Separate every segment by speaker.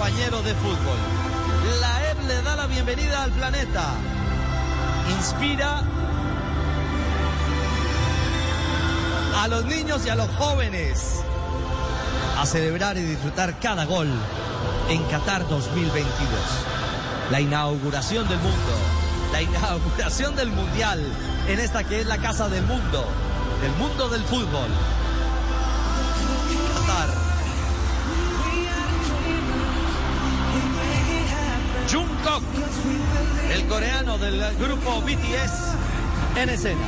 Speaker 1: Compañero de fútbol. La EP le da la bienvenida al planeta. Inspira a los niños y a los jóvenes a celebrar y disfrutar cada gol en Qatar 2022. La inauguración del mundo, la inauguración del mundial en esta que es la casa del mundo, del mundo del fútbol. Jungkook, el coreano del grupo BTS, en escena.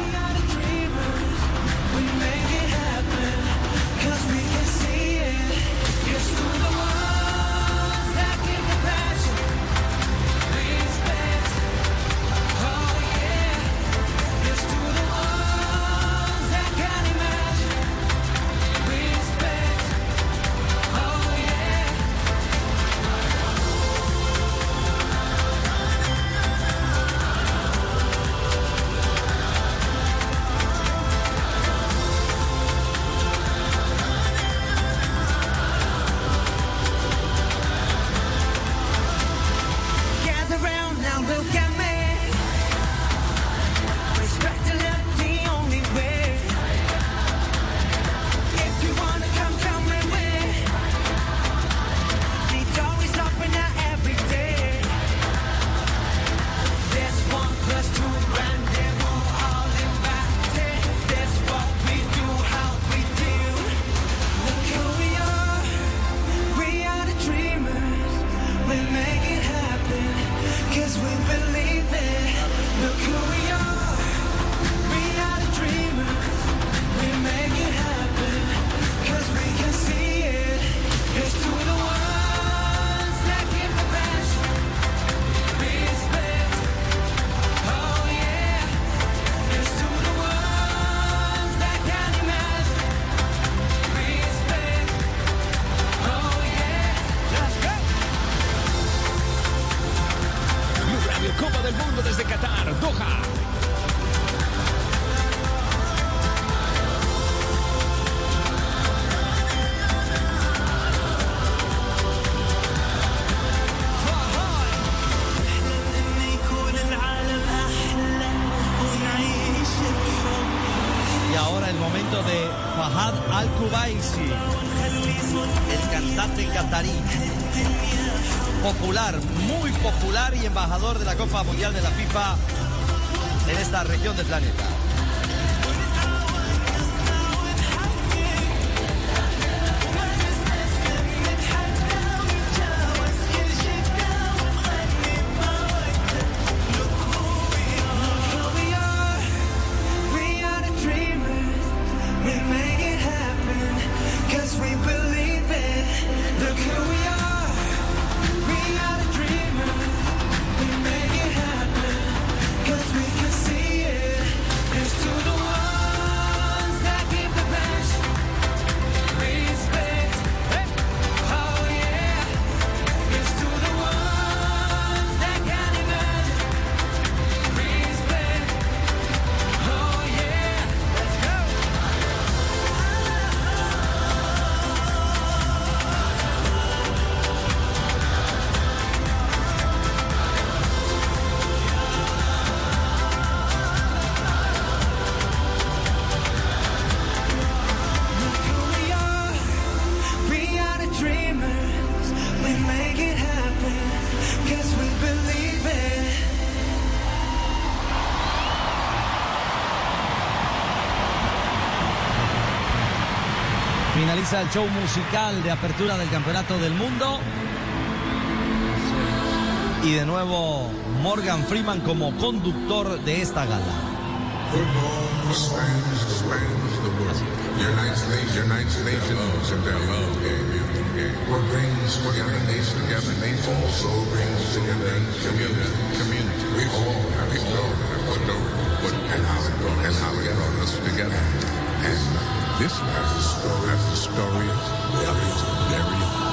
Speaker 1: El show musical de apertura del Campeonato del Mundo. Y de nuevo Morgan Freeman como conductor de esta gala.
Speaker 2: This has a story. Story of its very own.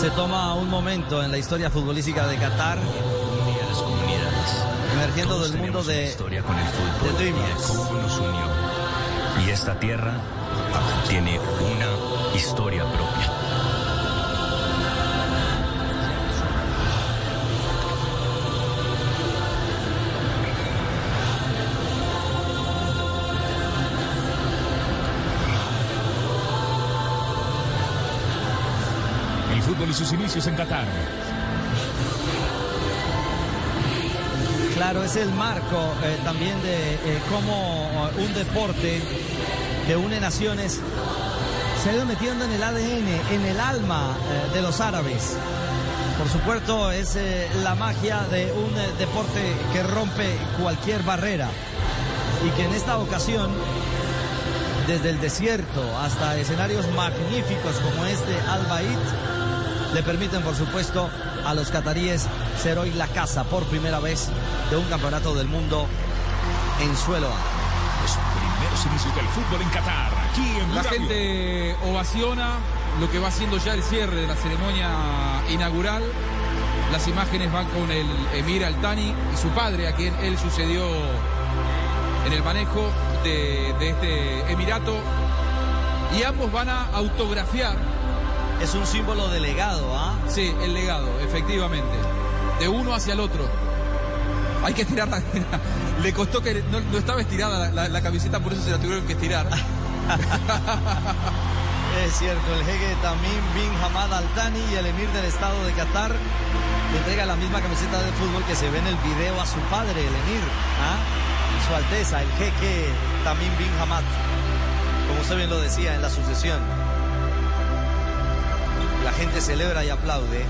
Speaker 3: Se toma un momento en la historia futbolística de Qatar,
Speaker 4: unir a las comunidades.
Speaker 3: emergiendo
Speaker 4: Todos
Speaker 3: del mundo
Speaker 4: una
Speaker 3: de
Speaker 4: historia con el fútbol
Speaker 3: de
Speaker 4: y de
Speaker 3: Dreamers.
Speaker 4: cómo nos unió. Y esta tierra tiene una historia propia.
Speaker 5: Y sus inicios en Qatar.
Speaker 3: Claro, es el marco eh, también de eh, cómo eh, un deporte que une naciones se ha ido metiendo en el ADN, en el alma de los árabes. Por supuesto, es la magia de un deporte que rompe cualquier barrera y que en esta ocasión, desde el desierto hasta escenarios magníficos como este Al Bait, le permiten, por supuesto, a los cataríes ser hoy la casa por primera vez de un campeonato del mundo en suelo.
Speaker 5: Los primeros inicios del fútbol en Qatar. Aquí en Blue
Speaker 6: La gente ovaciona lo que va siendo ya el cierre de la ceremonia inaugural. Las imágenes van con el Emir Altani y su padre, a quien él sucedió en el manejo de, de este emirato. Y ambos van a autografiar,
Speaker 3: Es un símbolo de legado, ¿ah?
Speaker 6: sí, el legado, efectivamente, de uno hacia el otro. Hay que estirar la... Le costó que no, no estaba estirada la, la- la camiseta, por eso se la tuvieron que estirar.
Speaker 3: Es cierto, el jeque Tamim bin Hamad Al Thani y el emir del estado de Qatar le entrega la misma camiseta de fútbol que se ve en el video a su padre, el emir, ¿ah? Su Alteza, el jeque Tamim bin Hamad, como usted bien lo decía en la sucesión La gente celebra y aplaude.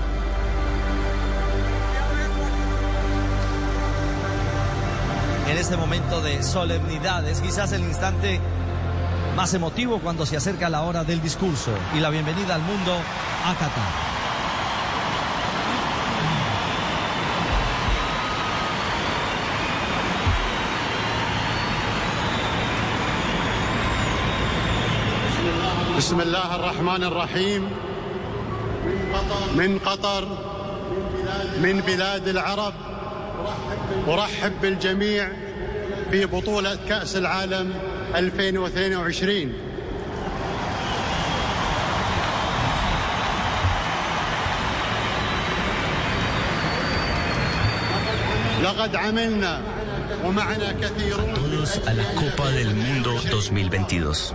Speaker 3: En este momento de solemnidad es quizás el instante más emotivo cuando se acerca la hora del discurso y la bienvenida al mundo a Qatar.
Speaker 7: بسم الله الرحمن الرحيم من قطر من بلاد العرب. أرحب بالجميع في بطولة كأس العالم 2022 لقد عملنا ومعنا كثيرون.
Speaker 4: Todos a la Copa del Mundo 2022.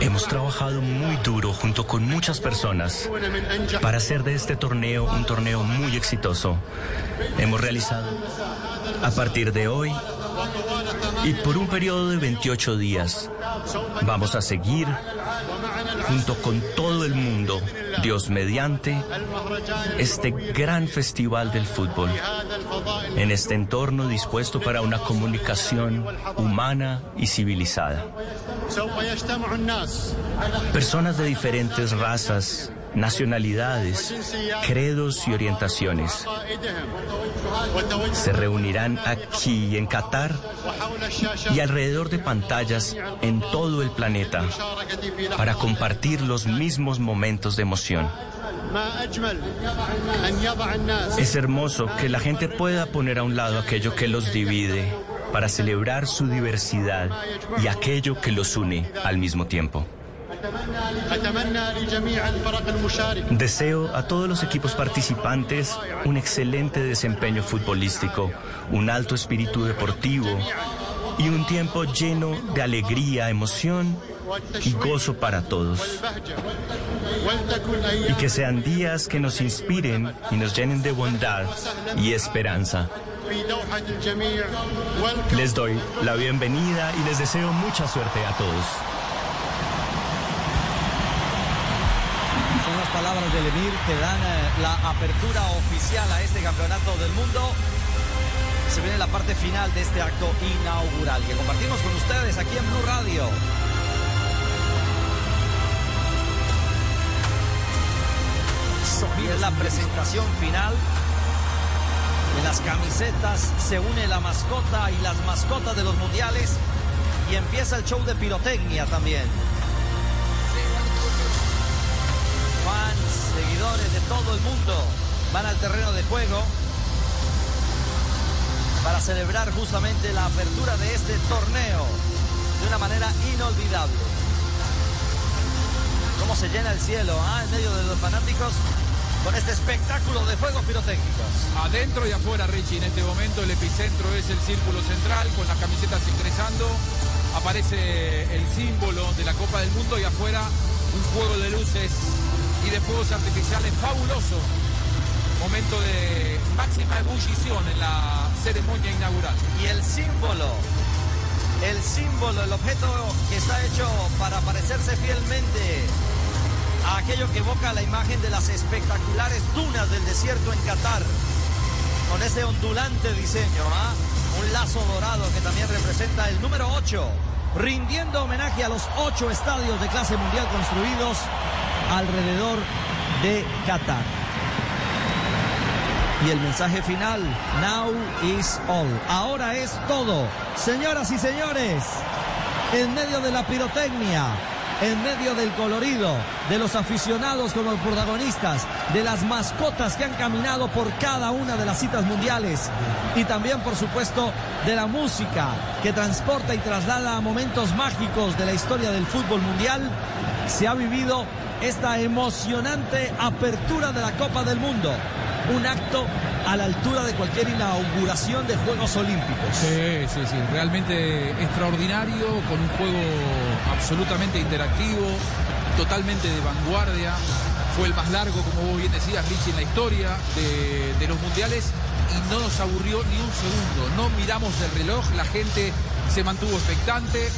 Speaker 4: Hemos trabajado muy duro junto con muchas personas para hacer de este torneo un torneo muy exitoso. Hemos realizado a partir de hoy y por un periodo de 28 días vamos a seguir junto con todo el mundo, Dios mediante, este gran festival del fútbol, en este entorno dispuesto para una comunicación humana y civilizada. Personas de diferentes razas, nacionalidades, credos y orientaciones se reunirán aquí en Qatar y alrededor de pantallas en todo el planeta para compartir los mismos momentos de emoción. Es hermoso que la gente pueda poner a un lado aquello que los divide para celebrar su diversidad y aquello que los une al mismo tiempo. Deseo a todos los equipos participantes un excelente desempeño futbolístico, un alto espíritu deportivo y un tiempo lleno de alegría, emoción y gozo para todos. Y que sean días que nos inspiren y nos llenen de bondad y esperanza. Les doy la bienvenida y les deseo mucha suerte a todos.
Speaker 3: Son las palabras del Emir que dan eh, la apertura oficial a este campeonato del mundo. Se viene la parte final de este acto inaugural que compartimos con ustedes aquí en Blue Radio. Y es la presentación final en las camisetas se une la mascota y las mascotas de los mundiales y empieza el show de pirotecnia también. Fans, seguidores de todo el mundo van al terreno de juego para celebrar justamente la apertura de este torneo de una manera inolvidable. Cómo se llena el cielo ah, en medio de los fanáticos con este espectáculo de fuegos pirotécnicos.
Speaker 6: Adentro y afuera, Richie. En este momento el epicentro es el círculo central con las camisetas ingresando. Aparece el símbolo de la Copa del Mundo y afuera un juego de luces y de fuegos artificiales fabuloso. Momento de máxima ebullición en la ceremonia inaugural.
Speaker 3: Y el símbolo, el símbolo, el objeto que está hecho para parecerse fielmente a aquello que evoca la imagen de las espectaculares dunas del desierto en Qatar, con ese ondulante diseño, ¿ah? un lazo dorado que también representa el número 8, rindiendo homenaje a los ocho estadios de clase mundial construidos alrededor de Qatar. Y el mensaje final, now is all. Ahora es todo. Señoras y señores, en medio de la pirotecnia, en medio del colorido, de los aficionados como protagonistas, de las mascotas que han caminado por cada una de las citas mundiales y también, por supuesto, de la música que transporta y traslada momentos mágicos de la historia del fútbol mundial, se ha vivido esta emocionante apertura de la Copa del Mundo. Un acto a la altura de cualquier inauguración de Juegos Olímpicos.
Speaker 6: Sí, sí, sí. Realmente extraordinario, con un juego absolutamente interactivo, totalmente de vanguardia. Fue el más largo, como vos bien decías, Richie, en la historia de, los mundiales y no nos aburrió ni un segundo. No miramos el reloj, la gente se mantuvo expectante.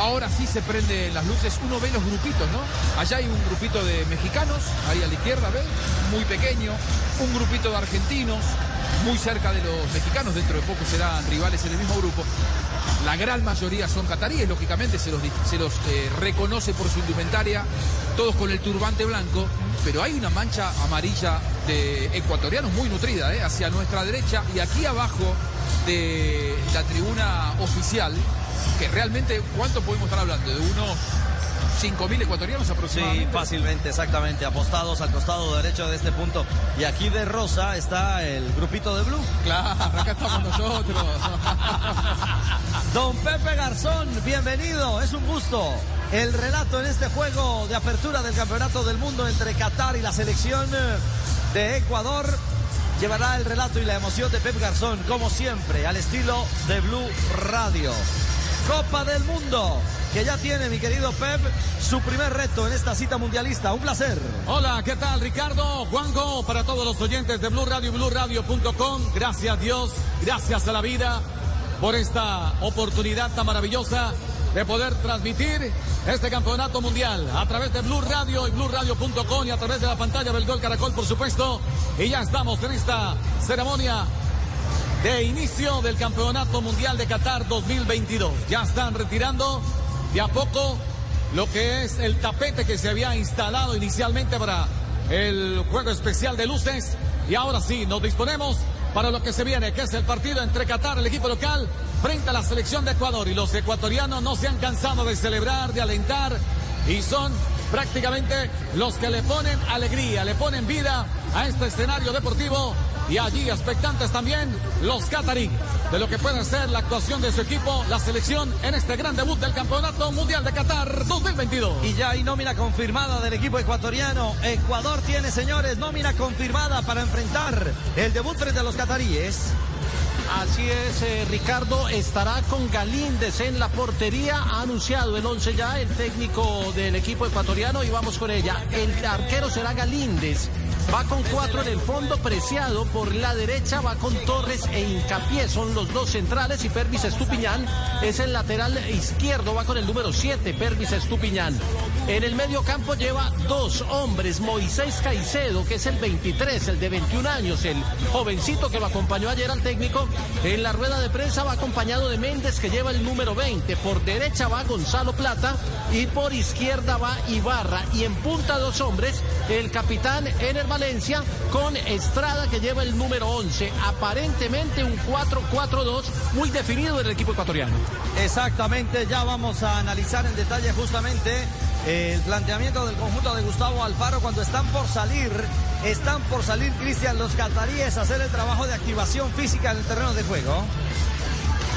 Speaker 6: Ahora sí se prenden las luces, uno ve los grupitos, ¿no? Allá hay un grupito de mexicanos, ahí a la izquierda, ¿ve? Muy pequeño, un grupito de argentinos, muy cerca de los mexicanos, dentro de poco serán rivales en el mismo grupo. La gran mayoría son cataríes, lógicamente se los, se los eh, reconoce por su indumentaria, todos con el turbante blanco, pero hay una mancha amarilla de ecuatorianos muy nutrida, ¿eh? hacia nuestra derecha y aquí abajo de la tribuna oficial, que realmente, ¿cuánto podemos estar hablando? De unos 5.000 ecuatorianos aproximadamente.
Speaker 3: Sí, fácilmente, exactamente, apostados al costado derecho de este punto. Y aquí de rosa está el grupito de Blue.
Speaker 6: Claro, acá estamos nosotros.
Speaker 3: Don Pepe Garzón, bienvenido, es un gusto. El relato en este juego de apertura del Campeonato del Mundo entre Qatar y la selección de Ecuador llevará el relato y la emoción de Pep Garzón, como siempre, al estilo de Blue Radio. Copa del Mundo, que ya tiene, mi querido Pep, su primer reto en esta cita mundialista. Un placer.
Speaker 8: Hola, ¿qué tal, Ricardo? Juanjo, para todos los oyentes de Blue Radio y BlueRadio.com, gracias Dios, gracias a la vida por esta oportunidad tan maravillosa de poder transmitir este campeonato mundial a través de Blue Radio y BlueRadio.com y a través de la pantalla del Gol Caracol, por supuesto. Y ya estamos en esta ceremonia de inicio del Campeonato Mundial de Qatar 2022. Ya están retirando de a poco lo que es el tapete que se había instalado inicialmente para el juego especial de luces. Y ahora sí, nos disponemos para lo que se viene, que es el partido entre Qatar, el equipo local, frente a la selección de Ecuador. Y los ecuatorianos no se han cansado de celebrar, de alentar, y son prácticamente los que le ponen alegría, le ponen vida a este escenario deportivo. Y allí expectantes también los catarí de lo que puede ser la actuación de su equipo, la selección en este gran debut del Campeonato Mundial de Qatar 2022.
Speaker 3: Y ya hay nómina confirmada del equipo ecuatoriano. Ecuador tiene, señores, nómina confirmada para enfrentar el debut frente a los cataríes.
Speaker 9: Así es, eh, Ricardo estará con Galíndez en la portería. Ha anunciado el 11 ya el técnico del equipo ecuatoriano y vamos con ella. El arquero será Galíndez. Va con cuatro en el fondo, preciado por la derecha, va con Torres e Hincapié, son los dos centrales y Pervis Estupiñán es el lateral izquierdo, va con el número 7, Pervis Estupiñán. En el medio campo lleva dos hombres, Moisés Caicedo, que es el 23, el de 21 años, el jovencito que lo acompañó ayer al técnico. En la rueda de prensa va acompañado de Méndez, que lleva el número 20. Por derecha va Gonzalo Plata y por izquierda va Ibarra. Y en punta dos hombres, el capitán Ener Valencia con Estrada, que lleva el número 11. Aparentemente un 4-4-2 muy definido del equipo ecuatoriano.
Speaker 3: Exactamente, ya vamos a analizar en detalle justamente el planteamiento del conjunto de Gustavo Alfaro cuando están por salir, están por salir Cristian los cataríes a hacer el trabajo de activación física en el terreno de juego.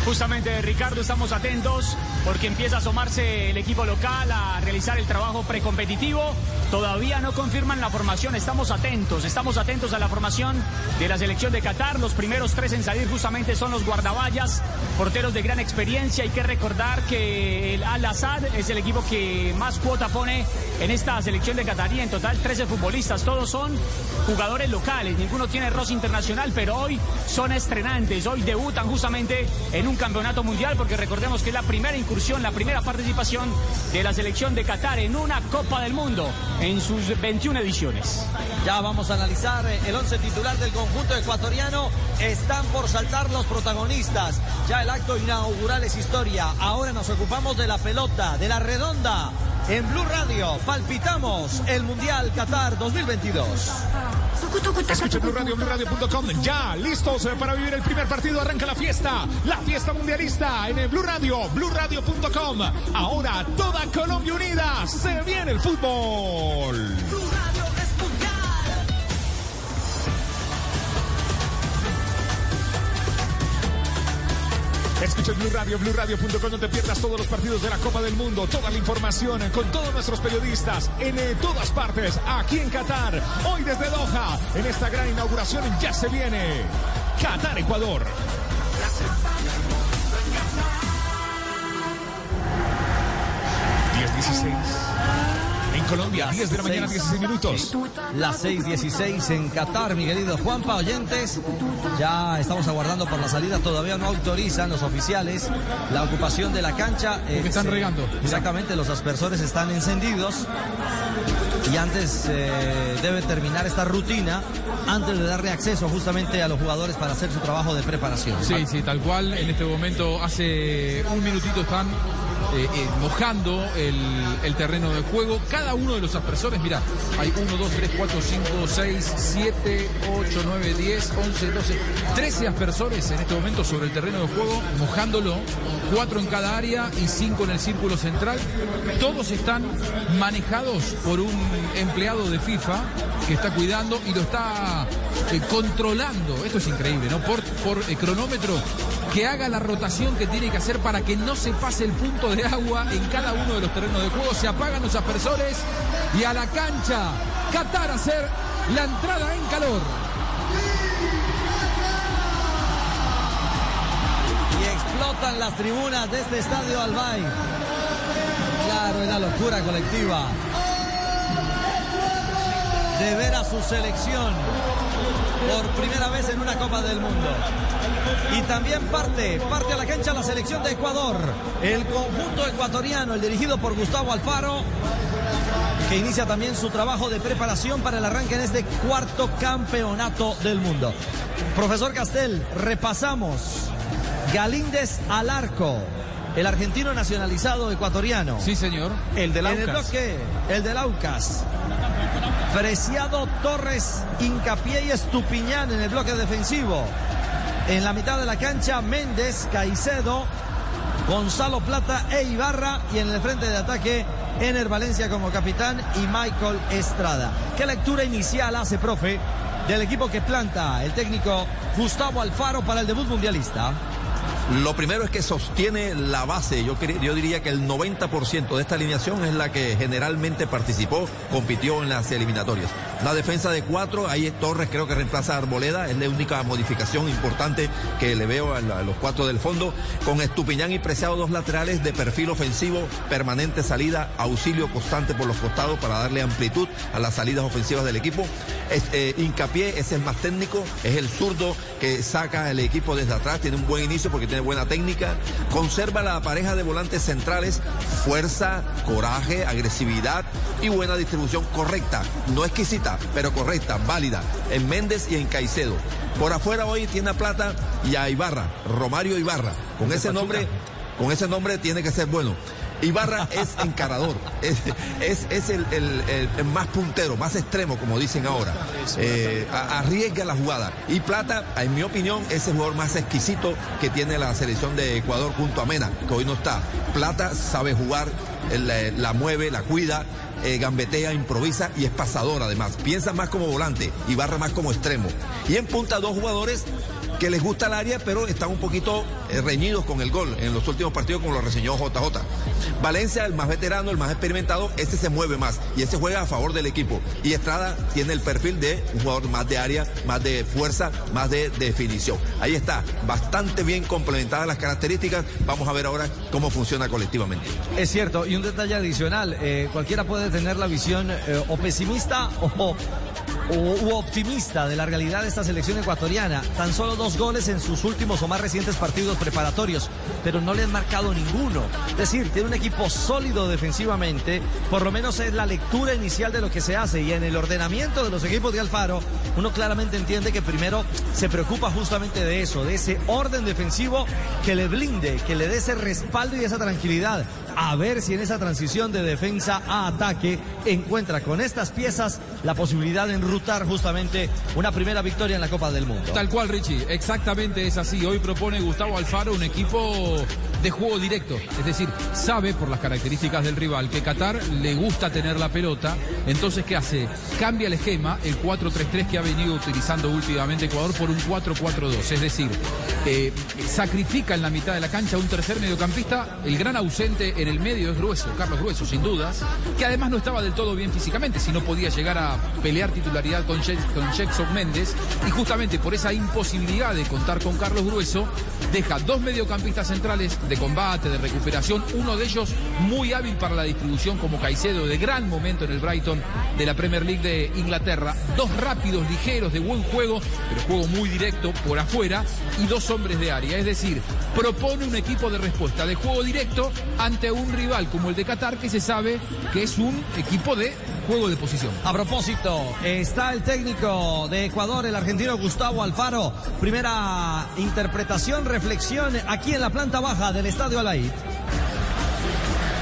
Speaker 10: Justamente, Ricardo, estamos atentos porque empieza a asomarse el equipo local a realizar el trabajo precompetitivo. Todavía no confirman la formación, estamos atentos, estamos atentos a la formación de la selección de Qatar. Los primeros tres en salir justamente son los guardaballas, porteros de gran experiencia. Hay que recordar que el Al-Assad es el equipo que más cuota pone en esta selección de Qatar y en total 13 futbolistas. Todos son jugadores locales, ninguno tiene roce internacional, pero hoy son estrenantes, hoy debutan justamente en un campeonato mundial porque recordemos que es la primera incursión, la primera participación de la selección de Qatar en una Copa del Mundo en sus 21 ediciones.
Speaker 3: Ya vamos a analizar eh, el once titular del conjunto ecuatoriano. Están por saltar los protagonistas. Ya el acto inaugural es historia. Ahora nos ocupamos de la pelota, de la redonda. En Blue Radio palpitamos el Mundial Qatar 2022.
Speaker 5: Escucha Blue Radio, BlueRadio.com. Ya listos eh, para vivir el primer partido. Arranca la fiesta, la fiesta mundialista en el Blue Radio, BlueRadio.com. Ahora toda Colombia unida. Se viene el fútbol. Escuchas Blue Radio, BlueRadio.com. No te pierdas todos los partidos de la Copa del Mundo, toda la información con todos nuestros periodistas en eh, todas partes, aquí en Qatar. Hoy desde Doha, en esta gran inauguración ya se viene Qatar, Ecuador. Gracias. 10-16. Colombia, 10 de la mañana, 16 minutos.
Speaker 3: Las 6:16 en Qatar, mi querido Juanpa, oyentes. Ya estamos aguardando por la salida. Todavía no autorizan los oficiales la ocupación de la cancha.
Speaker 6: Porque están
Speaker 3: se-
Speaker 6: regando.
Speaker 3: Exactamente, los aspersores están encendidos. Y antes eh, debe terminar esta rutina, antes de darle acceso justamente a los jugadores para hacer su trabajo de preparación.
Speaker 6: Sí, sí, tal cual. En este momento, hace un minutito están eh, eh, mojando el, el terreno de juego. Cada uno de los aspersores, mira, hay 1, 2, 3, 4, 5, 6, 7, 8, 9, 10, 11, 12, 13 aspersores en este momento sobre el terreno de juego, mojándolo. Cuatro en cada área y cinco en el círculo central. Todos están manejados por un empleado de FIFA que está cuidando y lo está eh, controlando. Esto es increíble, ¿no? Por, por eh, cronómetro, que haga la rotación que tiene que hacer para que no se pase el punto de agua en cada uno de los terrenos de juego. Se apagan los aspersores y a la cancha. Qatar hacer la entrada en calor.
Speaker 3: Y explotan las tribunas de este estadio Albay. Claro, es la locura colectiva. De ver a su selección por primera vez en una Copa del Mundo. Y también parte, parte a la cancha la selección de Ecuador. El conjunto ecuatoriano, el dirigido por Gustavo Alfaro, que inicia también su trabajo de preparación para el arranque en este cuarto campeonato del mundo. Profesor Castel, repasamos. Galíndez al arco. El argentino nacionalizado ecuatoriano.
Speaker 6: Sí, señor.
Speaker 3: El
Speaker 6: del
Speaker 3: En el
Speaker 6: Aucas.
Speaker 3: bloque, el del Aucas. Preciado Torres, Hincapié y Estupiñán en el bloque defensivo. En la mitad de la cancha, Méndez, Caicedo, Gonzalo Plata e Ibarra. Y en el frente de ataque, Ener Valencia como capitán y Michael Estrada. ¿Qué lectura inicial hace, profe, del equipo que planta el técnico Gustavo Alfaro para el debut mundialista?
Speaker 11: Lo primero es que sostiene la base. Yo, yo diría que el 90% de esta alineación es la que generalmente participó, compitió en las eliminatorias. Una defensa de cuatro, ahí Torres creo que reemplaza a Arboleda, es la única modificación importante que le veo a, la- a los cuatro del fondo. Con Estupiñán y Preciado, dos laterales de perfil ofensivo, permanente salida, auxilio constante por los costados para darle amplitud a las salidas ofensivas del equipo. Es, eh, hincapié, ese es más técnico, es el zurdo que saca el equipo desde atrás, tiene un buen inicio porque tiene tiene buena técnica, conserva la pareja de volantes centrales, fuerza, coraje, agresividad y buena distribución correcta, no exquisita, pero correcta, válida, en Méndez y en Caicedo. Por afuera hoy tiene a Plata y a Ibarra, Romario Ibarra. Con ese nombre, con ese nombre tiene que ser bueno. Ibarra es encarador, es, es, es el, el- más puntero, más extremo, como dicen ahora. Eh, arriesga la jugada. Y Plata, en mi opinión, es el jugador más exquisito que tiene la selección de Ecuador junto a Mena, que hoy no está. Plata sabe jugar, eh, la, la mueve, la cuida, eh, gambetea, improvisa y es pasador además. Piensa más como volante, Ibarra más como extremo. Y en punta dos jugadores que les gusta el área, pero están un poquito eh, reñidos con el gol en los últimos partidos, como lo reseñó JJ. Valencia, el más veterano, el más experimentado, ese se mueve más y ese juega a favor del equipo. Y Estrada tiene el perfil de un jugador más de área, más de fuerza, más de definición. Ahí está, bastante bien complementadas las características. Vamos a ver ahora cómo funciona colectivamente.
Speaker 3: Es cierto, y un detalle adicional, eh, cualquiera puede tener la visión eh, o pesimista o, o- u optimista de la realidad de esta selección ecuatoriana. Tan solo dos goles en sus últimos o más recientes partidos preparatorios, pero no le han marcado ninguno. Es decir, tiene un equipo sólido defensivamente, por lo menos es la lectura inicial de lo que se hace y en el ordenamiento de los equipos de Alfaro, uno claramente entiende que primero se preocupa justamente de eso, de ese orden defensivo que le blinde, que le dé ese respaldo y esa tranquilidad. A ver si en esa transición de defensa a ataque encuentra con estas piezas la posibilidad de enrutar justamente una primera victoria en la Copa del Mundo.
Speaker 6: Tal cual, Richie, exactamente es así. Hoy propone Gustavo Alfaro un equipo de juego directo, es decir, sabe por las características del rival que Qatar le gusta tener la pelota, entonces ¿qué hace? Cambia el esquema, el 4-3-3 que ha venido utilizando últimamente Ecuador por un 4-4-2, es decir, eh, sacrifica en la mitad de la cancha un tercer mediocampista, el gran ausente en el medio es Grueso, Carlos Grueso, sin dudas, que además no estaba del todo bien físicamente, si no podía llegar a pelear titularidad con, Jack- con Jackson Méndez, y justamente por esa imposibilidad de contar con Carlos Grueso, deja dos mediocampistas centrales de combate, de recuperación, uno de ellos muy hábil para la distribución como Caicedo, de gran momento en el Brighton de la Premier League de Inglaterra, dos rápidos, ligeros, de buen juego, pero juego muy directo por afuera, y dos hombres de área, es decir, propone un equipo de respuesta de juego directo ante un rival como el de Qatar, que se sabe que es un equipo de juego de posición.
Speaker 3: A propósito, está el técnico de Ecuador, el argentino Gustavo Alfaro. Primera interpretación, reflexión aquí en la planta baja del Estadio Alaí.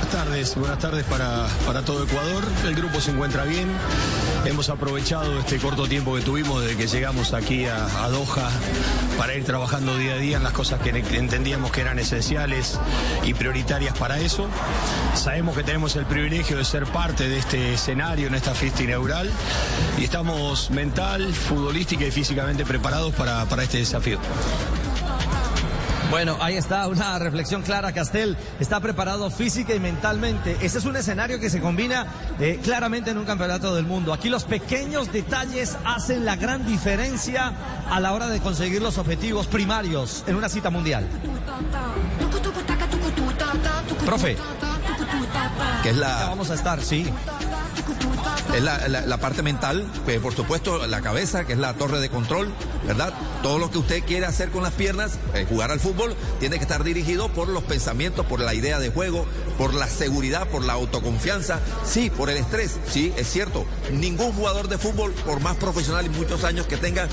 Speaker 12: Buenas tardes, buenas tardes para, para todo Ecuador. El grupo se encuentra bien. Hemos aprovechado este corto tiempo que tuvimos desde que llegamos aquí a, a Doha para ir trabajando día a día en las cosas que entendíamos que eran esenciales y prioritarias para eso. Sabemos que tenemos el privilegio de ser parte de este escenario en esta fiesta inaugural y estamos mental, futbolística y físicamente preparados para, para este desafío.
Speaker 3: Bueno, ahí está una reflexión clara. Castel está preparado física y mentalmente. Ese es un escenario que se combina eh, claramente en un campeonato del mundo. Aquí los pequeños detalles hacen la gran diferencia a la hora de conseguir los objetivos primarios en una cita mundial. Profe,
Speaker 11: Que es la,
Speaker 3: vamos a estar, sí.
Speaker 11: Es la, la- parte mental, pues, por supuesto la cabeza, que es la torre de control, ¿verdad? Todo lo que usted quiere hacer con las piernas, eh, jugar al fútbol, tiene que estar dirigido por los pensamientos, por la idea de juego, por la seguridad, por la autoconfianza, sí, por el estrés, sí, es cierto. Ningún jugador de fútbol, por más profesional y muchos años que tenga,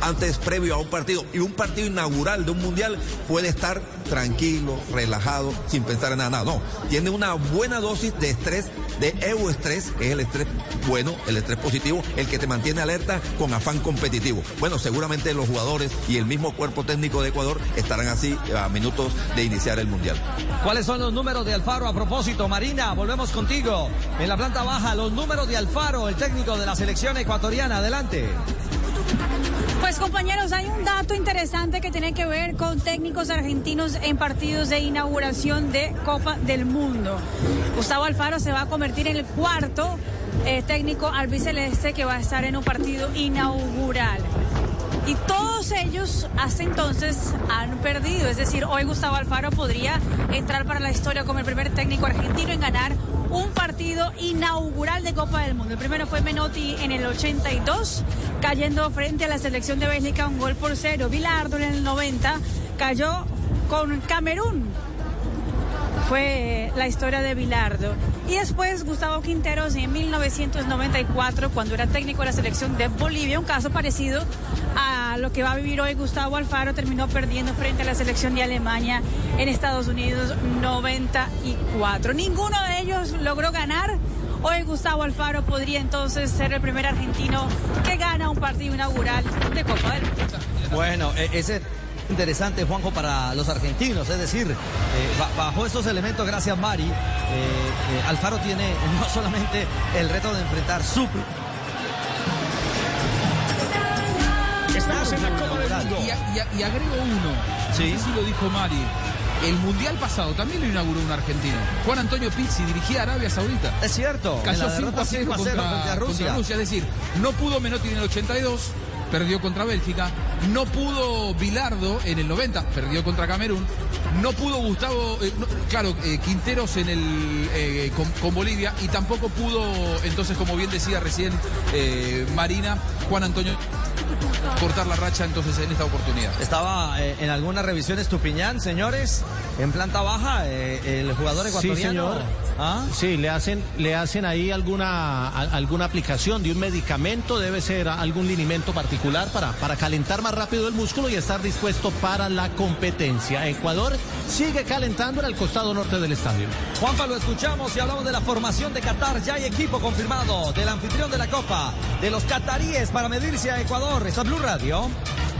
Speaker 11: antes previo a un partido y un partido inaugural de un mundial, puede estar tranquilo, relajado, sin pensar en nada. No, tiene una buena dosis de estrés, de euestrés, que es el estrés bueno, el estrés positivo, el que te mantiene alerta con afán competitivo. Bueno, seguramente los jugadores y el mismo cuerpo técnico de Ecuador estarán así a minutos de iniciar el mundial.
Speaker 3: ¿Cuáles son los números de Alfaro a propósito? Marina, volvemos contigo. En la planta baja, los números de Alfaro, el técnico de la selección ecuatoriana. Adelante.
Speaker 13: Pues compañeros, hay un dato interesante que tiene que ver con técnicos argentinos en partidos de inauguración de Copa del Mundo. Gustavo Alfaro se va a convertir en el cuarto eh, técnico albiceleste que va a estar en un partido inaugural. Y todos ellos hasta entonces han perdido. Es decir, hoy Gustavo Alfaro podría entrar para la historia como el primer técnico argentino en ganar un partido inaugural de Copa del Mundo. El primero fue Menotti en el 82, cayendo frente a la selección de Bélgica un gol por cero. Bilardo en el 90 cayó con Camerún. Fue la historia de Bilardo. Y después Gustavo Quinteros en 1994, cuando era técnico de la selección de Bolivia, un caso parecido a lo que va a vivir hoy Gustavo Alfaro, terminó perdiendo frente a la selección de Alemania en Estados Unidos 94. Ninguno de ellos logró ganar. Hoy Gustavo Alfaro podría entonces ser el primer argentino que gana un partido inaugural de Copa del Mundo.
Speaker 3: Bueno, e- ese interesante, Juanjo, para los argentinos. Es decir, eh, ba- bajo estos elementos, gracias Mari, eh, eh, Alfaro tiene no solamente el reto de enfrentar su...
Speaker 5: Estamos en la Copa del Mundo.
Speaker 6: Y, a- agrego uno.
Speaker 3: Sí.
Speaker 6: No sé si lo dijo Mari. El mundial pasado también lo inauguró un argentino. Juan Antonio Pizzi dirigía a Arabia Saudita.
Speaker 3: Es cierto.
Speaker 6: Cayó
Speaker 3: la
Speaker 6: 5
Speaker 3: derrota
Speaker 6: a 0
Speaker 3: 5 a 0
Speaker 6: contra,
Speaker 3: frente a Rusia.
Speaker 6: contra Rusia. Es decir, no pudo Menotti en el 82, perdió contra Bélgica. No pudo Bilardo en el 90, perdió contra Camerún. No pudo Gustavo, eh, no, claro, eh, Quinteros en el eh, con, con Bolivia. Y tampoco pudo, entonces, como bien decía recién eh, Marina, Juan Antonio cortar la racha entonces en esta oportunidad.
Speaker 3: Estaba eh, en algunas revisiones Tupiñán, señores, en planta baja, eh, el jugador
Speaker 9: Sí,
Speaker 3: ecuatoriano.
Speaker 9: señor.
Speaker 3: ¿Ah?
Speaker 9: Sí, le hacen, le hacen ahí alguna, a- alguna aplicación de un medicamento, debe ser algún linimento particular para, para calentar más rápido el músculo y estar dispuesto para la competencia. Ecuador sigue calentando en el costado norte del estadio.
Speaker 3: Juanpa, lo escuchamos y hablamos de la formación de Qatar. Ya hay equipo confirmado del anfitrión de la Copa, de los cataríes para medirse a Ecuador. Está Blue Radio.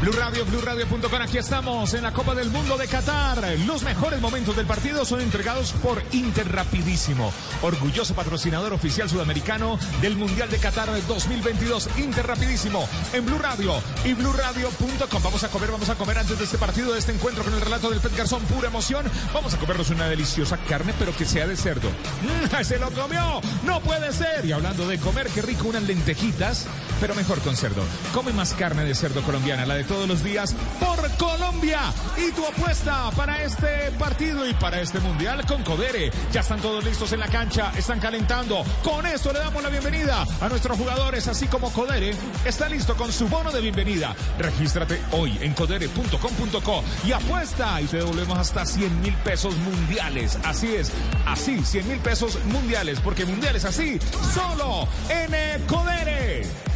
Speaker 5: Blue Radio, BlueRadio.com, aquí estamos en la Copa del Mundo de Qatar. Los mejores momentos del partido son entregados por Interrapidísimo, orgulloso patrocinador oficial sudamericano del Mundial de Qatar 2022. Interrapidísimo en Blue Radio y BlueRadio.com. Vamos a comer, vamos a comer antes de este partido, de este encuentro con el relato del Pet Garzón, pura emoción. Vamos a comernos una deliciosa carne, pero que sea de cerdo. ¡Mm, ¡Se lo comió! ¡No puede ser! Y hablando de comer, qué rico unas lentejitas, pero mejor con cerdo. Come más carne de cerdo colombiana, la de todos los días, por Colombia. Y tu apuesta para este partido y para este mundial con Codere. Ya están todos listos en la cancha, están calentando. Con esto le damos la bienvenida a nuestros jugadores, así como Codere está listo con su bono de bienvenida. Regístrate hoy en codere.com.co y apuesta y te devolvemos hasta 100 mil pesos mundiales. Así es, así, 100 mil pesos mundiales, porque mundiales así, solo en eh, Codere.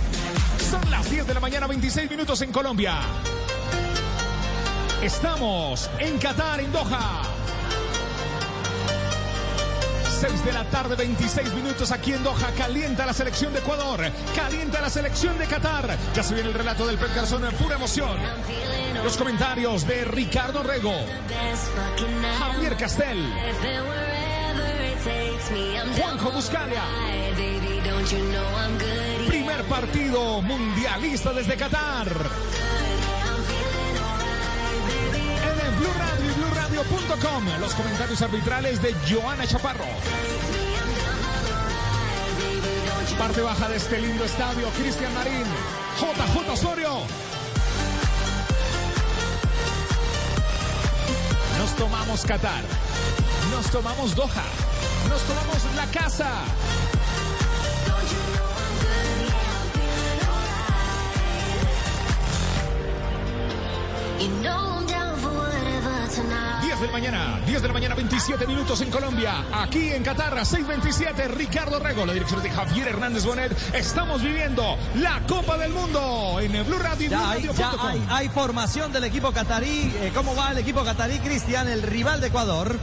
Speaker 5: Son las 10 de la mañana, 26 minutos en Colombia. Estamos en Qatar, en Doha. 6 de la tarde, 26 minutos aquí en Doha. Calienta la selección de Ecuador. Calienta la selección de Qatar. Ya se viene el relato del Pet Garzón en pura emoción. Los comentarios de Ricardo Rego, Javier Castel, Juanjo Buscalia. Primer partido mundialista desde Qatar. En el Blue Radio y BlueRadio.com. Los comentarios arbitrales de Joana Chaparro. Parte baja de este lindo estadio, Cristian Marín, JJ Osorio. Nos tomamos Qatar. Nos tomamos Doha. Nos tomamos la casa. 10 de la mañana, 10 de la mañana, 27 minutos en Colombia. Aquí en Qatar, a 6.27, Ricardo Rego, la dirección de Javier Hernández Bonet. Estamos viviendo la Copa del Mundo en Blue Radio
Speaker 3: Ya hay, ya
Speaker 5: BlueRadio.com.
Speaker 3: hay, hay formación del equipo catarí. Eh, ¿Cómo va el equipo catarí, Cristian, el rival de Ecuador?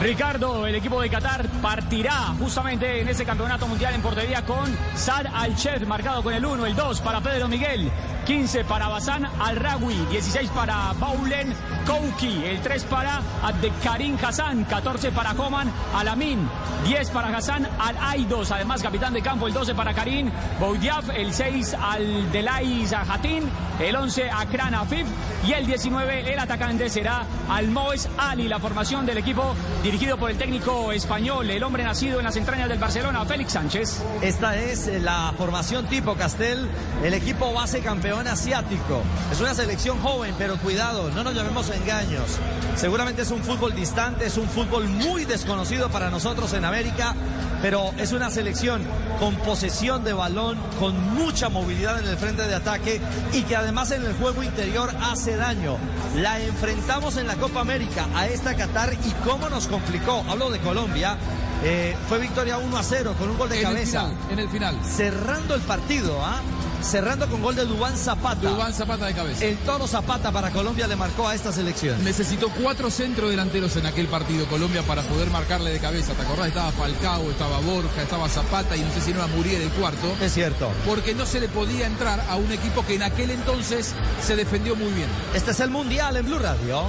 Speaker 10: Ricardo, el equipo de Qatar partirá justamente en ese campeonato mundial en portería con Sad Al-Shed, marcado con el 1, el 2 para Pedro Miguel, 15 para Basan Al-Rawi, 16 para Baulen Kouki, el 3 para Abdekarim Hassan, 14 para Homan Alamin, 10 para Hassan Al-Aidos, además capitán de campo, el 12 para Karim Boudiaf, el 6 al Delay Zahatin, el 11 a Kran Afif y el 19 el atacante será Almoez Ali, la formación del equipo dirigido por el técnico español, el hombre nacido en las entrañas del Barcelona, Félix Sánchez.
Speaker 3: Esta es la formación tipo Castel, el equipo base campeón asiático. Es una selección joven, pero cuidado, no nos llamemos engaños. Seguramente es un fútbol distante, es un fútbol muy desconocido para nosotros en América, pero es una selección con posesión de balón, con mucha movilidad en el frente de ataque y que además en el juego interior hace daño. La enfrentamos en la Copa América a esta Qatar y cómo nos complicó. Hablo de Colombia. Eh, fue victoria 1 a 0 con un gol de
Speaker 6: En el
Speaker 3: cabeza.
Speaker 6: final, en el final.
Speaker 3: Cerrando el partido, ¿ah? Cerrando con gol de Dubán Zapata.
Speaker 6: Dubán Zapata de cabeza.
Speaker 3: El toro Zapata para Colombia le marcó a esta selección.
Speaker 6: Necesitó cuatro centros delanteros en aquel partido Colombia para poder marcarle de cabeza. ¿Te acordás? Estaba Falcao, estaba Borja, estaba Zapata y no sé si no era Muriel el cuarto.
Speaker 3: Es cierto.
Speaker 6: Porque no se le podía entrar a un equipo que en aquel entonces se defendió muy bien.
Speaker 3: Este es el Mundial en Blue Radio.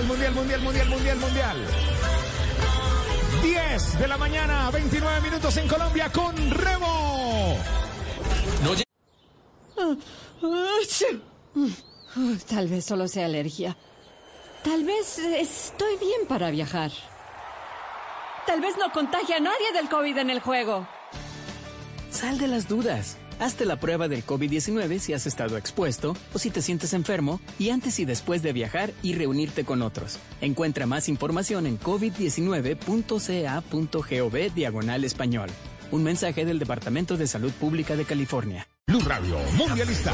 Speaker 5: Mundial, mundial, mundial, mundial, mundial, mundial. 10 de la mañana, 29 minutos en Colombia con Remo.
Speaker 14: Tal vez solo sea alergia. Tal vez estoy bien para viajar. Tal vez no contagie a nadie del COVID en el juego.
Speaker 15: Sal de las dudas. Hazte la prueba del COVID-19 si has estado expuesto o si te sientes enfermo y antes y después de viajar y reunirte con otros. Encuentra más información en covid19.ca.gov diagonal español. Un mensaje del Departamento de Salud Pública de California.
Speaker 5: Blue Radio, mundialista.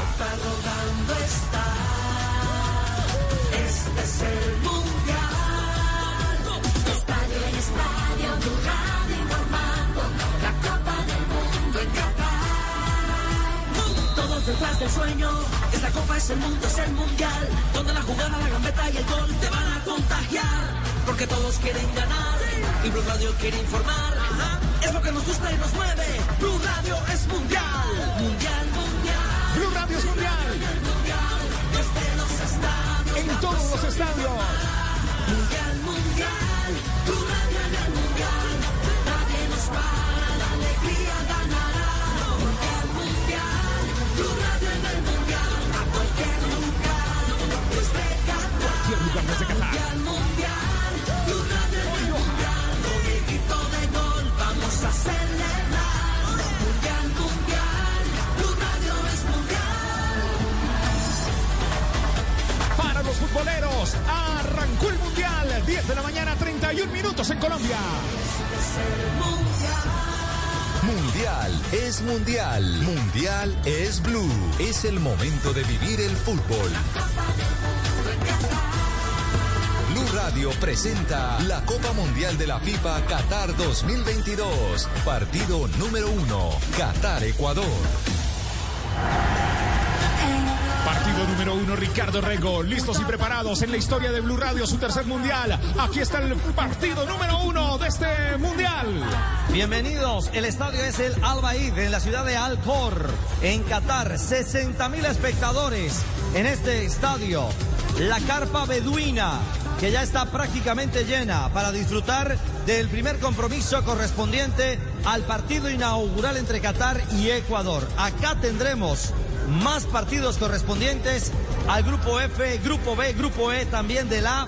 Speaker 16: Este es el mundial. Estadio en estadio, Blue Radio detrás del sueño. Esta copa es el mundo, es el mundial. Donde la jugada, la gambeta y el gol te van a contagiar. Porque todos quieren ganar. Y Blue Radio quiere informar. Es lo que nos gusta y nos mueve. Blue Radio es mundial. Mundial, mundial.
Speaker 5: Blue Radio es mundial.
Speaker 16: Desde los estadios.
Speaker 5: En todos los estadios.
Speaker 16: Mundial, mundial. Tu radio en el mundial. Nadie nos para, la alegría ganará. Lugar desde. Mundial, mundial. Tu radio en el mundial. El grito de gol vamos a celebrar. Mundial, mundial. Tu radio es mundial.
Speaker 5: Para los futboleros, arrancó el mundial. 10 de la mañana, 31 minutos en Colombia.
Speaker 17: Mundial es mundial. Mundial es blue. Es el momento de vivir el fútbol. Radio presenta la Copa Mundial de la FIFA Qatar 2022. Partido número uno. Qatar-Ecuador.
Speaker 5: Partido número uno, Ricardo Rego, listos y preparados en la historia de Blue Radio, su tercer mundial. Aquí está el partido número uno de este mundial.
Speaker 3: Bienvenidos, el estadio es el Al Baid en la ciudad de Al Khor, en Qatar. 60 mil espectadores en este estadio. La carpa beduina, que ya está prácticamente llena para disfrutar del primer compromiso correspondiente al partido inaugural entre Qatar y Ecuador. Acá tendremos más partidos correspondientes al grupo F, grupo B, grupo E también de la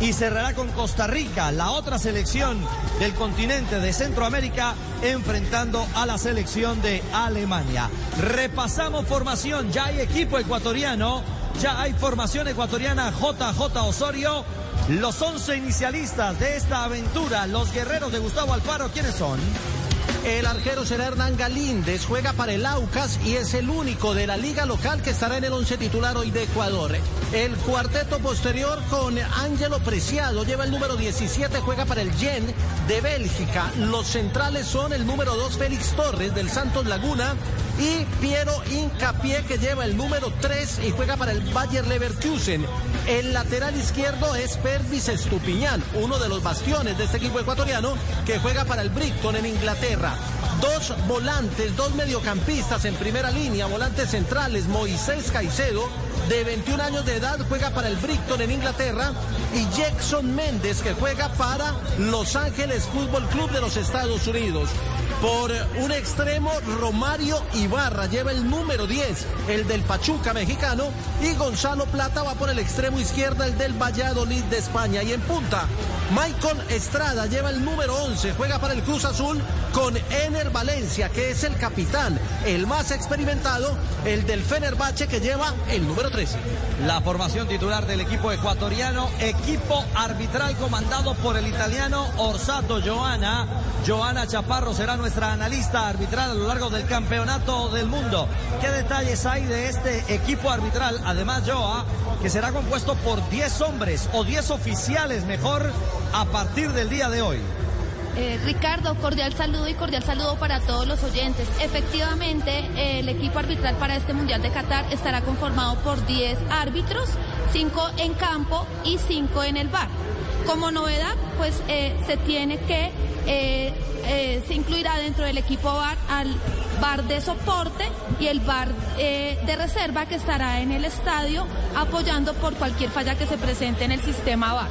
Speaker 3: y cerrará con Costa Rica, la otra selección del continente de Centroamérica, enfrentando a la selección de Alemania. Repasamos formación, ya hay equipo ecuatoriano, ya hay formación ecuatoriana JJ Osorio. Los 11 inicialistas de esta aventura, los guerreros de Gustavo Alfaro, ¿quiénes son?
Speaker 9: El arquero será Hernán Galíndez, juega para el Aucas y es el único de la liga local que estará en el once titular hoy de Ecuador. El cuarteto posterior con Ángelo Preciado lleva el número 17, juega para el Gen de Bélgica. Los centrales son el número 2 Félix Torres del Santos Laguna y Piero Incapié que lleva el número 3 y juega para el Bayer Leverkusen. El lateral izquierdo es Pervis Estupiñán, uno de los bastiones de este equipo ecuatoriano que juega para el Brighton en Inglaterra. Dos volantes, dos mediocampistas en primera línea, volantes centrales, Moisés Caicedo, de 21 años de edad, juega para el Brighton en Inglaterra, y Jackson Méndez, que juega para Los Ángeles Fútbol Club de los Estados Unidos. Por un extremo, Romario Ibarra lleva el número 10, el del Pachuca mexicano, y Gonzalo Plata va por el extremo izquierdo, el del Valladolid de España. Y en punta, Michael Estrada lleva el número 11, juega para el Cruz Azul con Ener Valencia, que es el capitán, el más experimentado, el del Fenerbahce, que lleva el número 13.
Speaker 3: La formación titular del equipo ecuatoriano, equipo arbitral comandado por el italiano Orsato Joana. Joana Chaparro será nuestra analista arbitral a lo largo del campeonato del mundo. ¿Qué detalles hay de este equipo arbitral? Además, Joa, que será compuesto por 10 hombres o 10 oficiales mejor a partir del día de hoy.
Speaker 18: Eh, Ricardo, cordial saludo y cordial saludo para todos los oyentes. Efectivamente, eh, el equipo arbitral para este Mundial de Qatar estará conformado por 10 árbitros, 5 en campo y 5 en el bar. Como novedad, pues eh, se tiene que, eh, se incluirá dentro del equipo bar al bar de soporte y el bar eh, de reserva que estará en el estadio apoyando por cualquier falla que se presente en el sistema bar.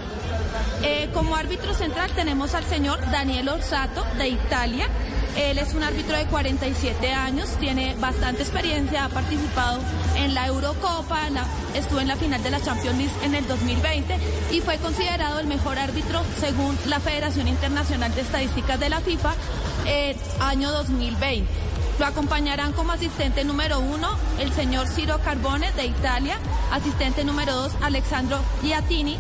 Speaker 18: Eh, como árbitro central tenemos al señor Daniel Orsato de Italia. Él es un árbitro de 47 años, tiene bastante experiencia, ha participado en la Eurocopa, estuvo en la final de la Champions League en el 2020 y fue considerado el mejor árbitro según la Federación Internacional de Estadísticas de la FIFA eh, año 2020. Lo acompañarán como asistente número uno el señor Ciro Carbone de Italia, asistente número dos Alexandro Giatini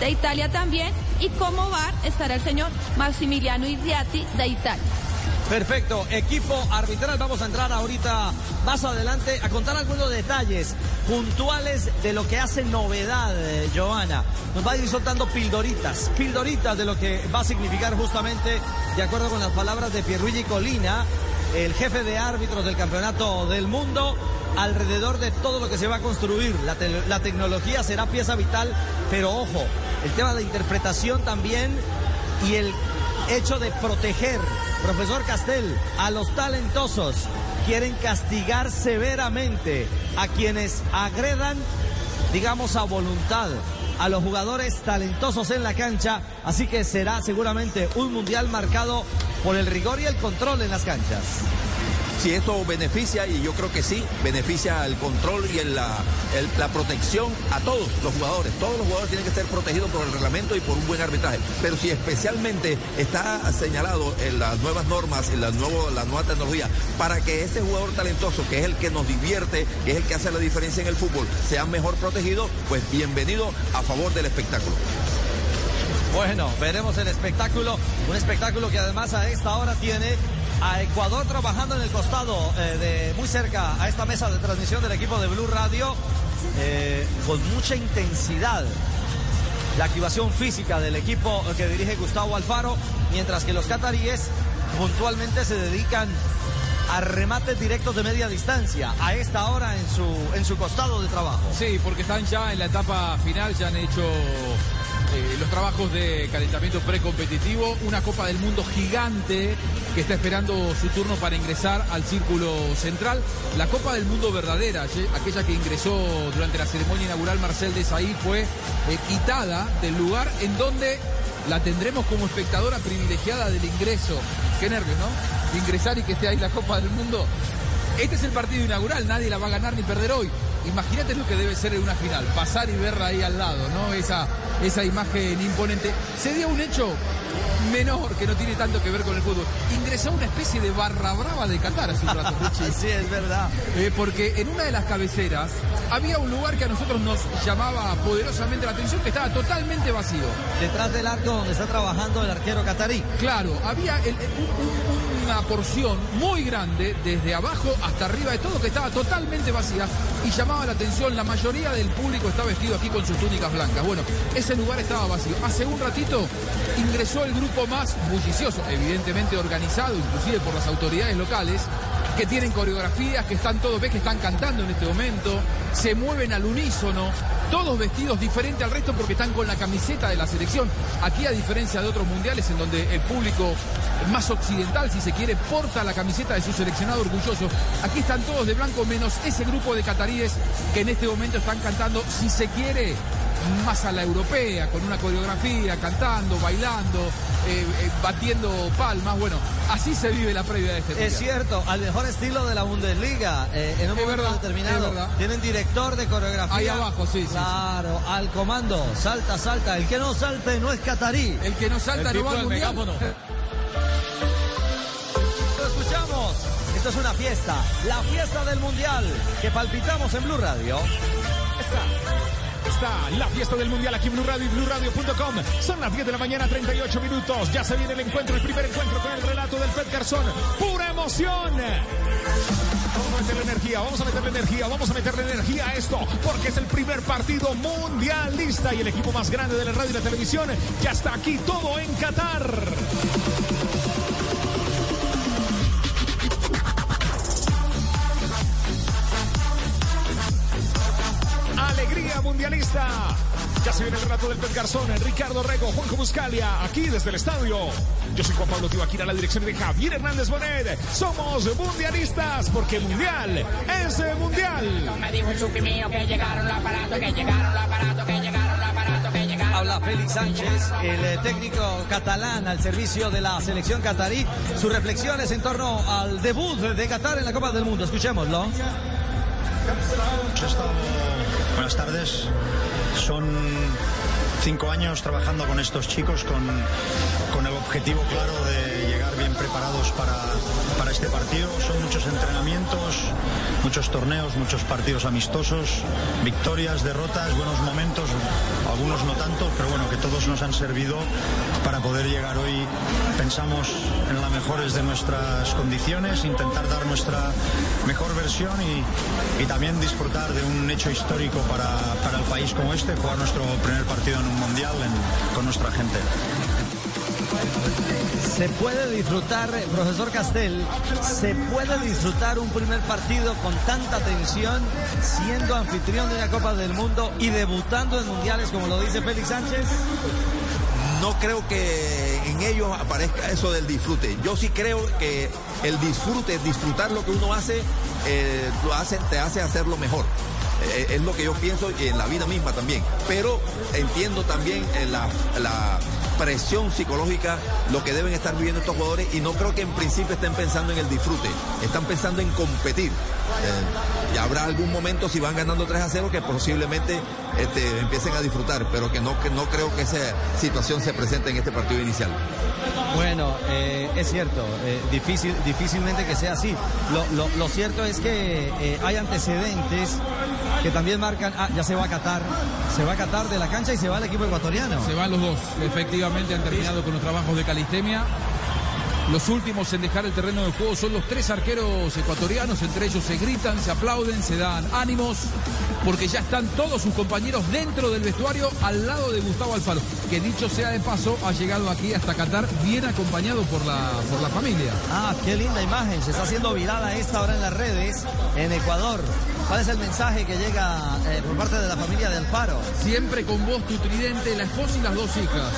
Speaker 18: de Italia también y como bar estará el señor Maximiliano Irriati de Italia.
Speaker 3: Perfecto, equipo arbitral. Vamos a entrar ahorita más adelante a contar algunos detalles puntuales de lo que hace novedad, eh, Joana. Nos va a ir soltando pildoritas, pildoritas de lo que va a significar justamente, de acuerdo con las palabras de Pierluigi Colina, el jefe de árbitros del Campeonato del Mundo, alrededor de todo lo que se va a construir. La, la tecnología será pieza vital, pero ojo, el tema de interpretación también y el hecho de proteger, profesor Castel, a los talentosos. Quieren castigar severamente a quienes agredan, digamos, a voluntad a los jugadores talentosos en la cancha. Así que será seguramente un mundial marcado por el rigor y el control en las canchas.
Speaker 11: Si eso beneficia, y yo creo que sí, beneficia el control y la, la protección a todos los jugadores. Todos los jugadores tienen que ser protegidos por el reglamento y por un buen arbitraje. Pero si especialmente está señalado en las nuevas normas, en la, nuevo, la nueva tecnología, para que ese jugador talentoso, que es el que nos divierte, que es el que hace la diferencia en el fútbol, sea mejor protegido, pues bienvenido a favor del espectáculo.
Speaker 3: Bueno, veremos el espectáculo, un espectáculo que además a esta hora tiene a Ecuador trabajando en el costado, eh, de muy cerca a esta mesa de transmisión del equipo de Blue Radio, eh, con mucha intensidad. La activación física del equipo que dirige Gustavo Alfaro, mientras que los cataríes puntualmente se dedican a remates directos de media distancia, a esta hora en su, en su costado de trabajo.
Speaker 6: Sí, porque están ya en la etapa final, ya han hecho eh, los trabajos de calentamiento precompetitivo, una Copa del Mundo gigante que está esperando su turno para ingresar al círculo central. La Copa del Mundo verdadera, aquella que ingresó durante la ceremonia inaugural Marcel Desailly, fue eh, quitada del lugar en donde la tendremos como espectadora privilegiada del ingreso. Qué nervios, ¿no? Ingresar y que esté ahí la Copa del Mundo. Este es el partido inaugural, nadie la va a ganar ni perder hoy. Imagínate lo que debe ser en una final, pasar y verla ahí al lado, ¿no? Esa, esa imagen imponente. Se dio un hecho menor que no tiene tanto que ver con el fútbol. Ingresó una especie de barra brava de Qatar hace un rato,
Speaker 3: sí, es verdad.
Speaker 6: Eh, porque en una de las cabeceras había un lugar que a nosotros nos llamaba poderosamente la atención, que estaba totalmente vacío.
Speaker 3: Detrás del arco donde está trabajando el arquero catarí.
Speaker 6: Claro, había el- un- un- una porción muy grande, desde abajo hasta arriba de todo, que estaba totalmente vacía y llamaba la atención. La mayoría del público está vestido aquí con sus túnicas blancas. Bueno, ese lugar estaba vacío. Hace un ratito ingresó el grupo más bullicioso, evidentemente organizado, inclusive por las autoridades locales, que tienen coreografías, que están todos, ves que están cantando en este momento, se mueven al unísono, todos vestidos diferente al resto porque están con la camiseta de la selección. Aquí a diferencia de otros mundiales en donde el público más occidental, si se quiere, porta la camiseta de su seleccionado orgulloso. Aquí están todos de blanco menos ese grupo de cataríes que en este momento están cantando, si se quiere, más a la europea, con una coreografía, cantando, bailando, eh, eh, batiendo palmas. Bueno, así se vive la previa de este
Speaker 3: Es
Speaker 6: mundial.
Speaker 3: cierto, al mejor estilo de la Bundesliga. eh, en un
Speaker 6: Es
Speaker 3: momento
Speaker 6: verdad,
Speaker 3: determinado.
Speaker 6: es.
Speaker 3: Tienen director de coreografía.
Speaker 6: Ahí abajo, sí, sí,
Speaker 3: Claro, al comando. Salta, salta. El que no salte no es catarí.
Speaker 6: El que no salta no va al mundial.
Speaker 3: Lo escuchamos. Esto es una fiesta. La fiesta del mundial. Que palpitamos en Blue Radio.
Speaker 5: Está la fiesta del mundial aquí en Blue Radio y BlueRadio.com. Son las 10 de la mañana, 38 minutos. Ya se viene el encuentro, el primer encuentro con el relato del Pet Garzón. ¡Pura emoción! Vamos a meterle energía, vamos a meterle energía, vamos a meterle energía a esto, porque es el primer partido mundialista y el equipo más grande de la radio y la televisión ya está aquí todo en Qatar. Mundialista. Ya se viene el relato del Pet Garzón, Ricardo Rego, Juanjo Buscalia, aquí desde el estadio. Yo soy Juan Pablo Tibaquira, la dirección de Javier Hernández Bonet. Somos mundialistas, porque mundial es mundial.
Speaker 16: Me dijo el mío que llegaron los aparatos, que llegaron los aparatos, que llegaron los aparatos, que llegaron.
Speaker 3: Habla Félix Sánchez, el eh, técnico catalán al servicio de la selección catarí. Sus reflexiones en torno al debut de Qatar en la Copa del Mundo. Escuchémoslo.
Speaker 19: Buenas tardes. Son cinco años trabajando con estos chicos con, con el objetivo claro de llegar preparados para, para este partido. Son muchos entrenamientos, muchos torneos, muchos partidos amistosos, victorias, derrotas, buenos momentos, algunos no tanto, pero bueno, que todos nos han servido para poder llegar hoy, pensamos, en las mejores de nuestras condiciones, intentar dar nuestra mejor versión y, y también disfrutar de un hecho histórico para, para el país como este, jugar nuestro primer partido en un mundial con nuestra gente.
Speaker 3: Se puede disfrutar, profesor Castel, se puede disfrutar un primer partido con tanta tensión, siendo anfitrión de una Copa del Mundo y debutando en mundiales, como lo dice Félix Sánchez.
Speaker 11: no creo que en ellos aparezca eso del disfrute. Yo sí creo que el disfrute, disfrutar lo que uno hace, eh, lo hace, te hace hacerlo mejor. Eh, es lo que yo pienso y en la vida misma también. Pero entiendo también eh, la presión psicológica, lo que deben estar viviendo estos jugadores y no creo que en principio estén pensando en el disfrute, están pensando en competir. Eh, y habrá algún momento si van ganando 3 a 0 que posiblemente este, empiecen a disfrutar, pero que no, que no creo que esa situación se presente en este partido inicial.
Speaker 3: Bueno, eh, es cierto, eh, difícil, difícilmente que sea así. Lo, lo- lo cierto es que eh, hay antecedentes que también marcan, ah, ya se va a Qatar, se va a Qatar de la cancha y se va el equipo ecuatoriano.
Speaker 6: Se van los dos. Efectivamente han terminado con los trabajos de calistemia. Los últimos en dejar el terreno de juego son los tres arqueros ecuatorianos. Entre ellos se gritan, se aplauden, se dan ánimos, porque ya están todos sus compañeros dentro del vestuario al lado de Gustavo Alfaro, que dicho sea de paso, ha llegado aquí hasta Qatar bien acompañado por la, por la familia.
Speaker 3: Ah, qué linda imagen, se está haciendo viral a esta hora en las redes en Ecuador. ¿Cuál es el mensaje que llega eh, por parte de la familia de Alfaro?
Speaker 6: Siempre con vos, tu tridente, la esposa y las dos hijas.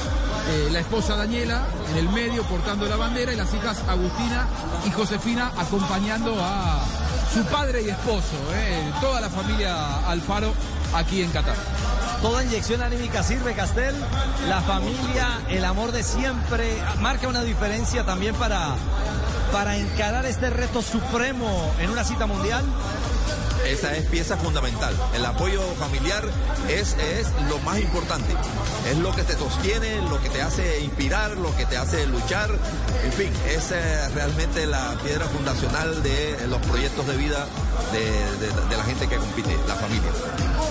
Speaker 6: Eh, la esposa Daniela en el medio portando la bandera y las hijas Agustina y Josefina acompañando a su padre y esposo. eh, toda la familia Alfaro aquí en Qatar.
Speaker 3: Toda inyección anímica sirve, Castel. La familia, el amor de siempre, marca una diferencia también para, para encarar este reto supremo en una cita mundial.
Speaker 11: Esa es pieza fundamental. El apoyo familiar es, es lo más importante. Es lo que te sostiene, lo que te hace inspirar, lo que te hace luchar. En fin, es realmente la piedra fundacional de los proyectos de vida de, de- de la gente que compite, la familia.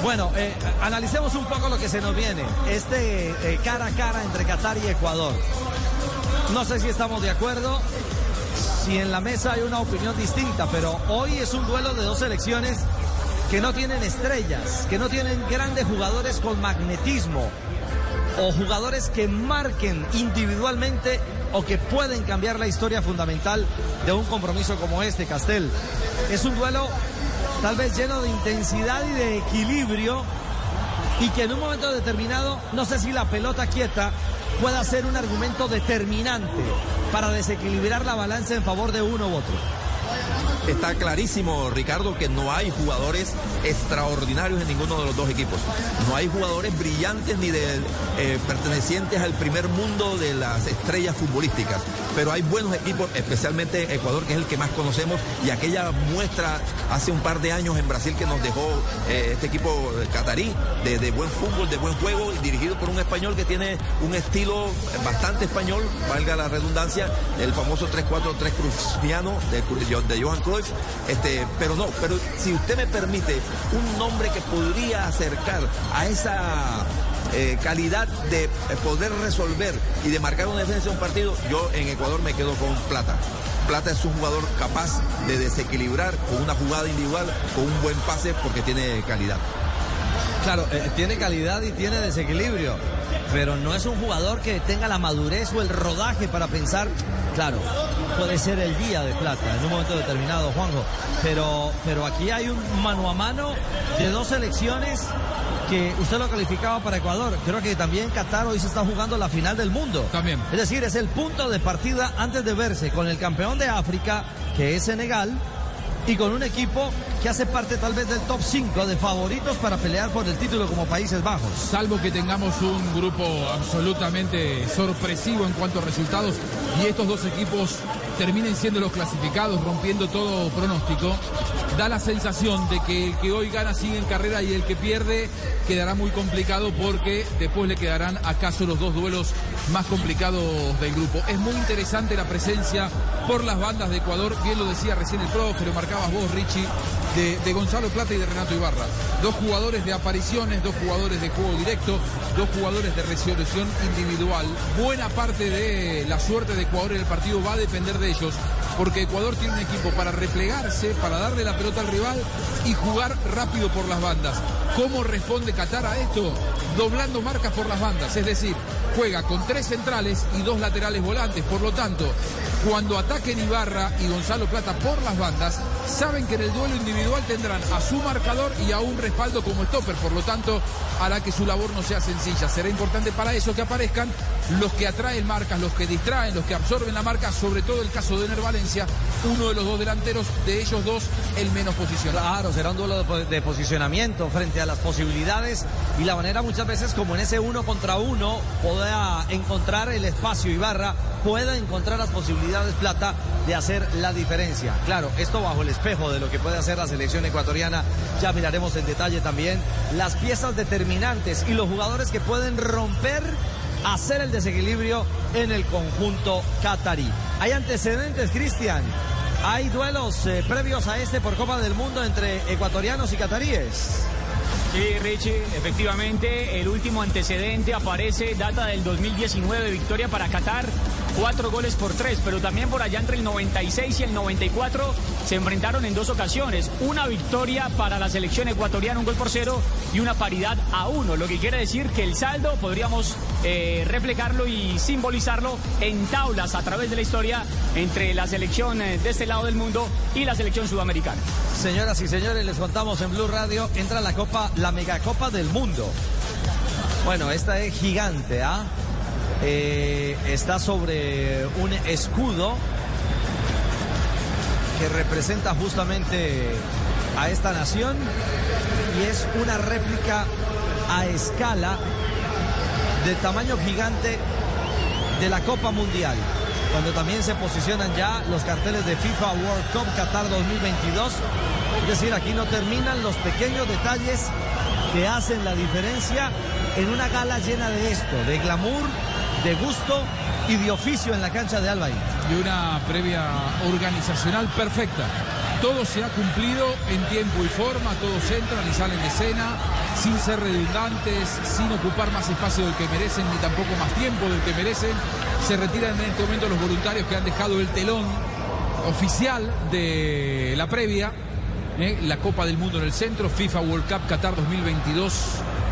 Speaker 3: Bueno, eh, analicemos un poco lo que se nos viene. Este eh, cara a cara entre Qatar y Ecuador. No sé si estamos de acuerdo, si en la mesa hay una opinión distinta, pero hoy es un duelo de dos selecciones que no tienen estrellas, que no tienen grandes jugadores con magnetismo o jugadores que marquen individualmente o que pueden cambiar la historia fundamental de un compromiso como este, Castel. Es un duelo tal vez lleno de intensidad y de equilibrio y que en un momento determinado, no sé si la pelota quieta pueda ser un argumento determinante para desequilibrar la balanza en favor de uno u otro.
Speaker 11: Está clarísimo, Ricardo, que no hay jugadores extraordinarios en ninguno de los dos equipos. No hay jugadores brillantes ni de, eh, pertenecientes al primer mundo de las estrellas futbolísticas. Pero hay buenos equipos, especialmente Ecuador, que es el que más conocemos, y aquella muestra hace un par de años en Brasil que nos dejó eh, este equipo catarí de, buen fútbol, de buen juego, dirigido por un español que tiene un estilo bastante español, valga la redundancia, el famoso 3-4-3 cruciano de, de Johan Cruyff. Este, pero no, pero si usted me permite, un nombre que podría acercar a esa eh, calidad de eh, poder resolver y de marcar una defensa de un partido, yo en Ecuador me quedo con Plata. Plata es un jugador capaz de desequilibrar con una jugada individual, con un buen pase, porque tiene calidad.
Speaker 3: Claro, eh, tiene calidad y tiene desequilibrio, pero no es un jugador que tenga la madurez o el rodaje para pensar, claro, puede ser el día de plata en un momento determinado, Juanjo, pero, pero aquí hay un mano a mano de dos selecciones que usted lo calificaba para Ecuador. Creo que también Qatar hoy se está jugando la final del mundo.
Speaker 6: También.
Speaker 3: Es decir, es el punto de partida antes de verse con el campeón de África, que es Senegal, y con un equipo que hace parte tal vez del top 5 de favoritos para pelear por el título como Países Bajos.
Speaker 6: Salvo que tengamos un grupo absolutamente sorpresivo en cuanto a resultados y estos dos equipos terminen siendo los clasificados, rompiendo todo pronóstico, da la sensación de que el que hoy gana sigue en carrera y el que pierde quedará muy complicado porque después le quedarán acaso los dos duelos más complicados del grupo. Es muy interesante la presencia por las bandas de Ecuador, bien lo decía recién el profe, lo marcabas vos, Richie, de, de Gonzalo Plata y de Renato Ibarra. Dos jugadores de apariciones, dos jugadores de juego directo, dos jugadores de resolución individual. Buena parte de la suerte de Ecuador en el partido va a depender de ellos, porque Ecuador tiene un equipo para replegarse, para darle la pelota al rival y jugar rápido por las bandas. ¿Cómo responde Qatar a esto? Doblando marcas por las bandas, es decir, juega con tres centrales y dos laterales volantes. Por lo tanto, cuando ataquen Ibarra y Gonzalo Plata por las bandas, saben que en el duelo individual tendrán a su marcador y a un respaldo como stopper. Por lo tanto, hará que su labor no sea sencilla. Será importante para eso que aparezcan los que atraen marcas, los que distraen, los que absorben la marca, sobre todo el caso de Ener uno de los dos delanteros, de ellos dos, el menos posicionado.
Speaker 3: Claro, será un duelo de, posicionamiento frente a las posibilidades y la manera muchas veces como en ese uno contra uno pueda encontrar el espacio Ibarra, pueda encontrar las posibilidades Plata de hacer la diferencia. Claro, esto bajo el espejo de lo que puede hacer la selección ecuatoriana. Ya miraremos en detalle también las piezas determinantes y los jugadores que pueden romper hacer el desequilibrio en el conjunto catarí. Hay antecedentes, Cristian. Hay duelos eh, previos a este por Copa del Mundo entre ecuatorianos y cataríes.
Speaker 10: Sí, Richie, efectivamente, el último antecedente aparece, data del 2019, victoria para Qatar, cuatro goles por tres, pero también por allá entre el 96 y el 94 se enfrentaron en dos ocasiones. Una victoria para la selección ecuatoriana, un gol por cero, y una paridad a uno, lo que quiere decir que el saldo podríamos eh, reflejarlo y simbolizarlo en tablas a través de la historia entre la selección eh, de este lado del mundo y la selección sudamericana.
Speaker 3: Señoras y señores, les contamos en Blue Radio, entra la Copa, la Megacopa del Mundo. Bueno, esta es gigante, ¿ah? Está sobre un escudo que representa justamente a esta nación y es una réplica a escala del tamaño gigante de la Copa Mundial, cuando también se posicionan ya los carteles de FIFA World Cup Qatar 2022. Es decir, aquí no terminan los pequeños detalles que hacen la diferencia en una gala llena de esto, de glamour, de gusto y de oficio en la cancha de Albaí.
Speaker 6: Y una previa organizacional perfecta. Todo se ha cumplido en tiempo y forma, todos entran y salen de escena, sin ser redundantes, sin ocupar más espacio del que merecen, ni tampoco más tiempo del que merecen. Se retiran en este momento los voluntarios que han dejado el telón oficial de la previa. ¿eh? La Copa del Mundo en el centro, FIFA World Cup Qatar 2022,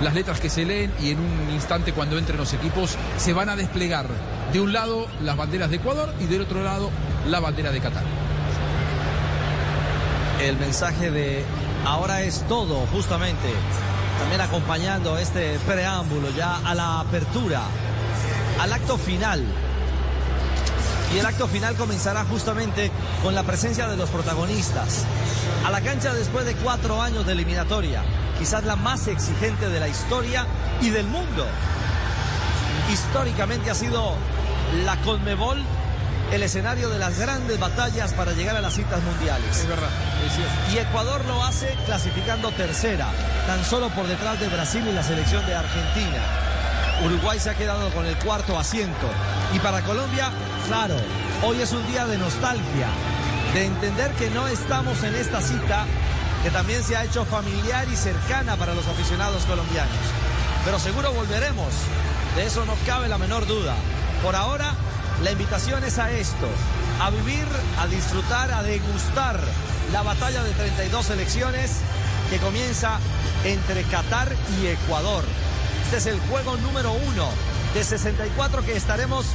Speaker 6: las letras que se leen y en un instante cuando entren los equipos se van a desplegar. De un lado las banderas de Ecuador y del otro lado la bandera de Qatar.
Speaker 3: El mensaje de ahora es todo, justamente, también acompañando este preámbulo ya a la apertura, al acto final Y el acto final comenzará justamente con la presencia de los protagonistas. A la cancha después de cuatro años de eliminatoria, quizás la más exigente de la historia y del mundo. Históricamente ha sido la Conmebol el escenario de las grandes batallas para llegar a las citas mundiales.
Speaker 6: Es verdad, es.
Speaker 3: Y Ecuador lo hace clasificando tercera, tan solo por detrás de Brasil y la selección de Argentina. Uruguay se ha quedado con el cuarto asiento. Y para Colombia, claro, hoy es un día de nostalgia, de entender que no estamos en esta cita que también se ha hecho familiar y cercana para los aficionados colombianos. Pero seguro volveremos, de eso no cabe la menor duda. Por ahora, la invitación es a esto, a vivir, a disfrutar, a degustar la batalla de 32 selecciones que comienza entre Qatar y Ecuador. Este es el juego número uno de 64 que estaremos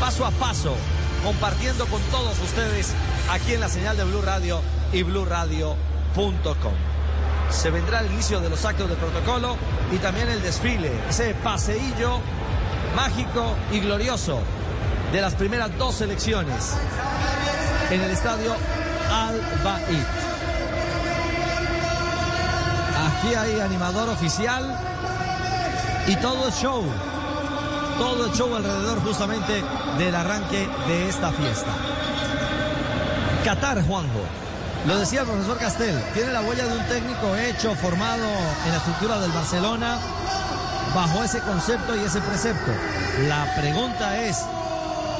Speaker 3: paso a paso compartiendo con todos ustedes aquí en la señal de Blue Radio y BlueRadio.com. Se vendrá el inicio de los actos de protocolo y también el desfile, ese paseillo mágico y glorioso de las primeras dos selecciones en el estadio Al Bait. Aquí hay animador oficial y todo es show. Todo el show alrededor justamente del arranque de esta fiesta. Qatar, Juanjo. Lo decía el profesor Castel, tiene la huella de un técnico hecho, formado en la estructura del Barcelona, bajo ese concepto y ese precepto. La pregunta es,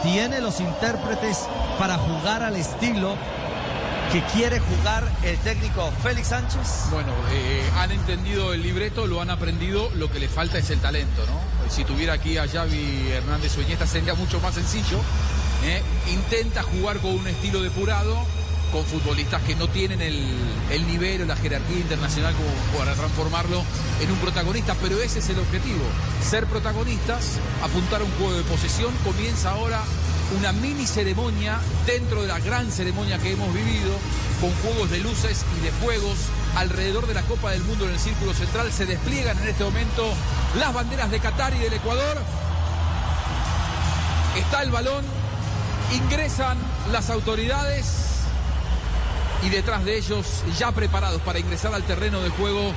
Speaker 3: ¿tiene los intérpretes para jugar al estilo que quiere jugar el técnico Félix Sánchez?
Speaker 6: Bueno, eh, han entendido el libreto, lo han aprendido, lo que le falta es el talento, ¿no? Si tuviera aquí a Xavi Hernández Oñeta sería mucho más sencillo. ¿eh? Intenta jugar con un estilo depurado, con futbolistas que no tienen el, el nivel o la jerarquía internacional como para transformarlo en un protagonista, pero ese es el objetivo, ser protagonistas, apuntar a un juego de posesión, comienza ahora una mini ceremonia dentro de la gran ceremonia que hemos vivido, con juegos de luces y de fuegos alrededor de la Copa del Mundo en el círculo central. Se despliegan en este momento las banderas de Qatar y del Ecuador. Está el balón, ingresan las autoridades y detrás de ellos, ya preparados para ingresar al terreno de juego,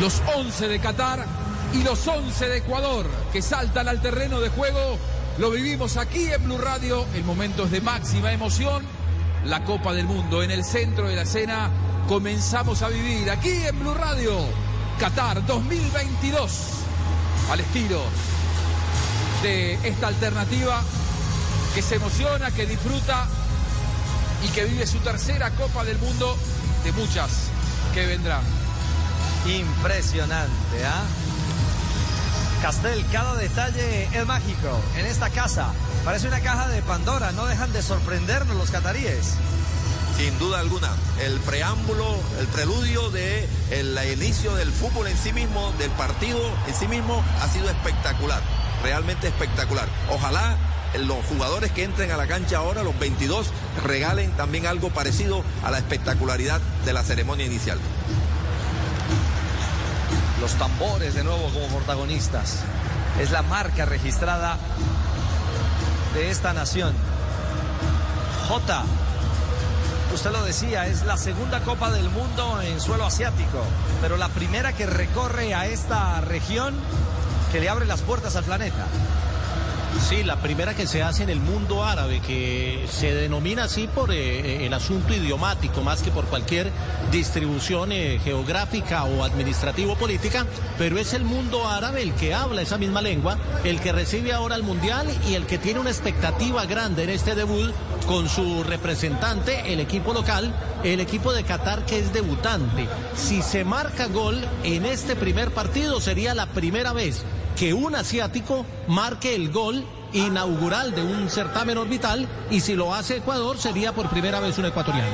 Speaker 6: los 11 de Qatar y los 11 de Ecuador que saltan al terreno de juego. Lo vivimos aquí en Blue Radio en momentos de máxima emoción. La Copa del Mundo en el centro de la escena. Comenzamos a vivir aquí en Blue Radio Qatar 2022 al estilo de esta alternativa que se emociona, que disfruta y que vive su tercera Copa del Mundo de muchas que vendrán.
Speaker 3: Impresionante, ¿ah? Castel, cada detalle es mágico en esta casa. Parece una caja de Pandora, no dejan de sorprendernos los cataríes.
Speaker 11: Sin duda alguna, el preámbulo, el preludio de el, inicio del fútbol en sí mismo, del partido en sí mismo, ha sido espectacular, realmente espectacular. Ojalá los jugadores que entren a la cancha ahora, los 22, regalen también algo parecido a la espectacularidad de la ceremonia inicial.
Speaker 3: Los tambores de nuevo como protagonistas. Es la marca registrada de esta nación. J. Usted lo decía, es la segunda Copa del Mundo en suelo asiático, pero la primera que recorre a esta región que le abre las puertas al planeta.
Speaker 9: Sí, la primera que se hace en el mundo árabe, que se denomina así por eh, el asunto idiomático, más que por cualquier distribución eh, geográfica o administrativo-política, pero es el mundo árabe el que habla esa misma lengua, el que recibe ahora el Mundial y el que tiene una expectativa grande en este debut con su representante, el equipo local, el equipo de Qatar que es debutante. Si se marca gol en este primer partido, sería la primera vez que un asiático marque el gol inaugural de un certamen orbital y si lo hace Ecuador sería por primera vez un ecuatoriano.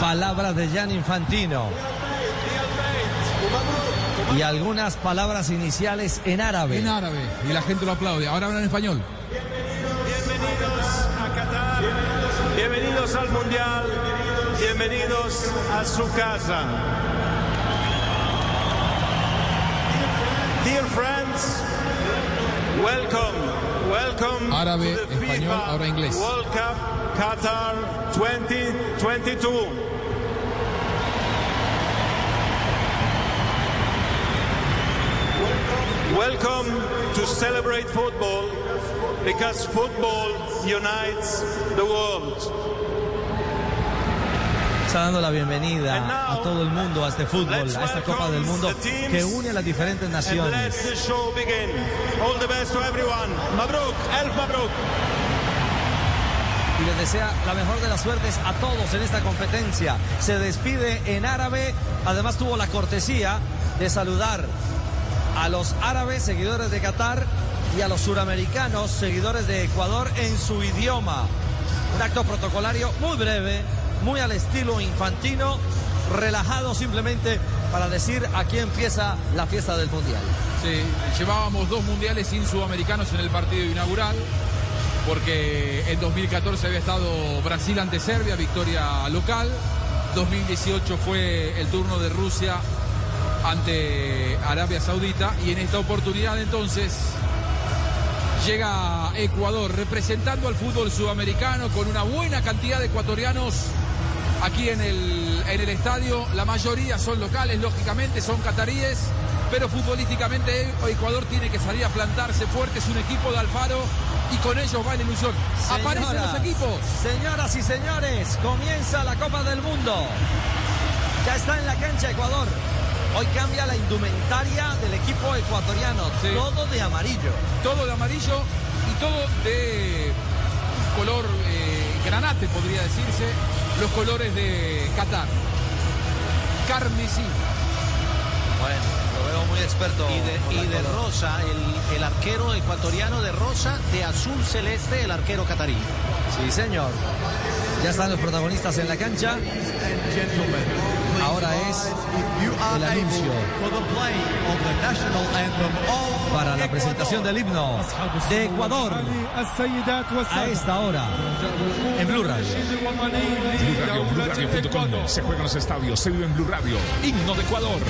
Speaker 3: Palabras de Jan Infantino. Y algunas palabras iniciales en árabe.
Speaker 6: En árabe. Y la gente lo aplaude. Ahora hablan en español.
Speaker 20: Bienvenidos a Qatar. Bienvenidos al Mundial. Bienvenidos a su casa. Dear friends, Welcome, welcome
Speaker 6: Árabe,
Speaker 20: to the
Speaker 6: español,
Speaker 20: FIFA
Speaker 6: ahora inglés.
Speaker 20: World Cup Qatar 2022. Welcome to celebrate football because football unites the world.
Speaker 3: Está dando la bienvenida a todo el mundo a este fútbol, a esta Copa del Mundo que une a las diferentes naciones. y les desea la mejor de las suertes a todos en esta competencia. Se despide en árabe, además tuvo la cortesía de saludar a los árabes seguidores de Qatar y a los suramericanos seguidores de Ecuador en su idioma. Un acto protocolario muy breve, muy al estilo infantino, relajado simplemente para decir aquí empieza la fiesta del Mundial.
Speaker 6: Sí, llevábamos dos mundiales sin sudamericanos en el partido inaugural, porque en 2014 había estado Brasil ante Serbia, victoria local. 2018 fue el turno de Rusia ante Arabia Saudita y en esta oportunidad entonces llega Ecuador representando al fútbol sudamericano con una buena cantidad de ecuatorianos aquí en el, en el estadio. La mayoría son locales, lógicamente, son cataríes, pero futbolísticamente Ecuador tiene que salir a plantarse fuerte. Es un equipo de Alfaro y con ellos va la ilusión. Aparecen
Speaker 3: Señoras,
Speaker 6: los equipos.
Speaker 3: Señoras y señores, comienza la Copa del Mundo. Ya está en la cancha Ecuador. Hoy cambia la indumentaria del equipo ecuatoriano. Todo de amarillo.
Speaker 6: Todo de amarillo y todo de color eh, granate, podría decirse, los colores de Qatar. Carmesí.
Speaker 3: Bueno, lo veo muy experto.
Speaker 9: Y de, y rosa, el, el arquero ecuatoriano de rosa, de azul celeste, el arquero catarí.
Speaker 3: Sí, señor. Ya están los protagonistas en la cancha. Ahora es el anuncio para la presentación del himno de Ecuador a esta hora en Blue Radio.
Speaker 5: Blue Radio, BlueRadio.com. Se juega en los estadios, se vive en Blue Radio. Himno de Ecuador.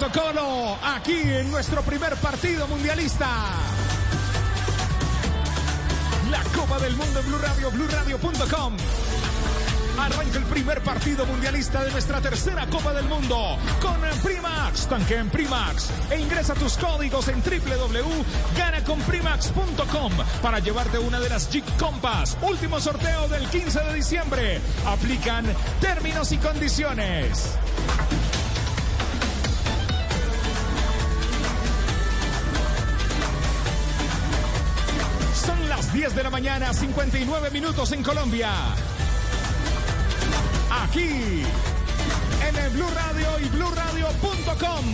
Speaker 5: Protocolo aquí en nuestro primer partido mundialista. La Copa del Mundo en Blue Radio, BlueRadio.com. Arranca el primer partido mundialista de nuestra tercera Copa del Mundo con Primax. Tanque en Primax e ingresa tus códigos en www.ganaconprimax.com para llevarte una de las Jeep Compass. Último sorteo del 15 de diciembre. Aplican términos y condiciones. Mañana, 59 minutos en Colombia. Aquí, en el Blue Radio y BlueRadio.com.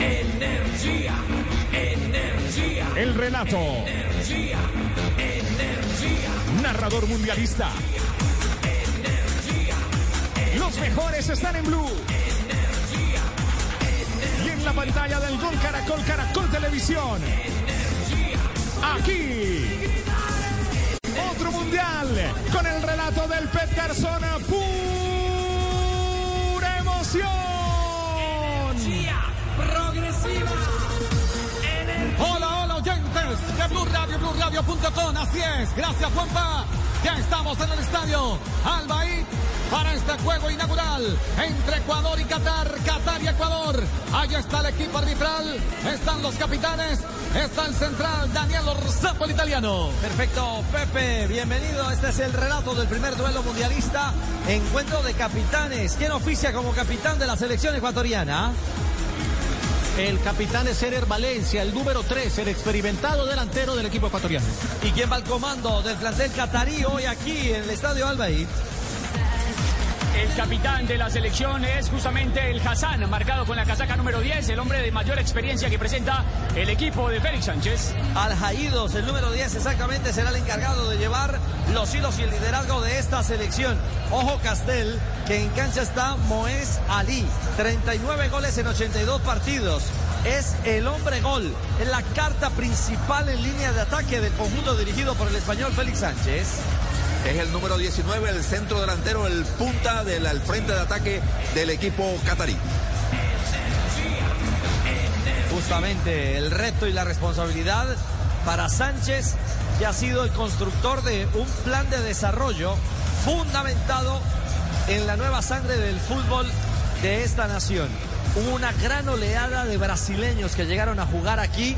Speaker 16: Energía, energía.
Speaker 5: El relato.
Speaker 16: Energía, energía.
Speaker 5: Narrador mundialista. Los mejores están en Blue. Y en la pantalla del Gol Caracol Caracol Televisión. Aquí. Otro mundial con el relato del Pet Garzón. Pura emoción.
Speaker 8: progresiva. Hola, hola oyentes de Blue Radio, BlueRadio.com. Así es, gracias Juanpa. Ya estamos en el estadio Albaí para este juego inaugural entre Ecuador y Qatar, Qatar y Ecuador. Ahí está el equipo arbitral, están los capitanes, está el central Daniel Orzapo, el italiano.
Speaker 3: Perfecto, Pepe, bienvenido. Este es el relato del primer duelo mundialista. Encuentro de capitanes. ¿Quién oficia como capitán de la selección ecuatoriana?
Speaker 9: El capitán es Ener Valencia, el número 3, el experimentado delantero del equipo ecuatoriano.
Speaker 3: ¿Y quién va al comando del plantel catarí hoy aquí en el Estadio Albaí?
Speaker 10: El capitán de la selección es justamente el Hassan, marcado con la casaca número 10, el hombre de mayor experiencia que presenta el equipo de Félix Sánchez.
Speaker 3: Al Jaídos, el número 10 exactamente, será el encargado de llevar los hilos y el liderazgo de esta selección. Ojo Castel, que en cancha está Moés Ali, 39 goles en 82 partidos. Es el hombre gol, es la carta principal en línea de ataque del conjunto dirigido por el español Félix Sánchez.
Speaker 11: Es el número 19, el centro delantero, el punta del frente de ataque del equipo catarí.
Speaker 3: Justamente el reto y la responsabilidad para Sánchez, que ha sido el constructor de un plan de desarrollo fundamentado en la nueva sangre del fútbol de esta nación. Hubo una gran oleada de brasileños que llegaron a jugar aquí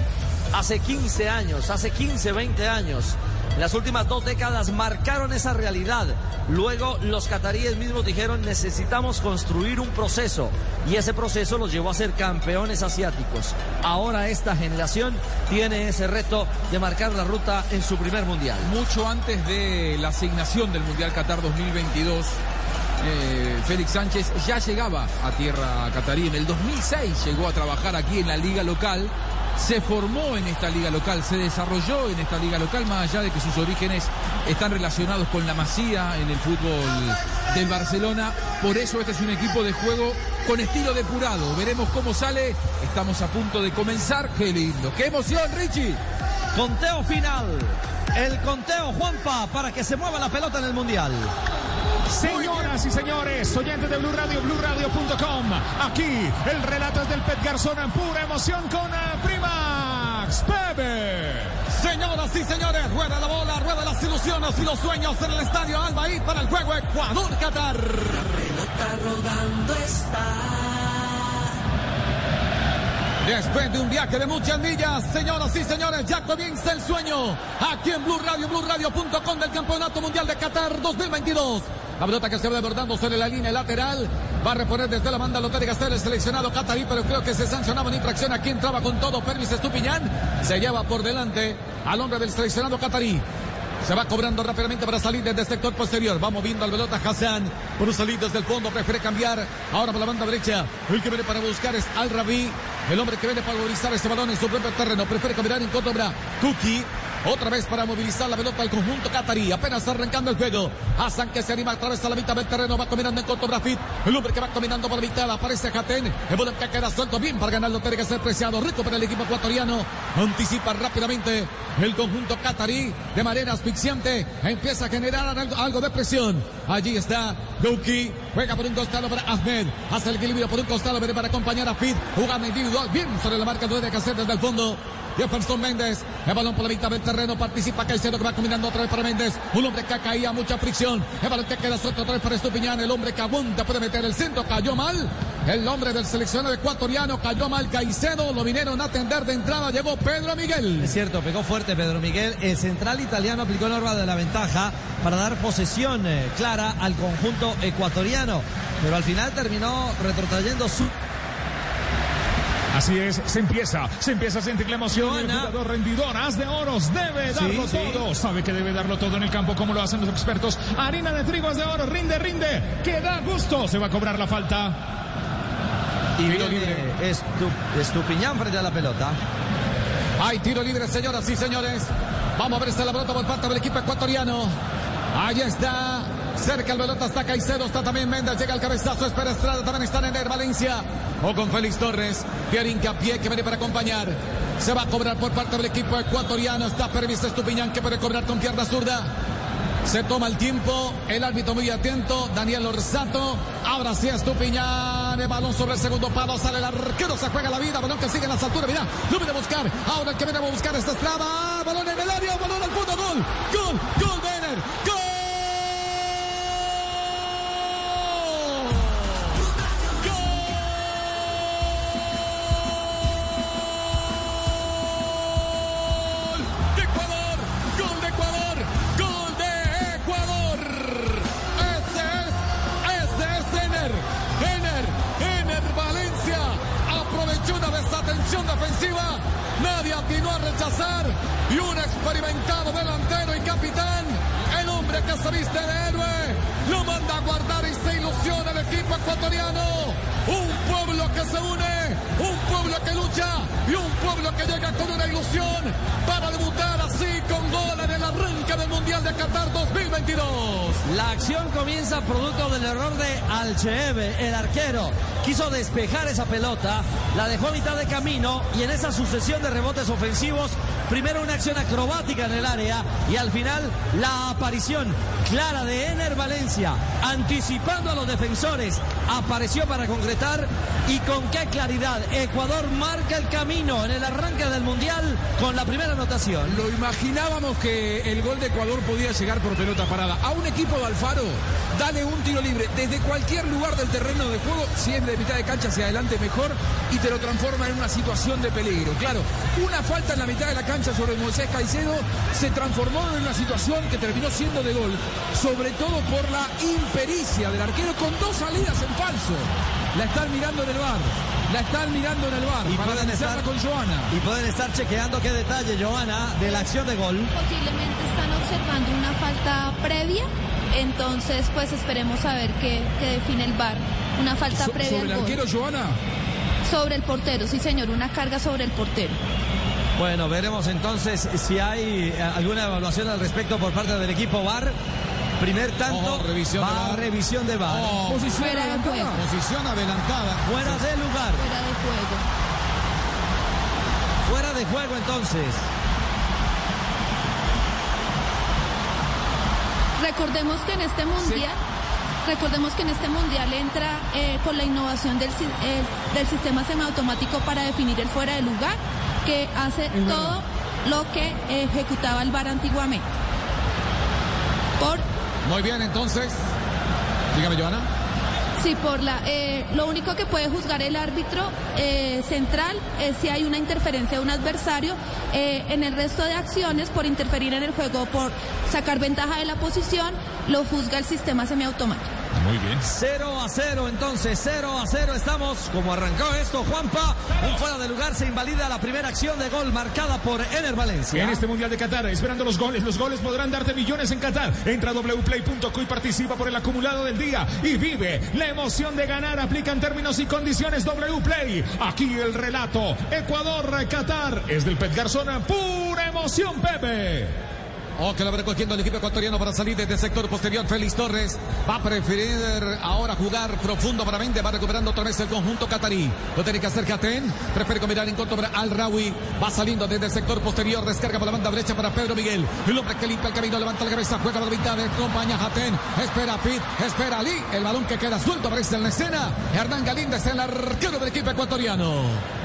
Speaker 3: hace 15 años, hace 15, 20 años. Las últimas dos décadas marcaron esa realidad. Luego los cataríes mismos dijeron necesitamos construir un proceso y ese proceso los llevó a ser campeones asiáticos. Ahora esta generación tiene ese reto de marcar la ruta en su primer mundial.
Speaker 6: Mucho antes de la asignación del Mundial Qatar 2022, eh, Félix Sánchez ya llegaba a tierra catarí. En el 2006 llegó a trabajar aquí en la liga local. Se formó en esta liga local, se desarrolló en esta liga local, más allá de que sus orígenes están relacionados con la Masía en el fútbol del Barcelona. Por eso este es un equipo de juego con estilo depurado. Veremos cómo sale. Estamos a punto de comenzar. Qué lindo, qué emoción, Richie.
Speaker 3: Conteo final. El conteo, Juanpa, para que se mueva la pelota en el Mundial.
Speaker 5: Señoras y señores, oyentes de Blue Radio, BlueRadio.com. Aquí el relato es del Pet Garzón en pura emoción con Primax. Pepe.
Speaker 8: Señoras y señores, rueda la bola, rueda las ilusiones y los sueños en el estadio Albaí para el juego Ecuador-Qatar.
Speaker 16: Pelota rodando está.
Speaker 8: Después de un viaje de muchas millas, señoras y señores, ya comienza el sueño aquí en Blue Radio, BlueRadio.com del Campeonato Mundial de Qatar 2022. La pelota que se va desbordando sobre la línea lateral. Va a reponer desde la banda Lotario Gastel el seleccionado catarí, pero creo que se sancionaba una infracción. Aquí entraba con todo Pervis Estupiñán. Se lleva por delante al hombre del seleccionado catarí. Se va cobrando rápidamente para salir desde el sector posterior. Va moviendo al pelota Hassan. Por salir desde el fondo. Prefiere cambiar. Ahora por la banda derecha. El que viene para buscar es Al Rabi. El hombre que viene para movilizar ese balón en su propio terreno. Prefiere caminar en contra. Cookie. Otra vez para movilizar la pelota al conjunto catarí. Apenas arrancando el juego. Hassan que se anima a través de la mitad del terreno. Va combinando en contra Rafit. El hombre que va combinando por la mitad. Aparece Jatén. El balón que queda suelto bien para ganarlo. Tiene que ser preciado. Rico para el equipo ecuatoriano. Anticipa rápidamente el conjunto catarí de manera asfixiante. Empieza a generar algo, de presión. Allí está Gouki. Juega por un costado para Ahmed. Hace el equilibrio por un costado. Para acompañar a Fit. Jugada individual. Bien sobre la marca. Debe que hacer desde el fondo. Jefferson Méndez, el balón por la mitad del terreno, participa Caicedo que va combinando otra vez para Méndez, un hombre que caía mucha fricción, el balón que queda suelto otra vez para Estupiñán, el hombre que aguanta, puede meter el centro, cayó mal, el hombre del seleccionado ecuatoriano cayó mal. Caicedo, lo vinieron a atender de entrada, llegó Pedro Miguel.
Speaker 3: Es cierto, pegó fuerte Pedro Miguel, el central italiano aplicó el norma de la ventaja para dar posesión eh, clara al conjunto ecuatoriano, pero al final terminó retrotrayendo su
Speaker 5: Así es, se empieza, se empieza a sentir la emoción. El jugador rendidor, as de oros, debe darlo
Speaker 3: sí.
Speaker 5: todo. Sabe que debe darlo todo en el campo, como lo hacen los expertos. Harina de trigo, as de oro, rinde, rinde, que da gusto. Se va a cobrar la falta.
Speaker 3: y
Speaker 5: Tiro
Speaker 3: viene Estu- Estupiñán frente a la pelota.
Speaker 8: Hay tiro libre, señoras y señores. Vamos a ver esta la pelota por parte del equipo ecuatoriano. Ahí está. Cerca el pelota está Caicedo, está también Méndez, llega el cabezazo, espera Estrada, también está Nener Valencia. O con Félix Torres, Pierre Incapié que viene para acompañar. Se va a cobrar por parte del equipo ecuatoriano. Está Pervis Estupiñán que puede cobrar con pierna zurda. Se toma el tiempo, el árbitro muy atento, Daniel Orsato, ahora sí Estupiñán, el balón sobre el segundo palo, sale el arquero, se juega la vida, balón que sigue en las alturas, mira, lo viene a buscar, ahora el que viene a buscar esta Estrada, balón en el área, balón al fondo, gol, gol, gol, Benner. Gol rechazar y un experimentado delantero y capitán, hombre que se viste de héroe, lo manda a guardar y se ilusiona el equipo ecuatoriano. Un pueblo que se une, un pueblo que lucha y un pueblo que llega con una ilusión para debutar así con gol en el arranque del Mundial de Qatar 2022.
Speaker 3: La acción comienza producto del error de Alcheve, el arquero. Quiso despejar esa pelota, la dejó a mitad de camino y en esa sucesión de rebotes ofensivos, primero una acción acrobática en el área y al final la aparición clara de Ener Valencia, anticipando a los defensores, apareció para concretar y con qué claridad Ecuador marca el camino en el arranque del Mundial con la primera anotación.
Speaker 6: Lo imaginábamos que el gol de Ecuador podía llegar por pelota parada. A un equipo de Alfaro, dale un tiro libre desde cualquier lugar del terreno de juego, si es de mitad de cancha hacia adelante mejor, y te lo transforma en una situación de peligro. Claro, una falta en la mitad de la cancha sobre Moisés Caicedo se transformó en una situación que terminó siendo de gol, sobre todo por la impericia del arquero con dos salidas en falso. La están mirando en el bar. La están mirando en el bar.
Speaker 3: Y
Speaker 6: para
Speaker 3: pueden, estar,
Speaker 6: con Joana.
Speaker 3: y pueden estar chequeando qué detalle, Joana, de la acción de gol.
Speaker 18: Posiblemente están observando una falta previa, entonces pues esperemos a ver qué, qué define el VAR. Una falta
Speaker 6: So-
Speaker 18: previa
Speaker 6: sobre el
Speaker 18: gol.
Speaker 6: arquero, Joana.
Speaker 18: Sobre el portero, sí señor, una carga sobre el portero.
Speaker 3: Bueno, veremos entonces si hay eh, alguna evaluación al respecto por parte del equipo VAR. Primer tanto,
Speaker 8: revisión de
Speaker 3: va
Speaker 8: VAR.
Speaker 3: revisión de VAR.
Speaker 8: Oh,
Speaker 6: Posición
Speaker 18: Fuera de
Speaker 6: adelantada.
Speaker 18: juego.
Speaker 8: Posición adelantada.
Speaker 3: Fuera de lugar,
Speaker 18: Fuera de juego.
Speaker 3: fuera de juego entonces.
Speaker 18: Recordemos que en este mundial, recordemos que en este mundial entra eh, con la innovación del, eh, del sistema semiautomático para definir el fuera de lugar, que hace todo lo que ejecutaba el VAR antiguamente. Por
Speaker 8: Muy bien, entonces. Dígame, Joana.
Speaker 18: Sí, por la, eh, lo único que puede juzgar el árbitro eh, central es si hay una interferencia de un adversario. Eh, en el resto de acciones, por interferir en el juego, por sacar ventaja de la posición, lo juzga el sistema semiautomático.
Speaker 5: Muy bien.
Speaker 3: 0 a 0 entonces, 0 a 0 estamos. Como arrancó esto, Juanpa, un fuera de lugar se invalida la primera acción de gol marcada por Ener Valencia.
Speaker 5: En este Mundial de Qatar, esperando los goles. Los goles podrán darte millones en Qatar. Entra a wplay.co y participa por el acumulado del día. Y vive la emoción de ganar. Aplica en términos y condiciones Wplay. Aquí el relato. Ecuador, Qatar. Es del Pet Garzona. Pura emoción, Pepe.
Speaker 8: Oh, que lo va recogiendo el equipo ecuatoriano para salir desde el sector posterior. Félix Torres va a preferir ahora jugar profundo para Méndez. Va recuperando otra vez el conjunto catarí. Lo tiene que hacer Catén. Prefiere combinar en contra Al Rawi. Va saliendo desde el sector posterior. Descarga por la banda derecha para Pedro Miguel. El que limpia el camino. Levanta la cabeza. Juega la mitad. Acompaña Catén. Espera Fit. Espera Ali. El balón que queda suelto aparece en la escena. Hernán Galíndez, el arquero del equipo ecuatoriano.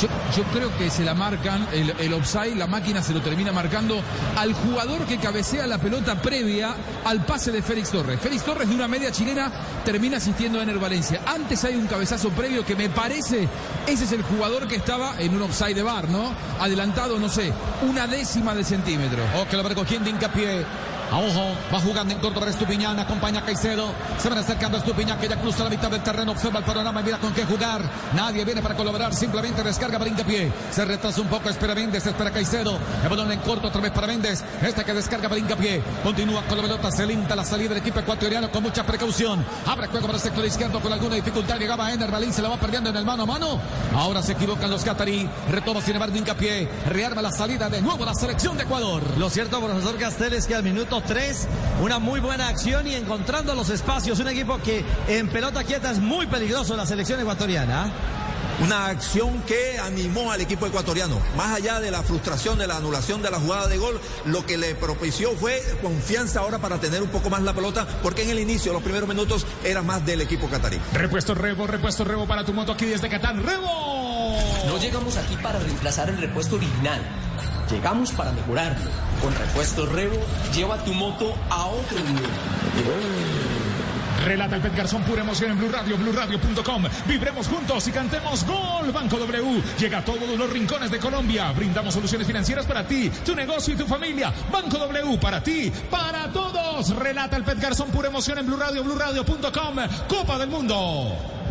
Speaker 6: Yo, creo que se la marcan, el, el offside, la máquina se lo termina marcando al jugador que cabecea la pelota previa al pase de Félix Torres. Félix Torres de una media chilena termina asistiendo a Ener Valencia. Antes hay un cabezazo previo que me parece, ese es el jugador que estaba en un offside de bar, ¿no? Adelantado, no sé, una décima de centímetro.
Speaker 8: O que lo recogiendo hincapié. A ojo, va jugando en corto para Estupiñán, acompaña a Caicedo. Se van acercando a Estupiñán, que ya cruza la mitad del terreno, observa el panorama y mira con qué jugar. Nadie viene para colaborar, simplemente descarga para hincapié. Se retrasa un poco, espera Méndez, espera Caicedo. El balón en corto otra vez para Méndez. Esta que descarga para hincapié. Continúa con la pelota, se linda la salida del equipo ecuatoriano con mucha precaución. Abre juego para el sector izquierdo con alguna dificultad. Llegaba Ener Balín, se la va perdiendo en el mano a mano. Ahora se equivocan los catarí. Retoma sin embargo hincapié. Rearma la salida de nuevo la selección de Ecuador.
Speaker 3: Lo cierto, profesor Castel, es que al minuto 3 una muy buena acción y encontrando los espacios. Un equipo que en pelota quieta es muy peligroso en la selección ecuatoriana.
Speaker 11: Una acción que animó al equipo ecuatoriano. Más allá de la frustración de la anulación de la jugada de gol, lo que le propició fue confianza ahora para tener un poco más la pelota, porque en el inicio, los primeros minutos, era más del equipo catarí.
Speaker 5: Repuesto Rebo, repuesto Rebo para tu moto aquí desde Catán. ¡Rebo!
Speaker 21: No llegamos aquí para reemplazar el repuesto original. Llegamos para mejorarlo. Con repuesto Rebo, lleva tu moto a otro nivel.
Speaker 5: Relata el Pet Garzón, pura emoción en Blue Radio, BlueRadio.com. Vibremos juntos y cantemos Gol. Banco W llega a todos los rincones de Colombia. Brindamos soluciones financieras para ti, tu negocio y tu familia. Banco W para ti, para todos. Relata el Pet Garzón, pura emoción en Blue Radio, BlueRadio.com. Copa del Mundo.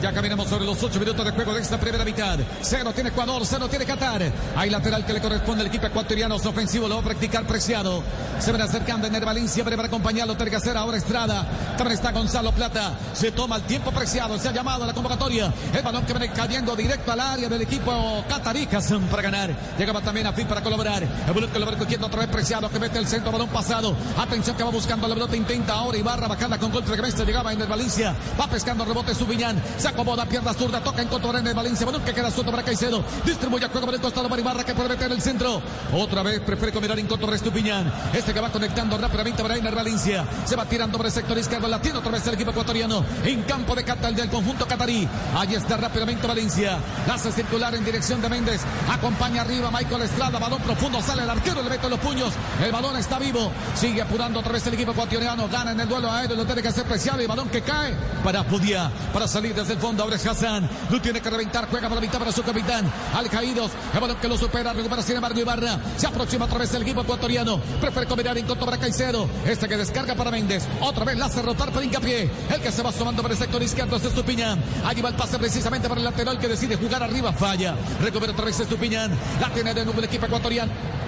Speaker 8: Ya caminamos sobre los ocho minutos de juego de esta primera mitad. Cero tiene Ecuador, cero tiene Qatar. Hay lateral que le corresponde al equipo ecuatoriano. Su ofensivo lo va a practicar Preciado. Se van acercando en el Valencia para acompañarlo. Hacer ahora Estrada. También está Gonzalo Plata. Se toma el tiempo Preciado. Se ha llamado a la convocatoria. El balón que viene cayendo directo al área del equipo Qatarí. Hassan para ganar. Llegaba también a fin para colaborar. El balón que lo va recogiendo otra vez Preciado. Que mete el centro. Balón pasado. Atención que va buscando la pelota. Intenta ahora Ibarra bajarla con golpe de cabeza. Llegaba en el Valencia. Va pescando rebote Subiñán. Se acomoda, pierna zurda, toca en contra el Valencia. Balón que queda suelto para Caicedo. Distribuye a juego por el costado para Ibarra que puede meter el centro. Otra vez prefiere combinar en contra Estupiñán. Este que va conectando rápidamente para Valencia. Se va tirando por el sector izquierdo. La tiene otra vez el equipo ecuatoriano. En campo de Catal del conjunto catarí. Ahí está rápidamente Valencia. Hace circular en dirección de Méndez. Acompaña arriba Michael Estrada. Balón profundo. Sale el arquero. Le mete los puños. El balón está vivo. Sigue apurando otra vez el equipo ecuatoriano. Gana en el duelo aéreo. Lo tiene que hacer preciado. Y balón que cae para Pudia. Para salir desde el fondo. Es Hassan. Lo tiene que reventar. Juega por la mitad para su capitán. Al caídos. El balón que lo supera. Recupera sin embargo Ibarra. Se aproxima otra vez el equipo ecuatoriano. Prefiere combinar en contra para Caicedo. Este que descarga para Méndez. Otra vez la hace rotar para hincapié. El que se va sumando por el sector izquierdo es Estupiñán. Allí va el pase precisamente para el lateral que decide jugar arriba. Falla. Recupera otra vez Estupiñán. La tiene de nuevo el equipo ecuatoriano.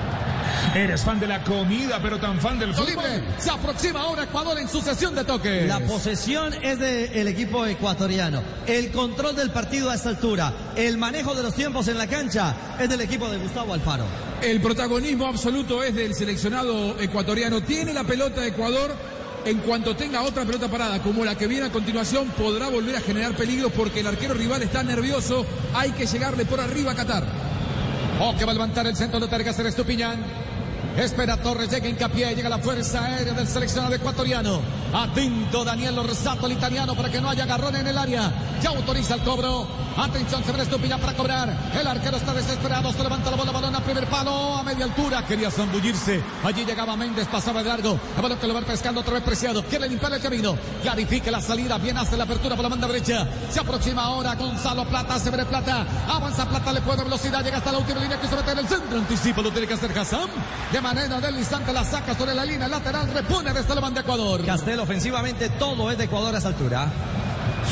Speaker 5: Eres fan de la comida, pero tan fan del fútbol.
Speaker 8: Libre. Se aproxima ahora Ecuador en sucesión de toques.
Speaker 3: La posesión es del equipo ecuatoriano. El control del partido a esta altura. El manejo de los tiempos en la cancha es del equipo de Gustavo Alfaro.
Speaker 6: El protagonismo absoluto es del seleccionado ecuatoriano. Tiene la pelota Ecuador. En cuanto tenga otra pelota parada como la que viene a continuación, podrá volver a generar peligro porque el arquero rival está nervioso. Hay que llegarle por arriba a Qatar.
Speaker 8: Oh, que va a levantar el centro, que hacer Estupiñán. Espera Torres, llega hincapié, llega la fuerza aérea del seleccionado ecuatoriano. Atento Daniel Orsato, el italiano, para que no haya agarrón en el área. Ya autoriza el cobro. Atención, se ve Estupiñán para cobrar. El arquero está desesperado, se levanta la bola, balón a primer palo, a media altura. Quería zambullirse. Allí llegaba Méndez, pasaba de largo. El balón que lo va pescando otra vez preciado. Quiere limpiar el camino. Clarifica la salida, bien hace la apertura por la banda derecha. Se aproxima ahora Gonzalo Plata, se ve Plata. Avanza Plata, le puede velocidad, llega hasta la última línea que se mete en el centro. Anticipa, lo tiene que hacer Hassan. De manera del instante la saca sobre la línea lateral, repone desde la banda de Ecuador.
Speaker 3: Castel ofensivamente todo es de Ecuador a esa altura.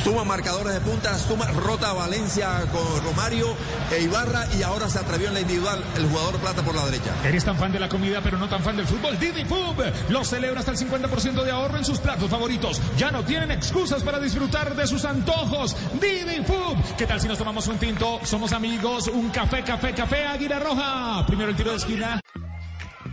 Speaker 11: Suma marcadores de punta, suma rota Valencia con Romario e Ibarra y ahora se atrevió en la individual el jugador Plata por la derecha.
Speaker 5: Eres tan fan de la comida pero no tan fan del fútbol. Didi Food lo celebra hasta el 50% de ahorro en sus platos favoritos. Ya no tienen excusas para disfrutar de sus antojos. Didi Food. ¿Qué tal si nos tomamos un tinto? Somos amigos. Un café, café, café, Águila Roja. Primero el tiro de esquina.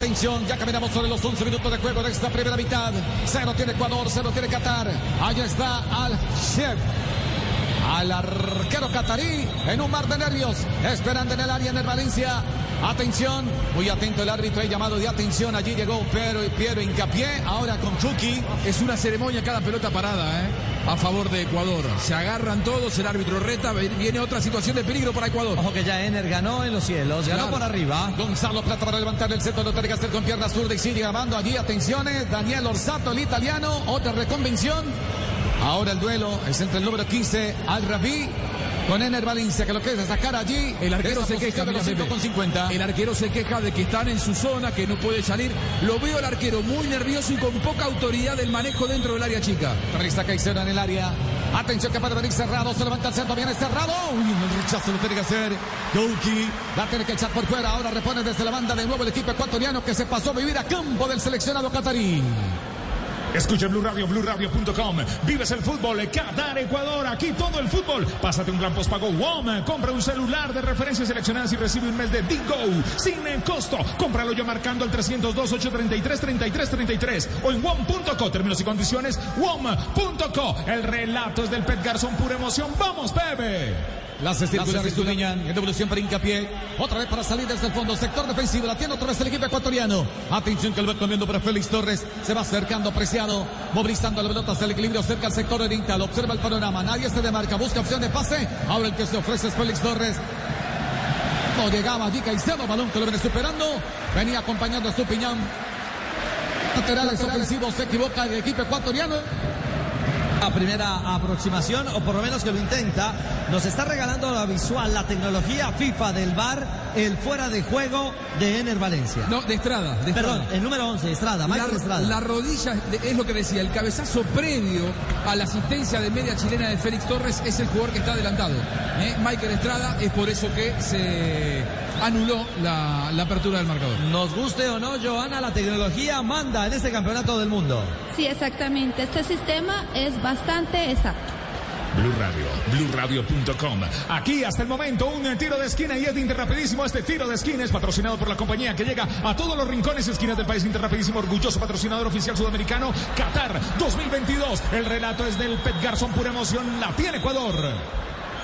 Speaker 8: Atención, ya caminamos sobre los 11 minutos de juego de esta primera mitad. Cero tiene Ecuador, cero tiene Qatar. Allá está Al Chef. Al arquero catarí en un mar de nervios, esperando en el área en el Valencia. Atención, muy atento el árbitro, hay llamado de atención. Allí llegó Pedro y Piero Hincapié, ahora con Chucky.
Speaker 6: Es una ceremonia cada pelota parada, ¿eh? A favor de Ecuador. Se agarran todos, el árbitro reta, viene otra situación de peligro para Ecuador.
Speaker 3: Ojo que ya Ener ganó en los cielos, ganó
Speaker 6: Claro.
Speaker 3: por arriba.
Speaker 8: Gonzalo Plata para levantar el centro, lo tiene que hacer con pierna zurda y sigue grabando allí. Atenciones, Daniel Orsato, el italiano, otra reconvención. Ahora el duelo es entre el número 15, Al Rabi, con Ener Valencia, que lo quiere sacar allí.
Speaker 6: El arquero se queja
Speaker 8: de los
Speaker 6: Pepe.
Speaker 8: 5 con 50.
Speaker 6: El arquero se queja de que están en su zona, que no puede salir. Lo veo al arquero muy nervioso y con poca autoridad del manejo dentro del área chica.
Speaker 8: Rista Caicedo en el área. Atención que puede venir cerrado. Se levanta el centro. Viene cerrado. Uy, el rechazo lo tiene que hacer. Gouki. La tiene que echar por fuera. Ahora repone desde la banda de nuevo el equipo ecuatoriano que se pasó a vivir a campo del seleccionado catarí.
Speaker 5: Escucha Blue Radio, BlueRadio.com. Vives el fútbol, Qatar, Ecuador, aquí todo el fútbol. Pásate un gran postpago WOM. Compra un celular de referencias seleccionadas y recibe un mes de Dingo sin costo. Cómpralo yo marcando el 302-833-3333 o en WOM.co. Términos y condiciones, WOM.co. El relato es del Pet Garzón, pura emoción. ¡Vamos, Pepe!
Speaker 8: Las circulares Tuliñán en devolución para hincapié. Otra vez para salir desde el fondo. Sector defensivo. La tiene otra vez el equipo ecuatoriano. Atención que lo va cambiando para Félix Torres. Se va acercando, apreciado. Movilizando la pelota hasta el equilibrio cerca al sector oriental. Observa el panorama. Nadie se demarca. Busca opción de pase. Ahora el que se ofrece es Félix Torres. No llegaba allí Caicedo. Balón que lo viene superando. Venía acompañando a Estupiñán. Laterales ofensivos. Se equivoca el equipo ecuatoriano.
Speaker 3: La primera aproximación, o por lo menos que lo intenta, nos está regalando la visual, la tecnología FIFA del VAR, el fuera de juego de Ener Valencia.
Speaker 6: No, de Estrada. de
Speaker 3: Perdón,
Speaker 6: Estrada.
Speaker 3: el número 11, Estrada, Michael
Speaker 6: la,
Speaker 3: Estrada.
Speaker 6: la rodilla es lo que decía, el cabezazo previo a la asistencia de media chilena de Félix Torres es el jugador que está adelantado. ¿eh? Michael Estrada es por eso que se anuló la, la apertura del marcador.
Speaker 3: Nos guste o no, Joana, la tecnología manda en este campeonato del mundo.
Speaker 18: Sí, exactamente. Este sistema es bastante exacto.
Speaker 5: Blue Radio, BlueRadio.com. Aquí hasta el momento un tiro de esquina y es de Interrapidísimo. Este tiro de esquina es patrocinado por la compañía que llega a todos los rincones y esquinas del país. Interrapidísimo, orgulloso patrocinador oficial sudamericano Qatar 2022. El relato es del Pet Garzón, pura emoción. La tiene Ecuador.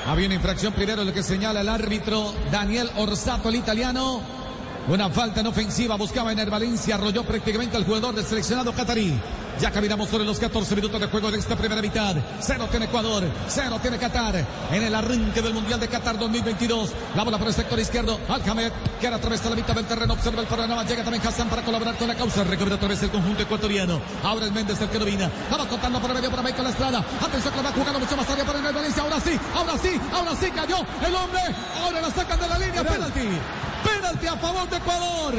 Speaker 8: Había una infracción primero, lo que señala el árbitro Daniel Orsato, el italiano. Una falta en ofensiva, buscaba en el Valencia, arrolló prácticamente al jugador del seleccionado catarí. Ya caminamos sobre los 14 minutos de juego de esta primera mitad. Cero tiene Ecuador, cero tiene Qatar. En el arranque del Mundial de Qatar 2022. La bola por el sector izquierdo. Alhamed, que ahora atraviesa la mitad del terreno. Observa el panorama. Llega también Hassan para colaborar con la causa. Recuerda otra vez el conjunto ecuatoriano. Ahora es Méndez el que domina. Vamos contando por el medio para Michael Estrada. Atención que va jugando mucho más área para el Valencia. Ahora sí, ahora sí, ahora sí cayó el hombre. Ahora la sacan de la línea. Penalti. Penalti a favor de Ecuador.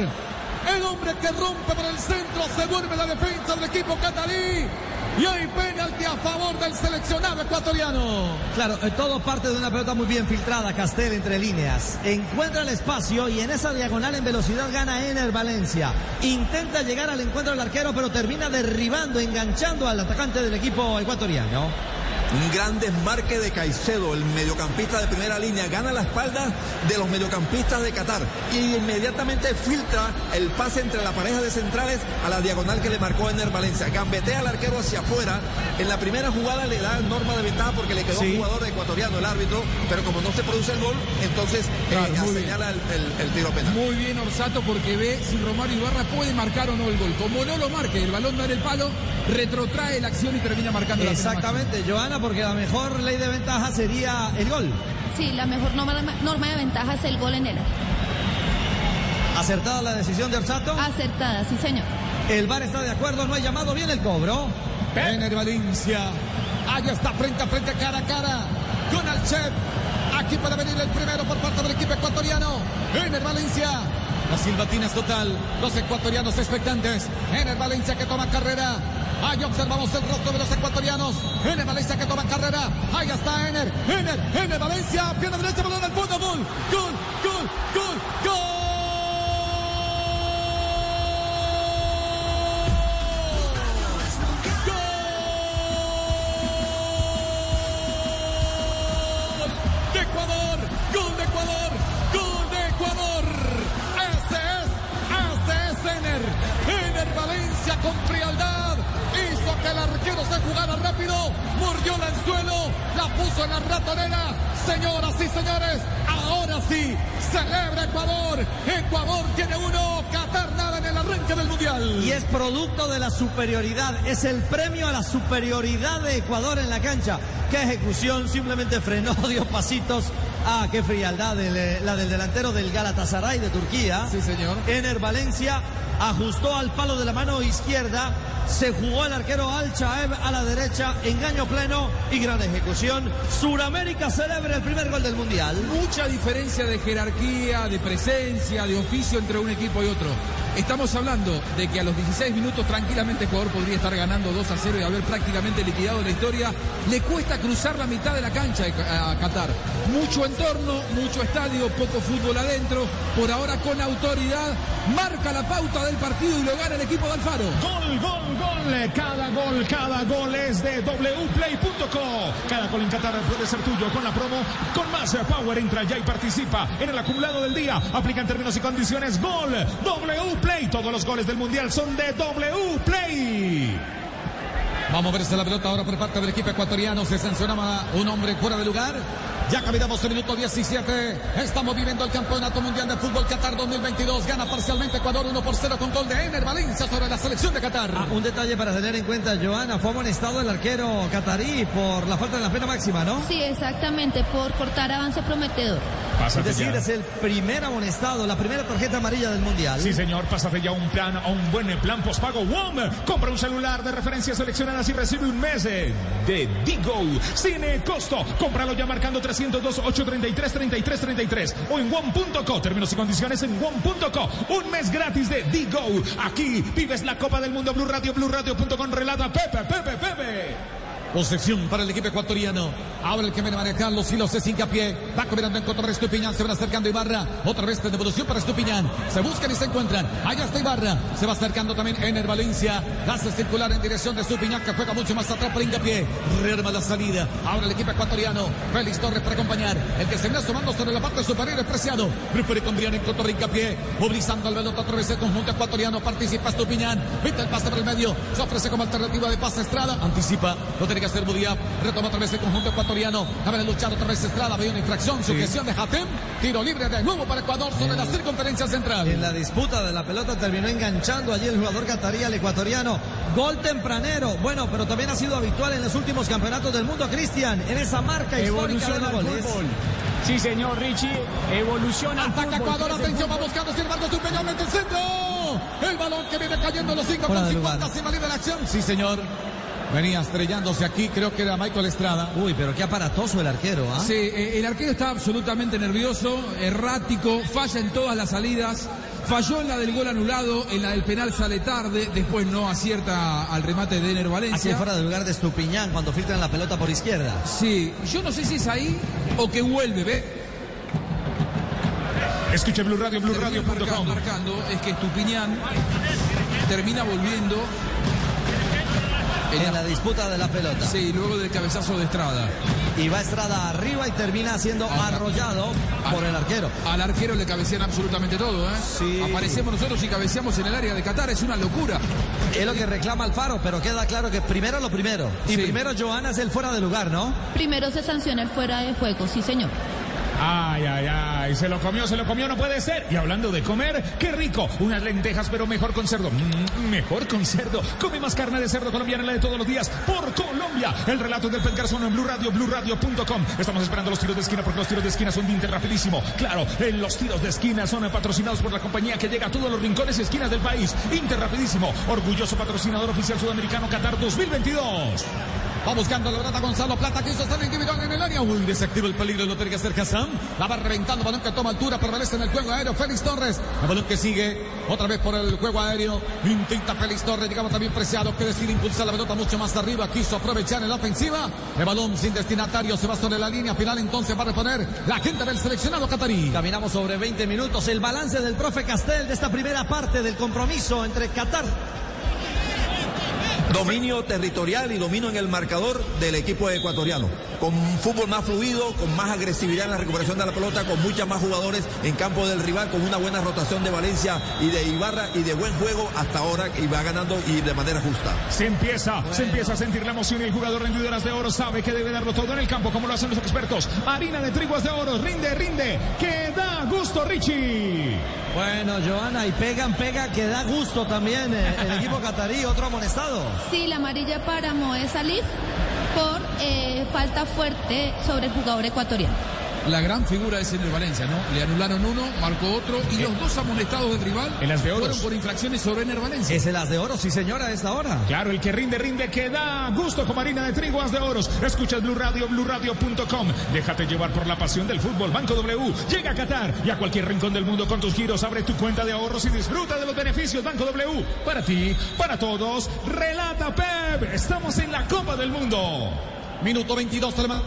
Speaker 8: El hombre que rompe por el centro se duerme la defensa del equipo catarí. Y hay penalti a favor del seleccionado ecuatoriano.
Speaker 3: Claro, eh, todo parte de una pelota muy bien filtrada, Castel entre líneas. Encuentra el espacio y en esa diagonal en velocidad gana Ener Valencia. Intenta llegar al encuentro del arquero, pero termina derribando, enganchando al atacante del equipo ecuatoriano.
Speaker 11: Un gran desmarque de Caicedo, el mediocampista de primera línea, gana la espalda de los mediocampistas de Qatar y inmediatamente filtra el pase entre la pareja de centrales a la diagonal que le marcó Ener Valencia. Gambetea al arquero hacia afuera. En la primera jugada le da norma de ventaja porque le quedó
Speaker 6: Sí.
Speaker 11: un jugador ecuatoriano, el árbitro, pero como no se produce el gol, entonces eh,
Speaker 6: Claro,
Speaker 11: señala el, el- el tiro penal.
Speaker 6: Muy bien Orsato porque ve si Romario Ibarra puede marcar o no el gol. Como no lo marque, el balón no era el palo, retrotrae la acción y termina marcando la pena
Speaker 3: Exactamente, Joana, porque la mejor ley de ventaja sería el gol.
Speaker 18: Sí, la mejor norma, norma de ventaja es el gol en el.
Speaker 3: Acertada la decisión de Orsato.
Speaker 18: Acertada, sí señor.
Speaker 3: El VAR está de acuerdo, no hay llamado, bien el cobro.
Speaker 8: Ener Valencia. Allá está frente a frente, cara a cara. Con Alchev. Aquí puede venir el primero por parte del equipo ecuatoriano. Ener Valencia. La silbatina es total. Los ecuatorianos expectantes. Ener Valencia que toma carrera. Ahí observamos el rostro de los ecuatorianos. Ener Valencia que toma carrera. Ahí está Ener. Ener. Ener Valencia. Pierna derecha, balón al fondo. Gol. Gol. Gol. Gol. El arquero se jugara rápido. Mordió el anzuelo, la puso en la ratonera. Señoras y señores, ahora sí, celebra Ecuador. Ecuador tiene uno, Qatar nada en el arranque del Mundial.
Speaker 3: Y es producto de la superioridad, es el premio a la superioridad de Ecuador en la cancha. Qué ejecución, simplemente frenó, dio pasitos. Ah, qué frialdad, del- la del delantero del Galatasaray de Turquía.
Speaker 8: Sí, señor.
Speaker 3: Ener Valencia ajustó al palo de la mano izquierda, se jugó el arquero Al Chaeb a la derecha, engaño pleno y gran ejecución. Suramérica celebra el primer gol del Mundial.
Speaker 6: Mucha diferencia de jerarquía, de presencia, de oficio entre un equipo y otro. Estamos hablando de que a los 16 minutos tranquilamente Ecuador podría estar ganando 2 a 0 y haber prácticamente liquidado la historia. Le cuesta cruzar la mitad de la cancha a Qatar. Mucho entorno, mucho estadio, poco fútbol adentro. Por ahora con autoridad marca la pauta del partido y lo gana el equipo de Alfaro.
Speaker 5: Gol, gol, gol. Cada gol, cada gol es de wplay.co. Cada gol en Qatar puede ser tuyo con la promo. Con más power entra ya y participa en el acumulado del día. Aplica en términos y condiciones. Gol, wplay. Todos los goles del mundial son de wplay.
Speaker 8: Vamos a verse la pelota ahora por parte del equipo ecuatoriano. Se sancionaba un hombre fuera de lugar. Ya caminamos el minuto 17. Estamos viviendo el Campeonato Mundial de Fútbol Qatar 2022. Gana parcialmente Ecuador 1 por 0 con gol de Ener Valencia sobre la selección de Qatar.
Speaker 3: Ah, un detalle para tener en cuenta, Joana, fue amonestado el arquero catarí por la falta de la pena máxima, ¿no?
Speaker 18: Sí, exactamente, por cortar avance prometedor.
Speaker 3: es decir, es el primer amonestado, la primera tarjeta amarilla del Mundial.
Speaker 5: Sí, señor, pásate ya un plan, a un buen plan pospago WOM. Compra un celular de referencias seleccionadas y recibe un mes de Digo sin costo. Cómpralo ya marcando 302 833 3333 o en WOM.co. Términos y condiciones en WOM.co. Un mes gratis de Digo. Aquí vives la Copa del Mundo Blue Radio, BlueRadio.com. Relata Pepe, Pepe, Pepe.
Speaker 8: Posesión para el equipo ecuatoriano. Ahora el que viene a manejar los hilos es hincapié. Va combinando en contra de Estupiñán. Se van acercando Ibarra. Otra vez de devolución para Estupiñán. Se buscan y se encuentran. Allá está Ibarra. Se va acercando también Ener Valencia. Hace circular en dirección de Estupiñán que juega mucho más atrás para hincapié. Rearma la salida. Ahora el equipo ecuatoriano. Félix Torres para acompañar. El que se viene asomando sobre la parte superior es Preciado. Prefiere combinar en contra de hincapié. Movilizando al pelota otra vez el conjunto ecuatoriano. Participa Estupiñán. Viste el pase por el medio. Se ofrece como alternativa de pase Estrada. Anticipa. Lo tiene que hacer Budiap. Retoma otra vez el conjunto ecuatoriano. Habrá luchado otra vez Estrada. Había una infracción. Sujeción de Hatem. Tiro libre de nuevo para Ecuador sobre la circunferencia central.
Speaker 3: En la disputa de la pelota terminó enganchando allí el jugador catarí al ecuatoriano. Gol tempranero. Bueno, pero también ha sido habitual en los últimos campeonatos del mundo, Cristian, en esa marca histórica de
Speaker 10: Evoluciona
Speaker 3: los goles.
Speaker 10: Sí, señor Richie. Evoluciona
Speaker 8: Ataca
Speaker 10: fútbol,
Speaker 8: Ecuador, atención, va buscando, sin embargo, en el centro. El balón que viene cayendo en los 5
Speaker 3: Fuera
Speaker 8: con
Speaker 3: de
Speaker 8: 50
Speaker 3: lugar.
Speaker 8: sin valida la acción. Sí, señor. Venía estrellándose aquí, creo que era Michael Estrada.
Speaker 3: Uy, pero qué aparatoso el arquero, ¿ah?
Speaker 6: Sí, eh, el arquero está absolutamente nervioso, errático, falla en todas las salidas, falló en la del gol anulado, en la del penal sale tarde, después no acierta al remate de Ener
Speaker 3: Aquí
Speaker 6: Valencia.
Speaker 3: fuera de lugar de Estupiñán cuando filtran la pelota por izquierda.
Speaker 6: Sí, yo no sé si es ahí o que vuelve, ¿ve?
Speaker 5: Escuche Blue Radio,
Speaker 6: Termina marcando,
Speaker 5: BlueRadio.com.
Speaker 6: marcando, es que Estupiñán termina volviendo
Speaker 3: En la disputa de la pelota.
Speaker 6: Sí, luego del cabezazo de Estrada.
Speaker 3: Y va Estrada arriba y termina siendo arrollado por el arquero.
Speaker 6: Al arquero le cabecean absolutamente todo, ¿eh? Aparecemos nosotros y cabeceamos en el área de Qatar, es una locura.
Speaker 3: Es lo que reclama Alfaro, pero queda claro que primero lo primero. Y primero Joana es el fuera de lugar, ¿no?
Speaker 18: Primero se sanciona el fuera de juego, sí, señor.
Speaker 5: Ay, ay, ay, se lo comió, se lo comió, no puede ser. Y hablando de comer, qué rico, unas lentejas, pero mejor con cerdo. Mm, mejor con cerdo. Come más carne de cerdo colombiana, la de todos los días, por Colombia. El relato del Garzón en Blue Radio, BlueRadio.com. Estamos esperando los tiros de esquina porque los tiros de esquina son de Inter rapidísimo. Claro, en los tiros de esquina son patrocinados por la compañía que llega a todos los rincones y esquinas del país. Inter rapidísimo, orgulloso patrocinador oficial sudamericano Qatar 2022.
Speaker 8: Va buscando la brata Gonzalo Plata. Quiso estar individual en el área. Uy, desactiva el peligro. Lo tiene que hacer Hassan. La va reventando. Balón que toma altura. Prevalece en el juego aéreo. Félix Torres. El balón que sigue. Otra vez por el juego aéreo. Intenta Félix Torres. Llegaba también preciado. Que decide impulsar la pelota mucho más arriba. Quiso aprovechar en la ofensiva. El balón sin destinatario. Se va sobre la línea final. Entonces va a reponer la gente del seleccionado catarí.
Speaker 3: Caminamos sobre 20 minutos. El balance del profe Castel de esta primera parte del compromiso entre Qatar
Speaker 11: Dominio territorial y dominio en el marcador del equipo ecuatoriano. Con un fútbol más fluido, con más agresividad en la recuperación de la pelota, con muchas más jugadores en campo del rival, con una buena rotación de Valencia y de Ibarra y de buen juego hasta ahora y va ganando y de manera justa.
Speaker 5: Se empieza, se empieza a sentir la emoción y el jugador rendidoras de oro sabe que debe darlo todo en el campo como lo hacen los expertos. Harina de triguas de oro, rinde, rinde, que da gusto Richie.
Speaker 3: Bueno, Joana, y pegan, pega, que da gusto también eh, el equipo catarí, otro amonestado.
Speaker 18: Sí, la amarilla para Moe Salif por eh, falta fuerte sobre el jugador ecuatoriano.
Speaker 6: La gran figura es el Valencia, ¿no? Le anularon uno, marcó otro y los dos amonestados del rival
Speaker 5: En las de oro.
Speaker 6: fueron por infracciones sobre Ener Valencia.
Speaker 3: Es el as de oro, sí señora, a esta hora.
Speaker 5: Claro, el que rinde, rinde, que da gusto con Marina de Triguas de Oros. Escuchas Blue Radio, BlueRadio.com. Déjate llevar por la pasión del fútbol. Banco W llega a Qatar y a cualquier rincón del mundo con tus giros. Abre tu cuenta de ahorros y disfruta de los beneficios. Banco W, para ti, para todos. Relata Pep. Estamos en la Copa del Mundo.
Speaker 8: Minuto 22, Telema-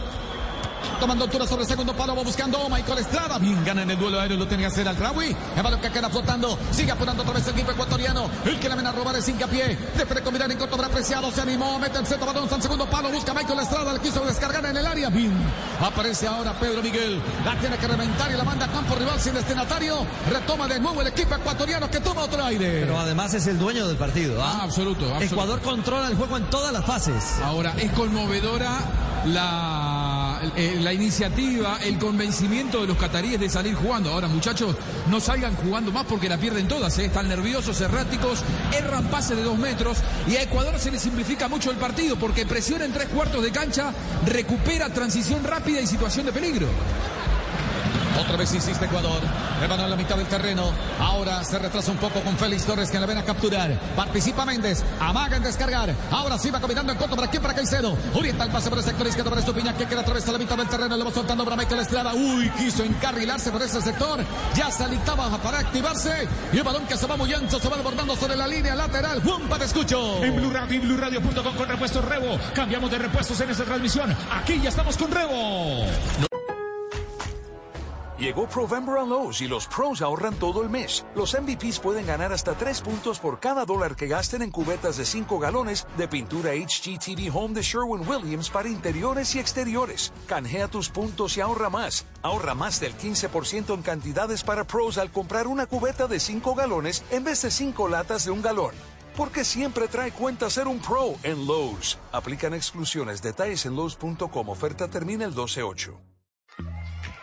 Speaker 8: Tomando altura sobre el segundo palo, va buscando Michael Estrada. Bien gana en el duelo aéreo, lo tiene que hacer al Rawi. El balón que queda flotando, sigue apurando otra vez el equipo ecuatoriano. El que le viene a robar es hincapié. De Freco mirar en corto, habrá apreciado, se animó, mete el centro, balón al segundo palo, busca Michael Estrada, le quiso descargar en el área. Bien, aparece ahora Pedro Miguel. La tiene que reventar y la manda a campo rival sin destinatario. Retoma de nuevo el equipo ecuatoriano que toma otro aire.
Speaker 3: Pero además es el dueño del partido. ¿ah?
Speaker 6: Ah, absoluto, absoluto.
Speaker 3: Ecuador controla el juego en todas las fases.
Speaker 6: Ahora, es conmovedora la, eh, la iniciativa, el convencimiento de los cataríes de salir jugando. Ahora, muchachos, no salgan jugando más porque la pierden todas. ¿eh? Están nerviosos, erráticos, erran pases de dos metros y a Ecuador se le simplifica mucho el partido porque presiona en tres cuartos de cancha, recupera transición rápida y situación de peligro.
Speaker 8: Otra vez insiste Ecuador. El balón en la mitad del terreno. Ahora se retrasa un poco con Félix Torres que le ven a capturar. Participa Méndez. Amaga en descargar. Ahora sí va combinando en corto para quién, para Caicedo. Orienta el pase por el sector izquierdo para Estupiñán que queda otra vez a la mitad del terreno. Le va soltando para Michael Estrada. Uy, quiso encarrilarse por ese sector. Ya se alistaba para activarse. Y el balón que se va muy ancho, se va desbordando sobre la línea lateral. Jumpa, te escucho.
Speaker 5: En Blue Radio y BlueRadio.com con repuestos Rebo. Cambiamos de repuestos en esta transmisión. Aquí ya estamos con Rebo.
Speaker 22: Llegó Provember a Lowe's y los pros ahorran todo el mes. Los MVPs pueden ganar hasta 3 puntos por cada dólar que gasten en cubetas de 5 galones de pintura HGTV Home de Sherwin-Williams para interiores y exteriores. Canjea tus puntos y ahorra más. Ahorra más del 15% en cantidades para pros al comprar una cubeta de 5 galones en vez de 5 latas de un galón. Porque siempre trae cuenta ser un pro en Lowe's. Aplican exclusiones. Detalles en Lowe's.com. Oferta termina el 12-8.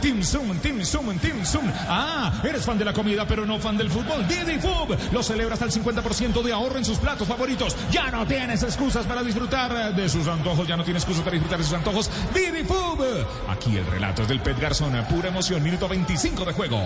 Speaker 5: Team Zoom, Team Zoom, Team Zoom. Ah, eres fan de la comida, pero no fan del fútbol. Didi Food lo celebra hasta el 50% de ahorro en sus platos favoritos. Ya no tienes excusas para disfrutar de sus antojos. Ya no tienes excusas para disfrutar de sus antojos. Didi Food. Aquí el relato es del Pet Garzón. Pura emoción. Minuto 25 de juego.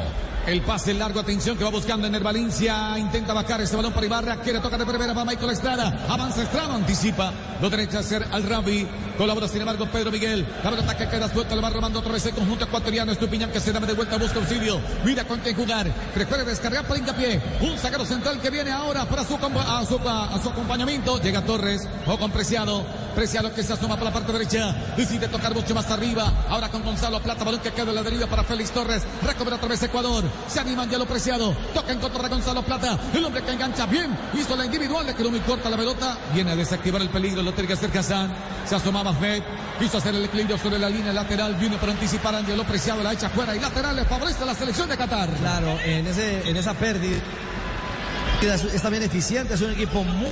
Speaker 8: El pase largo, atención, que va buscando en el Valencia. Intenta bajar este balón para Ibarra. Quiere tocar de primera para Michael Estrada. Avanza Estrada, anticipa. Lo derecha hacer al Rabbi. Colabora, sin embargo, Pedro Miguel. La pelota que queda suelta, le va robando otra vez el conjunto ecuatoriano. Estupiñán que se da de vuelta, busca auxilio. Mira con quién jugar. Prefiere descargar para hincapié. Un zaguero central que viene ahora para su acompañamiento. Llega Torres. O con Preciado. Preciado que se asoma por la parte derecha. Decide tocar mucho más arriba. Ahora con Gonzalo Plata. Balón que queda en la deriva para Félix Torres. Recobra otra vez Ecuador. Se animan ya lo Preciado. Toca en contra de Gonzalo Plata. El hombre que engancha bien. Hizo la individual. Le quedó muy corta la pelota. Viene a desactivar el peligro. Lo tiene que hacer Kazán. Se asoma Mahmed. Quiso hacer el equilibrio sobre la línea lateral. Viene para anticipar Angelo Preciado. La echa fuera. Y lateral le favorece a la selección de Qatar.
Speaker 3: Claro, en, ese, en esa pérdida es, es también eficiente, es un equipo muy...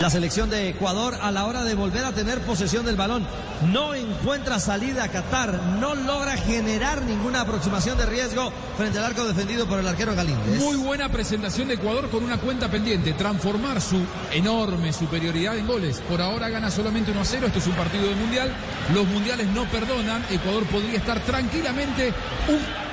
Speaker 3: La selección de Ecuador a la hora de volver a tener posesión del balón no encuentra salida a Qatar, no logra generar ninguna aproximación de riesgo frente al arco defendido por el arquero Galíndez.
Speaker 6: Muy buena presentación de Ecuador con una cuenta pendiente, transformar su enorme superioridad en goles. Por ahora gana solamente 1 a 0, esto es un partido de mundial, los mundiales no perdonan, Ecuador podría estar tranquilamente un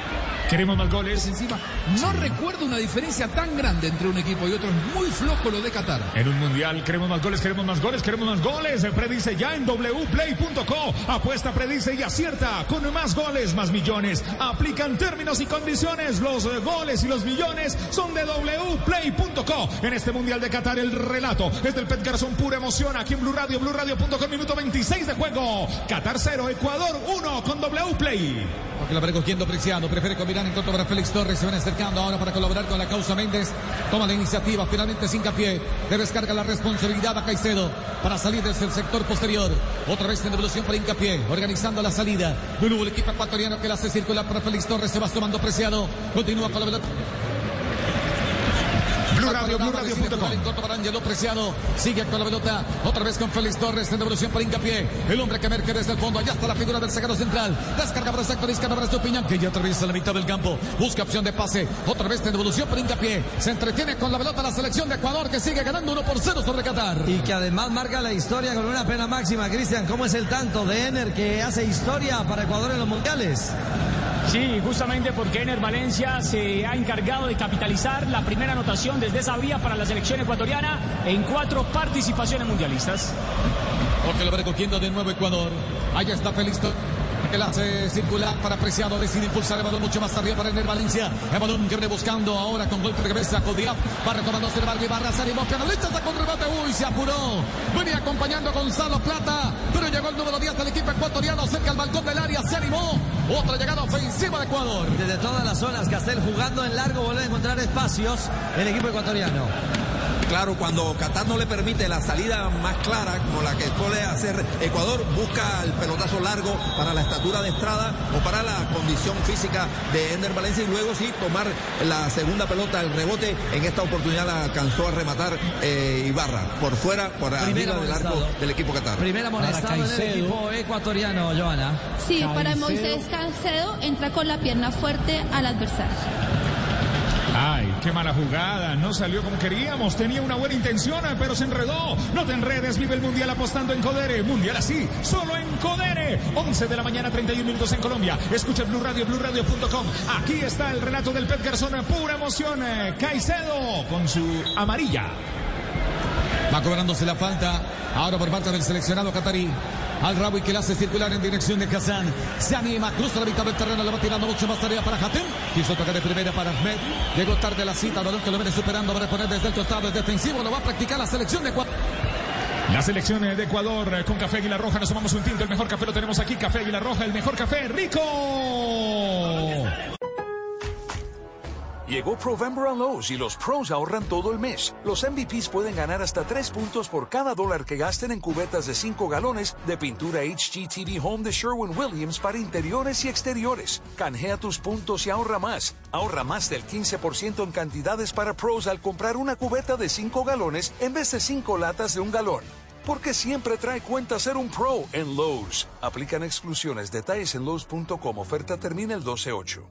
Speaker 5: Queremos más goles.
Speaker 6: Encima, no recuerdo una diferencia tan grande entre un equipo y otro. Es muy flojo lo de Qatar.
Speaker 5: En un mundial queremos más goles, queremos más goles, queremos más goles. Predice ya en wplay.co. Apuesta, predice y acierta. Con más goles, más millones. Aplican términos y condiciones. Los eh, goles y los millones son de wplay.co. En este mundial de Qatar, el relato es del Pet Garzón, pura emoción. Aquí en Blue Radio, BlueRadio.com, minuto 26 de juego. Qatar 0, Ecuador 1 con wplay.
Speaker 8: Porque la va recogiendo Preciado, prefiere en contra para Félix Torres, se van acercando ahora para colaborar con la causa Méndez, toma la iniciativa, finalmente sin capié, le descarga la responsabilidad a Caicedo para salir desde el sector posterior, otra vez en devolución para Hincapié, organizando la salida, nuevo el equipo ecuatoriano que la hace circular para Félix Torres, se va tomando Preciado, continúa con la pelota.
Speaker 5: Blue Radio,
Speaker 8: corto para Angelo Preciado. Sigue con la pelota. Otra vez con Félix Torres en devolución para Hincapié. El hombre que merque desde el fondo. Allá está la figura del sacado central. Descarga para el sector izquierdo para Estupiñán. Que ya atraviesa la mitad del campo. Busca opción de pase. Otra vez en devolución para Hincapié. Se entretiene con la pelota la selección de Ecuador que sigue ganando 1 por 0 sobre Qatar.
Speaker 3: Y que además marca la historia con una pena máxima. Cristian, ¿cómo es el tanto de Ener que hace historia para Ecuador en los mundiales?
Speaker 10: Sí, justamente porque Ener Valencia se ha encargado de capitalizar la primera anotación desde esa vía para la selección ecuatoriana en cuatro participaciones mundialistas.
Speaker 8: Porque lo va recogiendo de nuevo Ecuador. Ahí está Torres. Que la hace circular para Preciado, decide impulsar el balón mucho más arriba para Ener Valencia. El balón que viene buscando ahora con golpe de cabeza. Codiaf va retomándose el y va a y Mosca. La lecha sacó un. Uy, se apuró. Venía acompañando a Gonzalo Plata, pero llegó el número 10 del equipo ecuatoriano cerca al balcón del área. Se animó. Otra llegada ofensiva de Ecuador.
Speaker 3: Desde todas las zonas, Castel jugando en largo, vuelve a encontrar espacios el equipo ecuatoriano.
Speaker 11: Claro, cuando Qatar no le permite la salida más clara, como la que suele hacer Ecuador, busca el pelotazo largo para la estatura de Estrada o para la condición física de Ender Valencia y luego sí tomar la segunda pelota, el rebote. En esta oportunidad la alcanzó a rematar eh, Ibarra por fuera, por arriba del arco del equipo Qatar.
Speaker 3: Primera amonestado del equipo ecuatoriano, Joana.
Speaker 18: Sí, para Moisés Caicedo entra con la pierna fuerte al adversario.
Speaker 5: Ay, qué mala jugada. No salió como queríamos. Tenía una buena intención, pero se enredó. No te enredes. Vive el Mundial apostando en Codere. Mundial así, solo en Codere. 11 de la mañana, 31 minutos en Colombia. Escucha Blue Radio, BlueRadio.com. Aquí está el relato del Pet Garzón. Pura emoción. Eh, Caicedo con su amarilla.
Speaker 8: Va cobrándose la falta. Ahora por parte del seleccionado catarí. Al Rabi que la hace circular en dirección de Kazán. Se anima, cruza la mitad del terreno, le va tirando mucho más tarea para Hatem. Quiso tocar de primera para Ahmed. Llegó tarde la cita, balón que lo viene superando. Va a reponer desde el costado defensivo. Lo va a practicar la selección de Ecuador.
Speaker 5: La selección de Ecuador eh, con café Águila Roja. Nos tomamos un tinto. El mejor café lo tenemos aquí. Café Águila Roja, el mejor café rico.
Speaker 22: Llegó Provember a Lowe's y los pros ahorran todo el mes. Los MVPs pueden ganar hasta 3 puntos por cada dólar que gasten en cubetas de 5 galones de pintura HGTV Home de Sherwin-Williams para interiores y exteriores. Canjea tus puntos y ahorra más. Ahorra más del 15% en cantidades para pros al comprar una cubeta de 5 galones en vez de 5 latas de un galón. Porque siempre trae cuenta ser un pro en Lowe's. Aplican exclusiones. Detalles en Lowe's.com. Oferta termina el 12-8.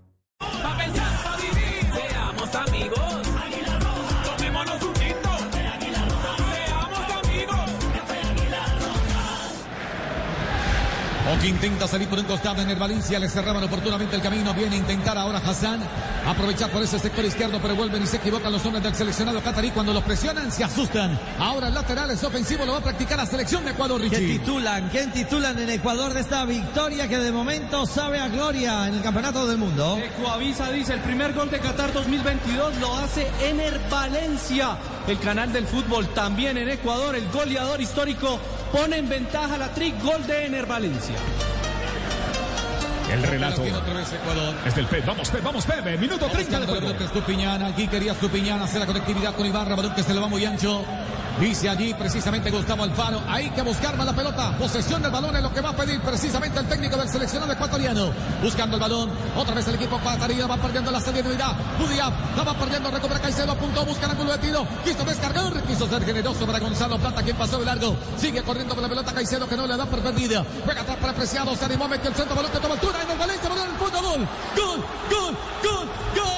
Speaker 8: O que intenta salir por un costado en el Valencia, le cerraban oportunamente el camino. Viene a intentar ahora Hassan aprovechar por ese sector izquierdo, pero vuelven y se equivocan los hombres del seleccionado catarí. Cuando los presionan, se asustan. Ahora el lateral es ofensivo, lo va a practicar la selección de Ecuador,
Speaker 3: ¿Qué
Speaker 8: Richie.
Speaker 3: titulan? ¿Quién titulan en Ecuador de esta victoria que de momento sabe a gloria en el Campeonato del Mundo?
Speaker 23: Ecuavisa dice, el primer gol de Qatar 2022 lo hace Ener Valencia. El canal del fútbol también en Ecuador, el goleador histórico pone en ventaja la trick gol de Ener Valencia.
Speaker 5: El relato. Es del Pep. Vamos, Pep, vamos, Pep. Minuto 30 de juego.
Speaker 8: Aquí quería Estupiñán hacer la conectividad con Iván Rabadón que se le va muy ancho. Dice allí precisamente Gustavo Alfaro, hay que buscar más la pelota, posesión del balón es lo que va a pedir precisamente el técnico del seleccionado ecuatoriano. Buscando el balón, otra vez el equipo Pataría va perdiendo la serie de unidad. Budiaf la va perdiendo, recupera Caicedo, apuntó, busca el ángulo de tiro, quiso descargar, quiso ser generoso para Gonzalo Plata, quien pasó de largo. Sigue corriendo con la pelota Caicedo que no le da por perdida. Juega atrás para Preciado, se animó, metió el centro, balón que toma altura en el Valencia, balón el fondo, gol, gol, gol, gol, gol.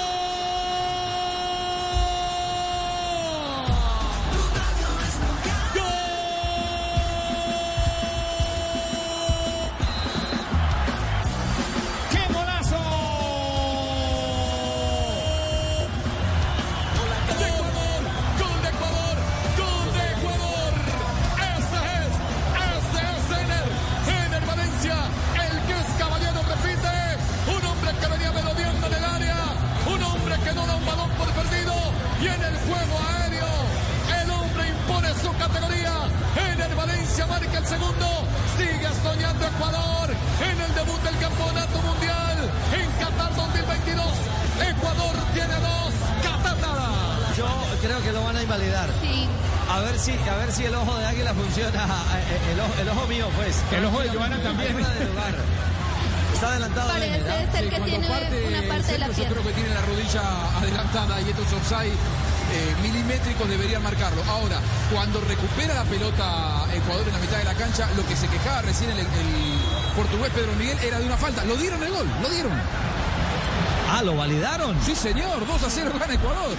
Speaker 6: Señor, 2 a 0 gana Ecuador.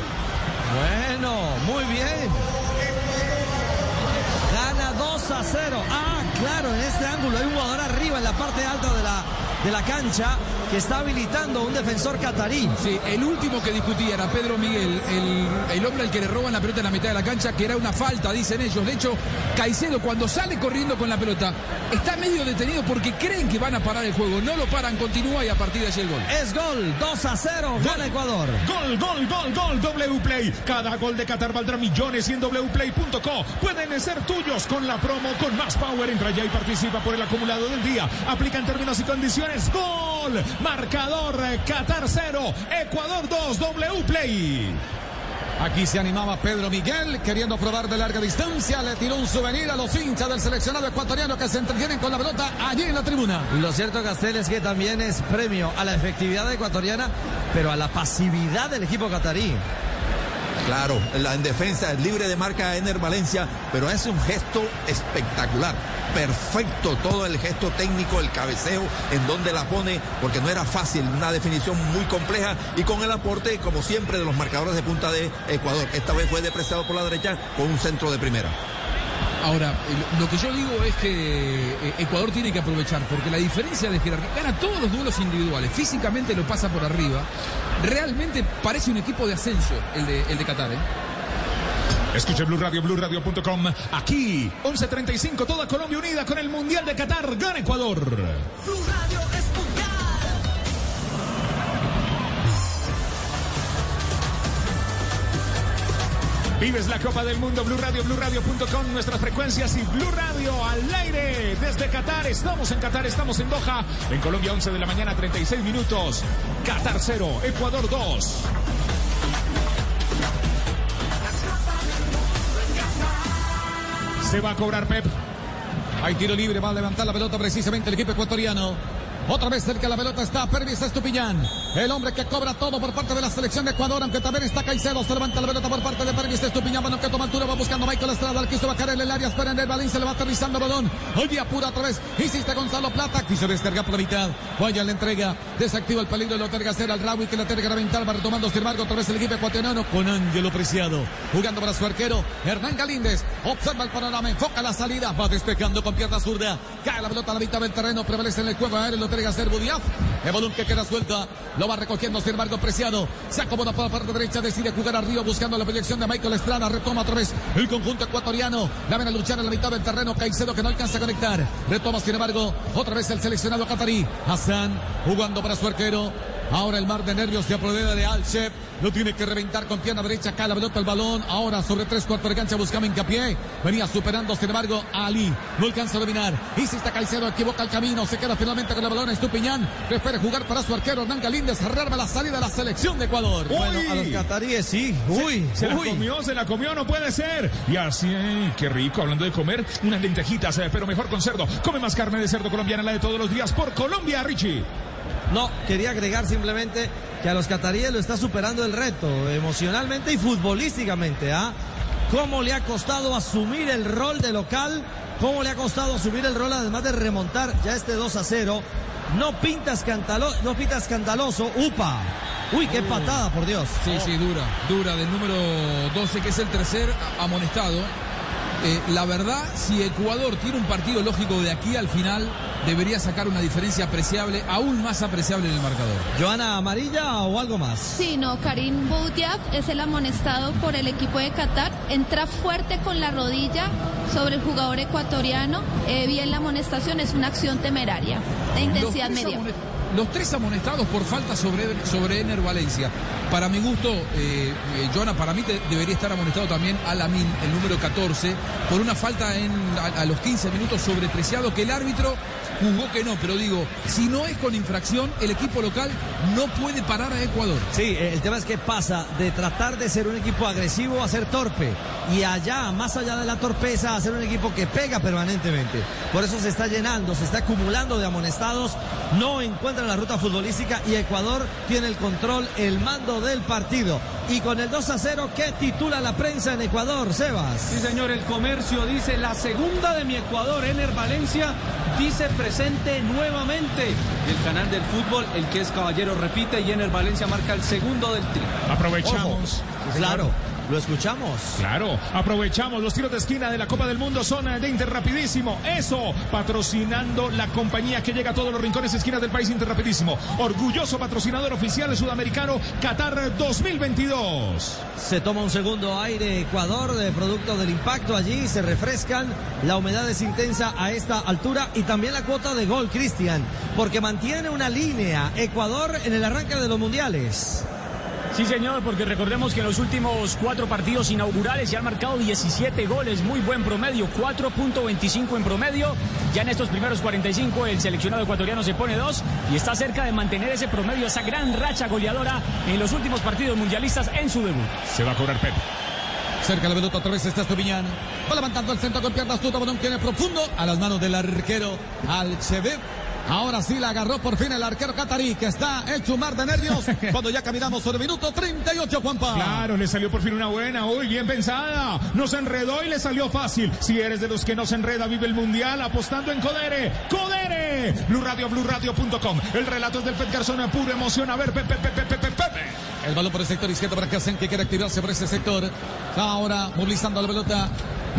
Speaker 3: Bueno, muy bien. Gana 2 a 0. Ah, claro, en este ángulo hay un jugador arriba en la parte alta de la, de la cancha que está habilitando un defensor catarí.
Speaker 6: Sí, el último que discutía era Pedro Miguel, el, el hombre al que le roban la pelota en la mitad de la cancha, que era una falta, dicen ellos. De hecho, Caicedo cuando sale corriendo con la pelota está medio detenido porque creen que van a parar el juego. No lo paran, continúa y a partir de allí el gol.
Speaker 3: Es gol, 2 a 0, gana Ecuador.
Speaker 5: Gol, gol, gol, gol, W Play. Cada gol de Qatar valdrá millones y en wplay.co pueden ser tuyos con la promo con más power. Entra ya y participa por el acumulado del día. Aplican términos y condiciones. Gol, marcador eh, Qatar 0, Ecuador 2, W Play.
Speaker 8: Aquí se animaba Pedro Miguel queriendo probar de larga distancia. Le tiró un souvenir a los hinchas del seleccionado ecuatoriano que se entretienen con la pelota allí en la tribuna.
Speaker 3: Lo cierto, Castel, es que también es premio a la efectividad ecuatoriana, pero a la pasividad del equipo catarí.
Speaker 11: Claro, la, en defensa es libre de marca Ener Valencia, pero es un gesto espectacular. Perfecto todo el gesto técnico, el cabeceo, en donde la pone, porque no era fácil, una definición muy compleja y con el aporte, como siempre, de los marcadores de punta de Ecuador. Esta vez fue depreciado por la derecha con un centro de primera.
Speaker 6: Ahora, lo que yo digo es que eh, Ecuador tiene que aprovechar, porque la diferencia de jerarquía gana todos los duelos individuales, físicamente lo pasa por arriba. Realmente parece un equipo de ascenso el de, el de Qatar. ¿eh?
Speaker 5: Escuche Blue Radio, BlueRadio.com. Aquí, 11.35, toda Colombia unida con el Mundial de Qatar. Gana Ecuador. Vives la Copa del Mundo, Blue Radio, BlueRadio.com, nuestras frecuencias y Blue Radio al aire desde Qatar. Estamos en Qatar, estamos en Doha. En Colombia, 11 de la mañana, 36 minutos. Qatar 0, Ecuador 2. Se va a cobrar Pep.
Speaker 8: Hay tiro libre, va a levantar la pelota precisamente el equipo ecuatoriano. Otra vez cerca la pelota está Pervis Estupiñán, el hombre que cobra todo por parte de la selección de Ecuador, aunque también está Caicedo. Se levanta la pelota por parte de Pervis Estupiñán, balón que toma altura, va buscando Michael Estrada, al quiso bajar en el área, espera en el balín, se le va aterrizando el balón. Oye, apura otra vez, insiste Gonzalo Plata, quiso descargar por la mitad. Vaya la entrega, desactiva el peligro, lo terga hacer al Raúl que le terga reventar, va retomando sin embargo otra vez el equipo ecuatoriano con Ángelo Preciado, jugando para su arquero Hernán Galíndez. Observa el panorama, enfoca la salida, va despejando con pierna zurda, cae la pelota a la mitad del terreno, prevalece en el juego terga a hacer Budiaf. El que queda suelta, lo va recogiendo sin embargo Preciado, se acomoda por la parte derecha, decide jugar arriba buscando la proyección de Michael Estrada, retoma otra vez el conjunto ecuatoriano, la ven a luchar en la mitad del terreno, Caicedo que no alcanza a conectar, retoma sin embargo otra vez el seleccionado catarí, Hassan jugando para su arquero, Ahora el mar de nervios se apodera de Alchep. Lo tiene que reventar con pierna derecha. Acá la pelota el balón. Ahora sobre tres cuartos de cancha buscaba hincapié. Venía superando, sin embargo, a Ali. No alcanza a dominar. Y si está Caicedo, equivoca el camino. Se queda finalmente con el balón. Estupiñán prefiere jugar para su arquero Hernán Galíndez. Cerrarme la salida de la selección de Ecuador.
Speaker 3: Bueno, a los cataríes sí. Uy,
Speaker 5: Se, se
Speaker 3: uy.
Speaker 5: la comió, se la comió, no puede ser. Y así, ay, qué rico, hablando de comer, unas lentejitas, eh, pero mejor con cerdo. Come más carne de cerdo colombiana, la de todos los días por Colombia, Richie.
Speaker 3: No, quería agregar simplemente que a los cataríes lo está superando el reto, emocionalmente y futbolísticamente, ¿ah? ¿Cómo le ha costado asumir el rol de local? ¿Cómo le ha costado asumir el rol además de remontar ya este 2 a 0? No pinta, escandalo, no pinta escandaloso. ¡Upa! Uy, qué patada, por Dios.
Speaker 6: Sí, sí, dura, dura, del número 12, que es el tercer amonestado. Eh, la verdad, si Ecuador tiene un partido lógico de aquí al final, debería sacar una diferencia apreciable, aún más apreciable en el marcador.
Speaker 3: ¿Joana amarilla o algo más?
Speaker 18: Sí, no, Karim Boudiaf es el amonestado por el equipo de Qatar. Entra fuerte con la rodilla sobre el jugador ecuatoriano. Eh, bien la amonestación, es una acción temeraria de intensidad media.
Speaker 6: Los tres amonestados por falta sobre, sobre Ener Valencia. Para mi gusto, eh, eh, Joana, para mí debería estar amonestado también Alamin, el número 14, por una falta a, los 15 minutos sobre Preciado que el árbitro jugó que no. Pero digo, si no es con infracción, el equipo local no puede parar a Ecuador.
Speaker 3: Sí, eh, el tema es que pasa de tratar de ser un equipo agresivo a ser torpe. Y allá, más allá de la torpeza, a ser un equipo que pega permanentemente. Por eso se está llenando, se está acumulando de amonestados. No encuentra la ruta futbolística y Ecuador tiene el control, el mando del partido. Y con el 2 a 0, ¿qué titula la prensa en Ecuador, Sebas?
Speaker 23: Sí, señor, el comercio dice la segunda de mi Ecuador, Ener Valencia, dice presente nuevamente. El canal del fútbol, el que es caballero, repite y Ener Valencia marca el segundo del tri.
Speaker 5: Aprovechamos.
Speaker 3: Claro, lo escuchamos.
Speaker 5: Claro, aprovechamos los tiros de esquina de la Copa del Mundo eh, de Inter Rapidísimo. Eso, patrocinando la compañía que llega a todos los rincones y esquinas del país Inter Rapidísimo. Orgulloso patrocinador oficial sudamericano Qatar 2022.
Speaker 3: Se toma un segundo aire Ecuador de producto del impacto allí, se refrescan, la humedad es intensa a esta altura y también la cuota de gol, Cristian, porque mantiene una línea Ecuador en el arranque de los mundiales.
Speaker 10: Sí, señor, porque recordemos que en los últimos cuatro partidos inaugurales ya han marcado 17 goles, muy buen promedio, 4.25 en promedio. Ya en estos primeros 45 el seleccionado ecuatoriano se pone dos y está cerca de mantener ese promedio, esa gran racha goleadora en los últimos partidos mundialistas en su debut.
Speaker 5: Se va a cobrar Pep.
Speaker 8: Cerca la pelota otra vez está Estupiñán. Va levantando el centro con piernas tuta, balón tiene profundo a las manos del arquero Alchevet. Ahora sí la agarró por fin el arquero catarí, que está hecho un mar de nervios cuando ya caminamos sobre el minuto 38, Juanpa.
Speaker 5: Claro, le salió por fin una buena, uy, bien pensada. Nos enredó y le salió fácil. Si eres de los que no se enreda, vive el mundial apostando en Codere. ¡Codere! Blue Radio, BlueRadio.com. El relato es del Pet Garzón, pura emoción. A ver, Pepe, Pepe, Pepe, Pepe.
Speaker 8: El balón por el sector izquierdo para Casen, que quiere activarse por ese sector. Ahora movilizando la pelota.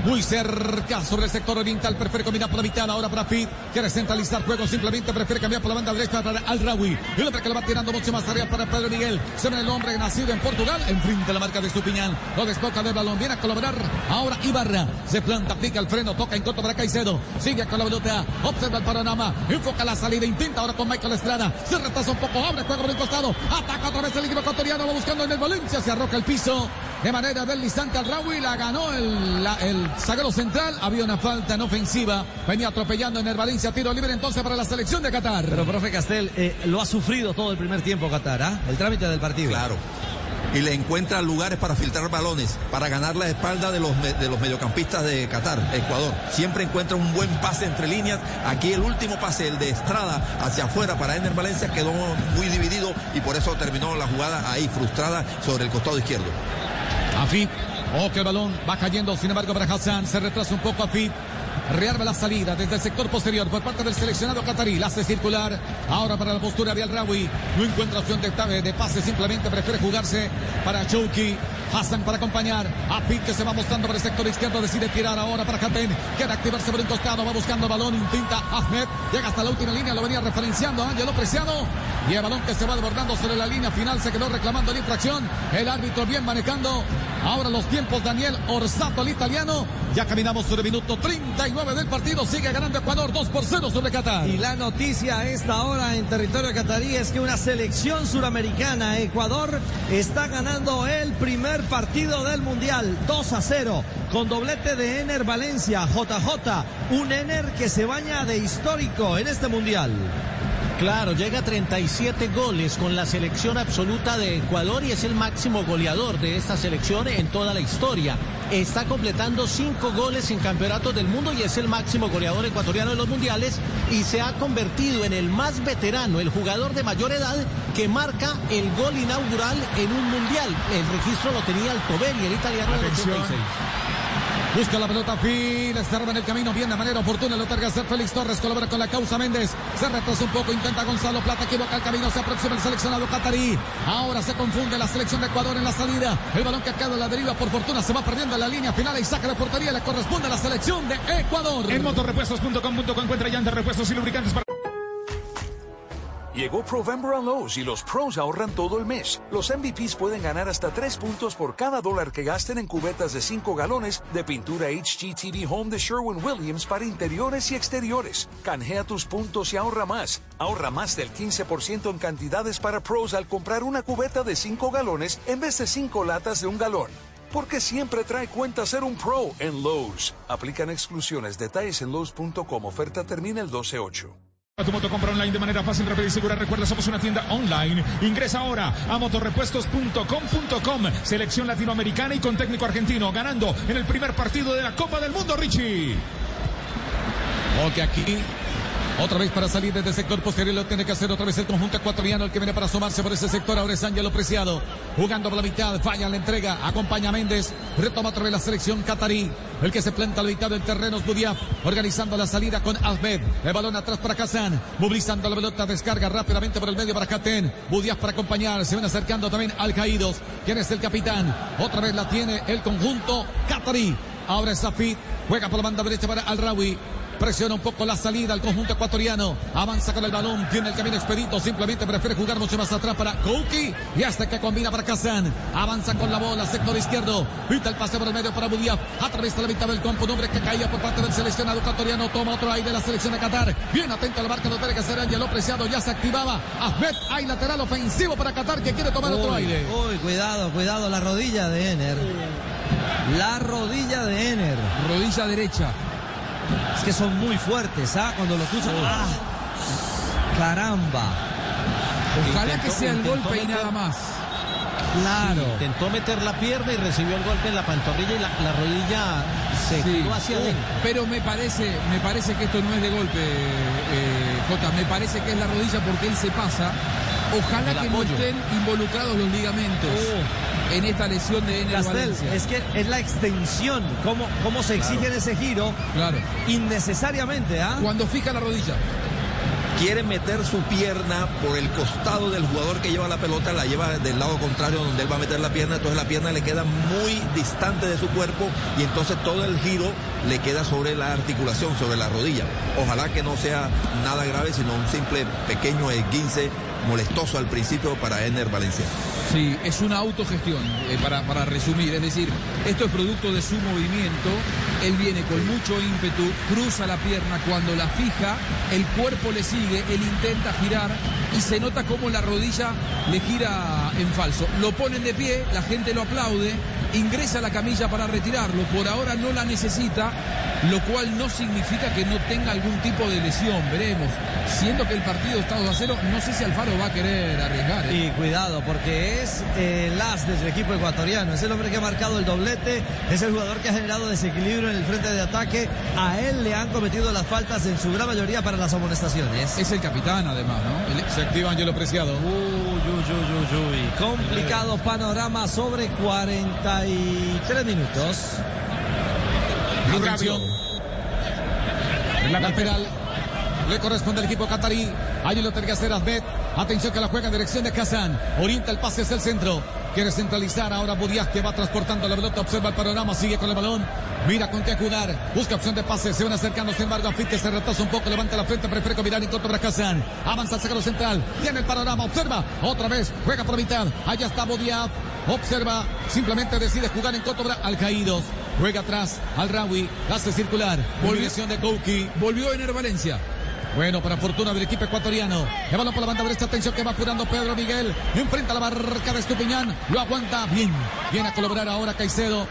Speaker 8: Muy cerca sobre el sector oriental. Prefiere combinar por la mitad. Ahora para Fit. Quiere centralizar juego. Simplemente prefiere cambiar por la banda derecha para Al Rawi. El hombre que lo va tirando mucho más arriba para Pedro Miguel. Se ve el hombre nacido en Portugal. Enfrente la marca de Estupiñán. Lo desboca del balón. Viene a colaborar. Ahora Ibarra. Se planta, aplica el freno. Toca en contra para Caicedo. Sigue con la pelota. Observa el panorama. Enfoca la salida. Intenta ahora con Michael Estrada. Se retrasa un poco. Abre juego por el costado. Ataca otra vez el equipo ecuatoriano. Va buscando en el Valencia. Se arroja el piso. De manera deslizante al Rawi. La ganó el, la- el zaguero central. Había una falta en ofensiva. Venía atropellando en el Valencia. Tiro libre entonces para la selección de Qatar.
Speaker 3: Pero, profe Castel, eh, lo ha sufrido todo el primer tiempo Qatar, ¿ah? El trámite del partido.
Speaker 11: Claro. Y le encuentra lugares para filtrar balones, para ganar la espalda de los, de los mediocampistas de Qatar, Ecuador. Siempre encuentra un buen pase entre líneas. Aquí el último pase, el de Estrada hacia afuera para Ener Valencia, quedó muy dividido y por eso terminó la jugada ahí frustrada sobre el costado izquierdo.
Speaker 8: Afid. Oh, que el balón va cayendo, sin embargo, para Hassan. Se retrasa un poco Afid. Rearma la salida desde el sector posterior por parte del seleccionado catarí. La hace circular. Ahora para la postura de Al Rawi. No encuentra opción de, de pase. Simplemente prefiere jugarse para Chouki. Hassan para acompañar. Afid que se va mostrando por el sector izquierdo. Decide tirar ahora para Hatem. Quiere activarse por un costado. Va buscando balón. Intenta Ahmed. Llega hasta la última línea. Lo venía referenciando Ángelo Preciado. Y el balón que se va desbordando sobre la línea final. Se quedó reclamando la infracción. El árbitro bien manejando. Ahora los tiempos. Daniel Orsato, el italiano. Ya caminamos sobre minuto 39 del partido. Sigue ganando Ecuador 2 por 0 sobre Qatar.
Speaker 3: Y la noticia a esta hora en territorio catarí es que una selección suramericana, Ecuador, está ganando el primer partido del Mundial 2 a 0 con doblete de Ener Valencia, JJ, un Ener que se baña de histórico en este Mundial.
Speaker 9: Claro, llega a 37 goles con la selección absoluta de Ecuador y es el máximo goleador de esta selección en toda la historia. Está completando 5 goles en campeonatos del mundo y es el máximo goleador ecuatoriano de los mundiales y se ha convertido en el más veterano, el jugador de mayor edad que marca el gol inaugural en un mundial. El registro lo tenía Altobelli, el italiano
Speaker 8: Atención.
Speaker 9: 86.
Speaker 8: Busca la pelota, Fil, se en el camino, bien de manera oportuna, lo targa hacer Félix Torres, colabora con la causa Méndez, se retrasa un poco, intenta Gonzalo Plata, equivoca el camino, se aproxima el seleccionado catarí, ahora se confunde la selección de Ecuador en la salida, el balón que ha quedado a la deriva por fortuna se va perdiendo en la línea final y saca de portería, le corresponde a la selección de Ecuador.
Speaker 5: En motorrepuestos.com.co encuentra llantas, repuestos y lubricantes para...
Speaker 22: Llegó Provember Lowe's y los pros ahorran todo el mes. Los MVPs pueden ganar hasta 3 puntos por cada dólar que gasten en cubetas de 5 galones de pintura HGTV Home de Sherwin Williams para interiores y exteriores. Canjea tus puntos y ahorra más. Ahorra más del 15% en cantidades para pros al comprar una cubeta de 5 galones en vez de 5 latas de un galón. Porque siempre trae cuenta ser un pro en Lowe's. Aplican exclusiones. Detalles en Lowe's.com. Oferta termina el 12-8.
Speaker 5: Tu moto compra online de manera fácil, rápida y segura. Recuerda, somos una tienda online. Ingresa ahora a motorrepuestos.com.com. Selección latinoamericana y con técnico argentino. Ganando en el primer partido de la Copa del Mundo, Richie.
Speaker 8: Ok, aquí. Otra vez para salir desde el sector posterior lo tiene que hacer otra vez el conjunto ecuatoriano, el que viene para asomarse por ese sector. Ahora es Ángelo Preciado, jugando por la mitad, falla la entrega, acompaña a Méndez, retoma otra vez la selección catarí. El que se planta la mitad del terreno es Budiaf, organizando la salida con Ahmed. El balón atrás para Kazan, movilizando la pelota, descarga rápidamente por el medio para Katen. Budiaf para acompañar, se van acercando también al Caídos, quien es el capitán. Otra vez la tiene el conjunto catarí. Ahora es Zafit, juega por la banda derecha para Al-Rawi. Presiona un poco la salida al conjunto ecuatoriano. Avanza con el balón. Tiene el camino expedito. Simplemente prefiere jugar mucho más atrás para Kouki. Y hasta que combina para Kazan. Avanza con la bola. Sector izquierdo. Vita el pase por el medio para Budiaf. A través de la mitad del campo. Un hombre que caía por parte del seleccionado ecuatoriano. Toma otro aire de la selección de Qatar. Bien atento a la marca. Lo tiene que hacer Ángelo Preciado. Ya se activaba. Ahmed. Hay lateral ofensivo para Qatar que quiere tomar otro aire.
Speaker 3: Uy, cuidado, cuidado. La rodilla de Ener. La rodilla de Ener.
Speaker 6: Rodilla derecha.
Speaker 3: Es que son muy fuertes, ¿ah? Cuando lo escuchan. ¡Ah! Caramba.
Speaker 6: Ojalá que sea el golpe y nada más.
Speaker 3: Claro.
Speaker 9: Sí, intentó meter la pierna y recibió el golpe en la pantorrilla y la, la rodilla se
Speaker 6: Sí.
Speaker 9: giró hacia adentro.
Speaker 6: Pero me parece, me parece que esto no es de golpe, eh, Jota. Me parece que es la rodilla porque él se pasa. Ojalá que no estén involucrados los ligamentos en esta lesión de Ener
Speaker 3: Castel,
Speaker 6: Valencia.
Speaker 3: es que es la extensión, cómo, cómo se exige en ese giro
Speaker 6: Claro.
Speaker 3: innecesariamente, ¿ah?
Speaker 6: Cuando fija la rodilla.
Speaker 11: quiere meter su pierna por el costado del jugador que lleva la pelota, la lleva del lado contrario donde él va a meter la pierna, entonces la pierna le queda muy distante de su cuerpo y entonces todo el giro le queda sobre la articulación, sobre la rodilla. Ojalá que no sea nada grave, sino un simple pequeño esguince molestoso al principio para Ener Valencia.
Speaker 6: Sí, es una autogestión, eh, para, para resumir. Es decir, esto es producto de su movimiento. Él viene con mucho ímpetu, cruza la pierna, cuando la fija, el cuerpo le sigue, él intenta girar y se nota como la rodilla le gira en falso. Lo ponen de pie, la gente lo aplaude, ingresa a la camilla para retirarlo. Por ahora no la necesita, lo cual no significa que no tenga algún tipo de lesión. Veremos. Siendo que el partido está 2 a 0, no sé si Alfaro va a querer arriesgar. ¿eh?
Speaker 3: Y cuidado, porque es eh, el as del equipo ecuatoriano. Es el hombre que ha marcado el doblete. Es el jugador que ha generado desequilibrio en el frente de ataque. A él le han cometido las faltas en su gran mayoría para las amonestaciones.
Speaker 6: Es el capitán, además, ¿no? El-
Speaker 8: Se activa Angelo Preciado.
Speaker 3: Uy, uy. Complicado panorama sobre 43 minutos.
Speaker 8: En la lateral le corresponde al equipo catarí. Allí lo tiene que hacer Ahmed. Atención que la juega en dirección de Kazan. Orienta el pase hacia el centro. Quiere centralizar ahora Budias que va transportando la pelota. Observa el panorama. Sigue con el balón. Mira con qué jugar. Busca opción de pase. Se van acercando. Sin embargo, Afit que se retrasa un poco. Levanta la frente. Prefiere combinar en contra para Kazan. Avanza al sacro central. Tiene el panorama. Observa. Otra vez. Juega por mitad. Allá está Budias. Observa. Simplemente decide jugar en contra al Caídos. Juega atrás al Rawi. Hace circular. Volvición de Kouki.
Speaker 6: Volvió Ener Valencia.
Speaker 8: Bueno, para fortuna del equipo ecuatoriano. El balón por la banda derecha. Atención que va apurando Pedro Miguel. Enfrenta la barca de Estupiñán. Lo aguanta bien. Viene a colaborar ahora Caicedo.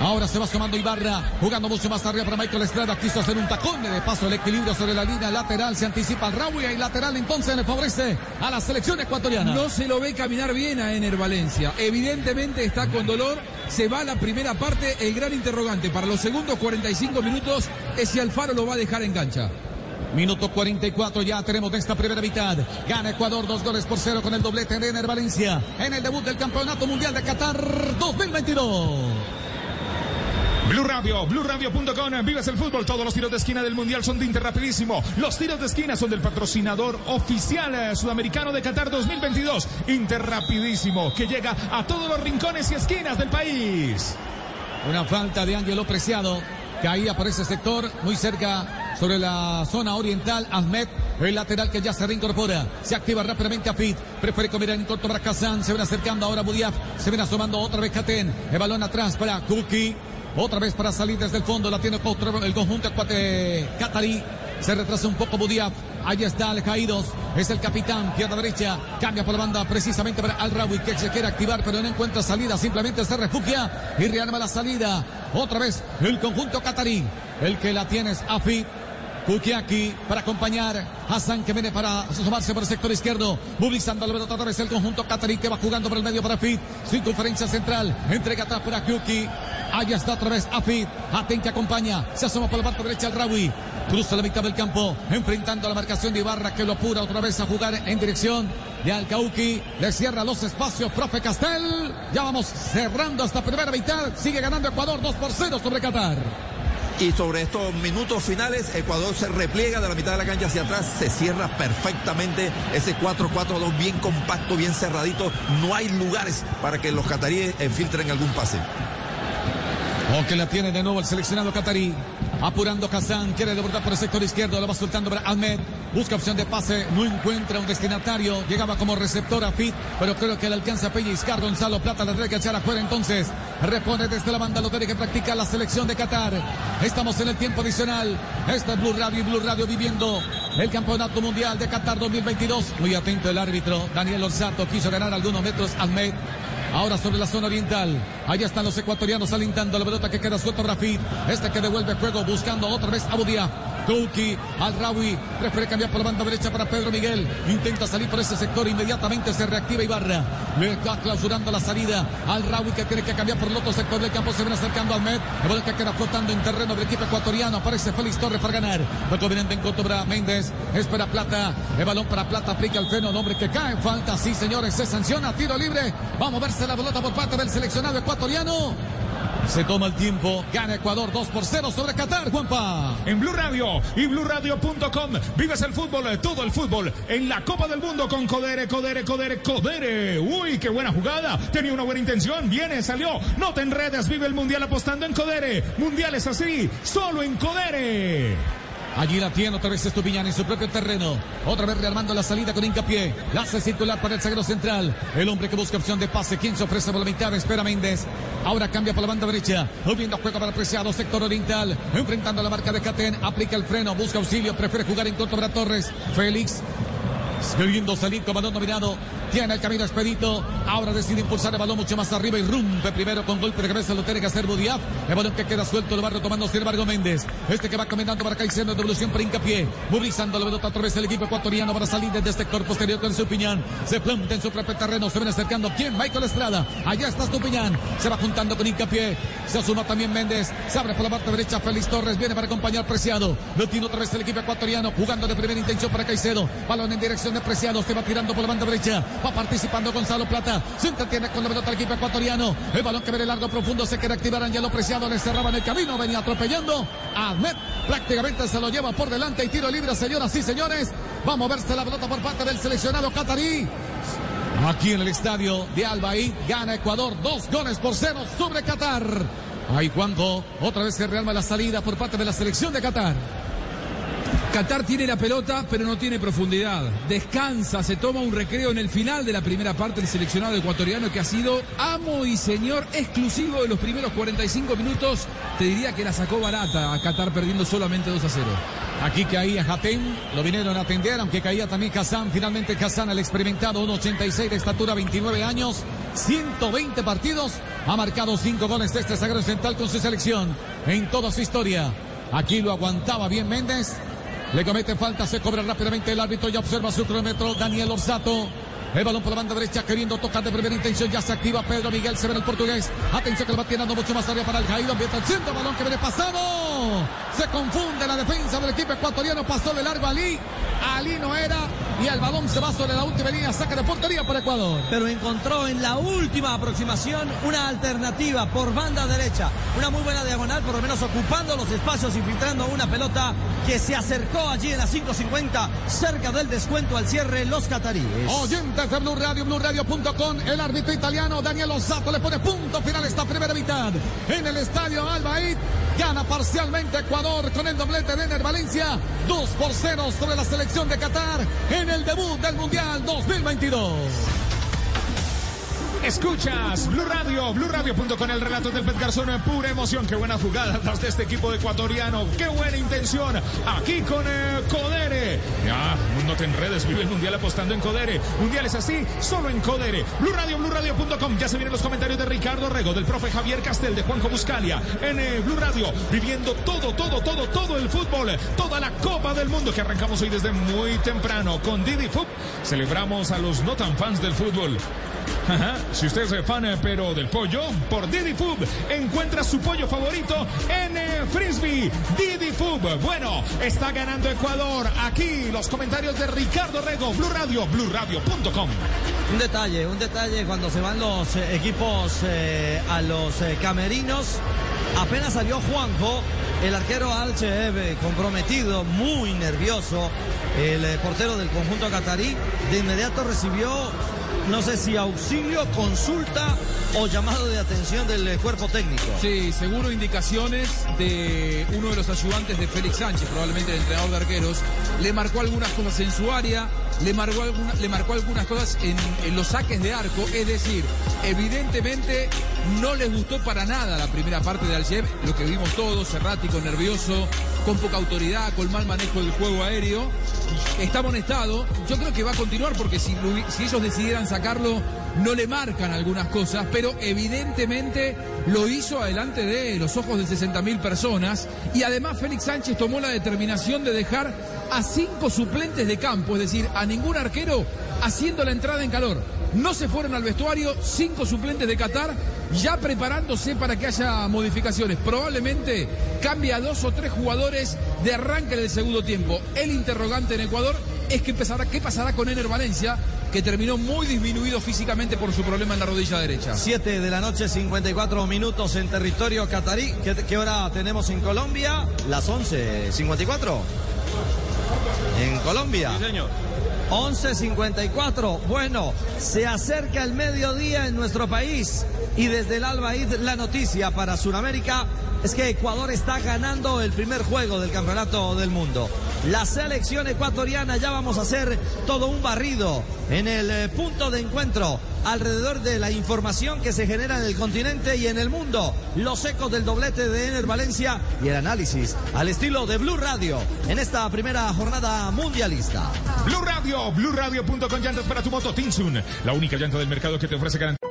Speaker 8: Ahora se va sumando Ibarra, jugando mucho más arriba para Michael Estrada. Quiso hacer un tacón de paso el equilibrio sobre la línea lateral. Se anticipa el Raúl y lateral entonces le favorece a la selección ecuatoriana.
Speaker 6: No se lo ve caminar bien a Ener Valencia. Evidentemente está con dolor. Se va la primera parte. El gran interrogante para los segundos 45 minutos es si Alfaro lo va a dejar en cancha.
Speaker 8: Minuto 44 ya tenemos de esta primera mitad. Gana Ecuador dos goles por cero con el doblete de Ener Valencia en el debut del Campeonato Mundial de Qatar 2022.
Speaker 5: Blue Radio, BlueRadio.com, vives el fútbol. Todos los tiros de esquina del Mundial son de Inter rapidísimo. Los tiros de esquina son del patrocinador oficial eh, sudamericano de Qatar 2022. Inter rapidísimo, que llega a todos los rincones y esquinas del país.
Speaker 8: Una falta de Ángelo Preciado. Caía por ese sector, muy cerca sobre la zona oriental. Ahmed, el lateral que ya se reincorpora. Se activa rápidamente a Fit. Prefiere comer en corto para Kazan. Se ven acercando ahora Budiaf. Se ven asomando otra vez Katen. El balón atrás para Kuki. Otra vez para salir desde el fondo. La tiene el conjunto Qatarí. Se retrasa un poco Budiaf. Ahí está Al Caídos. Es el capitán. Pierna derecha. Cambia por la banda precisamente para Al Rawi que se quiere activar pero no encuentra salida. Simplemente se refugia y rearma la salida. Otra vez el conjunto Qatarí. El que la tiene es Afid. Kukiaki para acompañar Hassan que viene para asomarse por el sector izquierdo. Movilizando la pelota otra vez el conjunto Qatarí que va jugando por el medio para Fit. Sin conferencia central. Entrega atrás para Kuki. Ahí está otra vez Afid. Aten que acompaña. Se asoma por la parte derecha el Rawi. Cruza la mitad del campo. Enfrentando la marcación de Ibarra que lo apura otra vez a jugar en dirección de Alcauqui. Le cierra los espacios. Profe Castel. Ya vamos cerrando esta primera mitad. Sigue ganando Ecuador 2 por 0 sobre Qatar.
Speaker 11: Y sobre estos minutos finales, Ecuador se repliega de la mitad de la cancha hacia atrás, se cierra perfectamente ese 4-4-2 bien compacto, bien cerradito. No hay lugares para que los cataríes filtren algún pase.
Speaker 8: Aunque la tiene de nuevo el seleccionado catarí. Apurando Kazan, quiere devolver por el sector izquierdo, lo va soltando Ahmed. Busca opción de pase, no encuentra un destinatario. Llegaba como receptor a Fit, pero creo que le alcanza a pellizcar. Gonzalo Plata la tiene que echar afuera entonces. Repone desde la banda, lo tiene que practicar la selección de Qatar. Estamos en el tiempo adicional. Esta es Blue Radio y Blue Radio viviendo el Campeonato Mundial de Qatar 2022. Muy atento el árbitro. Daniel Orsato quiso ganar algunos metros. Ahmed Ahora sobre la zona oriental. Allá están los ecuatorianos alentando la pelota que queda suelto Rafid. Este que devuelve juego buscando otra vez a Budia. Kouki al Rawi. Prefiere cambiar por la banda derecha para Pedro Miguel. Intenta salir por ese sector. Inmediatamente se reactiva Ibarra. Le está clausurando la salida al Rawi que tiene que cambiar por el otro sector del campo. Se ven acercando al Med. El balón que queda flotando en terreno del equipo ecuatoriano. Aparece Félix Torres para ganar. Conveniente en contra Méndez. Espera Plata. El balón para Plata. Aplica el freno. Hombre que cae falta. Sí, señores. Se sanciona. Tiro libre. Vamos a verse la pelota por parte del seleccionado ecuatoriano. Se toma el tiempo, gana Ecuador 2 por 0 sobre Qatar, Juanpa.
Speaker 5: En Blue Radio y BlueRadio.com vives el fútbol, todo el fútbol en la Copa del Mundo con Codere, Codere, Codere, Codere. Uy, qué buena jugada. Tenía una buena intención, viene, salió. No te enredes, vive el Mundial apostando en Codere. Mundiales así, solo en Codere.
Speaker 8: Allí la tiene otra vez Estupiñán en su propio terreno. Otra vez rearmando la salida con hincapié. La hace circular para el zaguero central. El hombre que busca opción de pase. Quien se ofrece por la mitad? Espera Méndez. Ahora cambia por la banda derecha. Moviendo juego para Preciado, sector oriental. Enfrentando la marca de Catén. Aplica el freno. Busca auxilio. Prefiere jugar en contra para Torres. Félix. Queriendo salir con balón dominado. Tiene el camino expedito. Ahora decide impulsar el balón mucho más arriba y rompe primero con golpe de cabeza. Lo tiene que hacer Budiaf. El balón que queda suelto lo va retomando sin embargo Méndez. Este que va caminando para Caicedo. Devolución para hincapié. Movilizando la pelota otra vez el equipo ecuatoriano para salir desde este sector posterior con Supiñán. Se planta en su propio terreno. Se ven acercando. ¿Quién? Michael Estrada. Allá está Supiñán. Se va juntando con hincapié. Se asuma también Méndez. Se abre por la parte derecha. Félix Torres viene para acompañar Preciado. Lo tiene otra vez el equipo ecuatoriano. Jugando de primera intención para Caicedo. Balón en dirección de Preciado. Se va tirando por la banda derecha. Va participando Gonzalo Plata. Se entretiene con la pelota el equipo ecuatoriano. El balón que viene largo profundo. Se quiere activar Angelo Preciado. Le cerraban el camino. Venía atropellando. Ahmed prácticamente se lo lleva por delante. Y tiro libre, señoras y señores. Va a moverse la pelota por parte del seleccionado catarí. Aquí en el estadio de Albaí gana Ecuador dos goles por cero sobre Qatar. Ahí Juanjo, otra vez se realma la salida por parte de la selección de Qatar.
Speaker 6: Qatar tiene la pelota, pero no tiene profundidad. Descansa, se toma un recreo en el final de la primera parte el seleccionado ecuatoriano que ha sido amo y señor exclusivo de los primeros 45 minutos. Te diría que la sacó barata a Qatar perdiendo solamente 2 a 0.
Speaker 8: Aquí caía Hatem, lo vinieron a atender, aunque caía también Hassan. Finalmente Hassan, el experimentado, 1.86 de estatura, 29 años, 120 partidos, ha marcado 5 goles de este sagrado central con su selección en toda su historia. Aquí lo aguantaba bien Méndez. Le comete falta, se cobra rápidamente el árbitro y observa su cronómetro Daniel Orsato. El balón por la banda derecha queriendo tocar de primera intención. Ya se activa Pedro Miguel, se ve el portugués. Atención que lo va tirando mucho más área para el Jairo. Ambienta el balón que viene pasado. Se confunde la defensa del equipo ecuatoriano. Pasó de largo Ali. Ali no era. Y el balón se va sobre la última línea. Saca de portería para Ecuador.
Speaker 3: Pero encontró en la última aproximación una alternativa por banda derecha. Una muy buena diagonal, por lo menos ocupando los espacios y filtrando una pelota que se acercó allí en la 5.50, cerca del descuento al cierre los cataríes.
Speaker 8: Oyentes de Blue Radio, BlueRadio.com, el árbitro italiano Daniel Osato le pone punto final a esta primera mitad. En el estadio Albaid, gana parcialmente Ecuador con el doblete de Ener Valencia, 2 por 0 sobre la selección de Qatar en el debut del Mundial 2022.
Speaker 5: Escuchas Blue Radio, BlueRadio.com, el relato del Pet Garzón, pura emoción, qué buena jugada tras de este equipo ecuatoriano, qué buena intención, aquí con eh, Codere. Ya, no te enredes, vive el Mundial apostando en Codere. Mundial es así, solo en Codere. Blue Radio, BlueRadio.com, ya se vienen los comentarios de Ricardo Rego, del profe Javier Castel, de Juanjo Buscalia, en eh, Blue Radio, viviendo todo, todo, todo, todo el fútbol, toda la Copa del Mundo que arrancamos hoy desde muy temprano con Didi Fub. Celebramos a los no tan fans del fútbol. Si usted es fan eh, pero del pollo, por Didi Food encuentra su pollo favorito en eh, Frisbee. Didi Food. Bueno, está ganando Ecuador. Aquí los comentarios de Ricardo Rego, Blue Radio, BlueRadio.com.
Speaker 3: Un detalle, un detalle cuando se van los eh, equipos a los camerinos. Apenas salió Juanjo, el arquero Alchev comprometido, muy nervioso. El portero del conjunto catarí de inmediato recibió, no sé si auxilio, consulta o llamado de atención del eh, cuerpo técnico.
Speaker 6: Sí, seguro indicaciones de uno de los ayudantes de Félix Sánchez, probablemente el entrenador de arqueros. Le marcó algunas cosas en su área, le marcó, le marcó algunas cosas en, los saques de arco. Es decir, evidentemente no les gustó para nada la primera parte de Alchev, lo que vimos todos, errático, nervioso, con poca autoridad, con mal manejo del juego aéreo. Está amonestado. Yo creo que va a continuar porque si ellos decidieran sacarlo, no le marcan algunas cosas, pero evidentemente lo hizo adelante de los ojos de 60 mil personas y además Félix Sánchez tomó la determinación de dejar a cinco suplentes de campo, es decir, a ningún arquero haciendo la entrada en calor. No se fueron al vestuario, cinco suplentes de Qatar ya preparándose para que haya modificaciones. Probablemente cambia a dos o tres jugadores de arranque en el segundo tiempo. El interrogante en Ecuador es que empezará, qué pasará con Ener Valencia, que terminó muy disminuido físicamente por su problema en la rodilla derecha.
Speaker 3: 7 de la noche, 54 minutos en territorio catarí. ¿Qué, qué hora tenemos en Colombia? Las 11, 54. En Colombia.
Speaker 12: Sí, señor.
Speaker 3: 11.54. Bueno, se acerca el mediodía en nuestro país y desde el Albaid la noticia para Sudamérica es que Ecuador está ganando el primer juego del Campeonato del Mundo. La selección ecuatoriana ya vamos a hacer todo un barrido en el eh, punto de encuentro alrededor de la información que se genera en el continente y en el mundo. Los ecos del doblete de Ener Valencia y el análisis al estilo de Blue Radio en esta primera jornada mundialista.
Speaker 5: Blue Radio, BlueRadio.com, llantas para tu moto Tinsun, la única llanta del mercado que te ofrece garantía.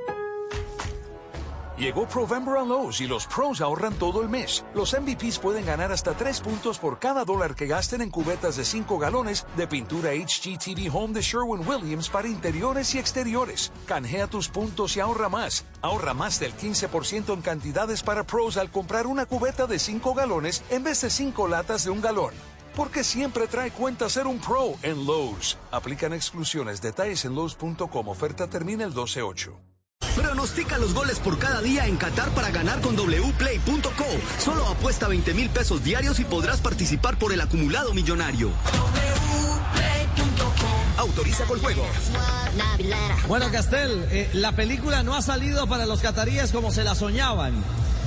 Speaker 22: Llegó Provember a Lowe's y los pros ahorran todo el mes. Los MVPs pueden ganar hasta 3 puntos por cada dólar que gasten en cubetas de 5 galones de pintura HGTV Home de Sherwin-Williams para interiores y exteriores. Canjea tus puntos y ahorra más. Ahorra más del 15% en cantidades para pros al comprar una cubeta de 5 galones en vez de 5 latas de un galón. Porque siempre trae cuenta ser un pro en Lowe's. Aplican exclusiones. Detalles en Lowe's.com. Oferta termina el 12-8.
Speaker 24: Pronostica los goles por cada día en Qatar para ganar con wplay.co. Solo apuesta 20 mil pesos diarios y podrás participar por el acumulado millonario. Autoriza con juego.
Speaker 3: Bueno, Castel, eh, la película no ha salido para los cataríes como se la soñaban.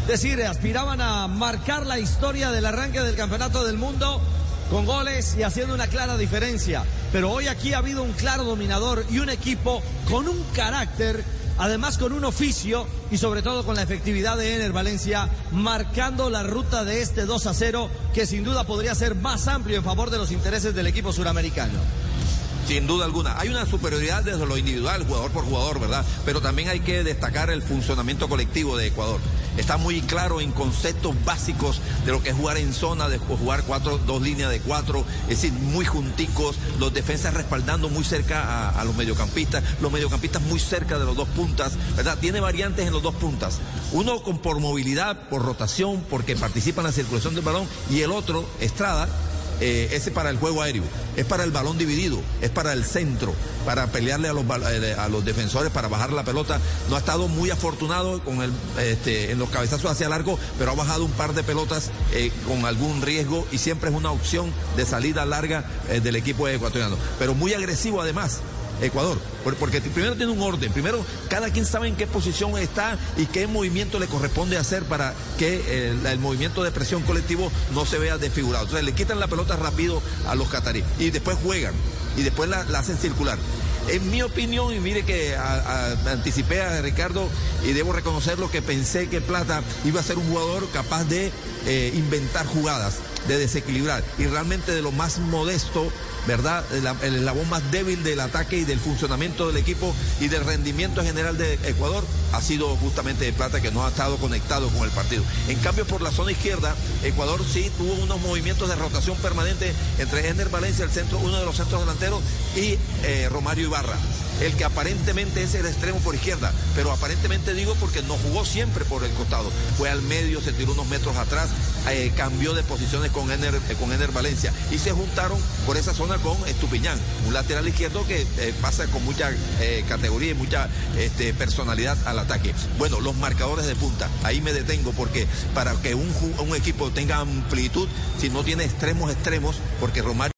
Speaker 3: Es decir, aspiraban a marcar la historia del arranque del Campeonato del Mundo con goles y haciendo una clara diferencia. Pero hoy aquí ha habido un claro dominador y un equipo con un carácter, además con un oficio y sobre todo con la efectividad de Ener Valencia, marcando la ruta de este 2 a 0, que sin duda podría ser más amplio en favor de los intereses del equipo suramericano.
Speaker 11: Sin duda alguna. Hay una superioridad desde lo individual, jugador por jugador, ¿verdad? Pero también hay que destacar el funcionamiento colectivo de Ecuador. Está muy claro en conceptos básicos de lo que es jugar en zona, de jugar cuatro, dos líneas de cuatro, es decir, muy junticos, los defensas respaldando muy cerca a, los mediocampistas, los mediocampistas muy cerca de los dos puntas, ¿verdad? Tiene variantes en los dos puntas. Uno con, por movilidad, por rotación, porque participa en la circulación del balón, y el otro, Estrada, eh, ese para el juego aéreo, es para el balón dividido, es para el centro, para pelearle a los, a los defensores, para bajar la pelota. No ha estado muy afortunado con el, este, en los cabezazos hacia largo, pero ha bajado un par de pelotas eh, con algún riesgo y siempre es una opción de salida larga eh, del equipo ecuatoriano. Pero muy agresivo además. Ecuador, porque primero tiene un orden, primero cada quien sabe en qué posición está y qué movimiento le corresponde hacer para que el, el movimiento de presión colectivo no se vea desfigurado. Entonces le quitan la pelota rápido a los cataríes. Y después juegan. Y después la, hacen circular. En mi opinión, y mire que anticipé a Ricardo y debo reconocerlo que pensé que Plata iba a ser un jugador capaz de eh, inventar jugadas, de desequilibrar. Y realmente de lo más modesto ¿verdad? El, eslabón más débil del ataque y del funcionamiento del equipo y del rendimiento general de Ecuador ha sido justamente de Plata que no ha estado conectado con el partido. En cambio, por la zona izquierda, Ecuador sí tuvo unos movimientos de rotación permanente entre Ener Valencia, el centro, uno de los centros delanteros, y eh, Romario Ibarra el que aparentemente es el extremo por izquierda, pero aparentemente digo porque no jugó siempre por el costado, fue al medio, se tiró unos metros atrás, eh, cambió de posiciones con Ener, con Ener Valencia y se juntaron por esa zona con Estupiñán, un lateral izquierdo que eh, pasa con mucha categoría y mucha este, personalidad al ataque. Bueno, los marcadores de punta, ahí me detengo porque para que un, un equipo tenga amplitud, si no tiene extremos extremos, porque Romario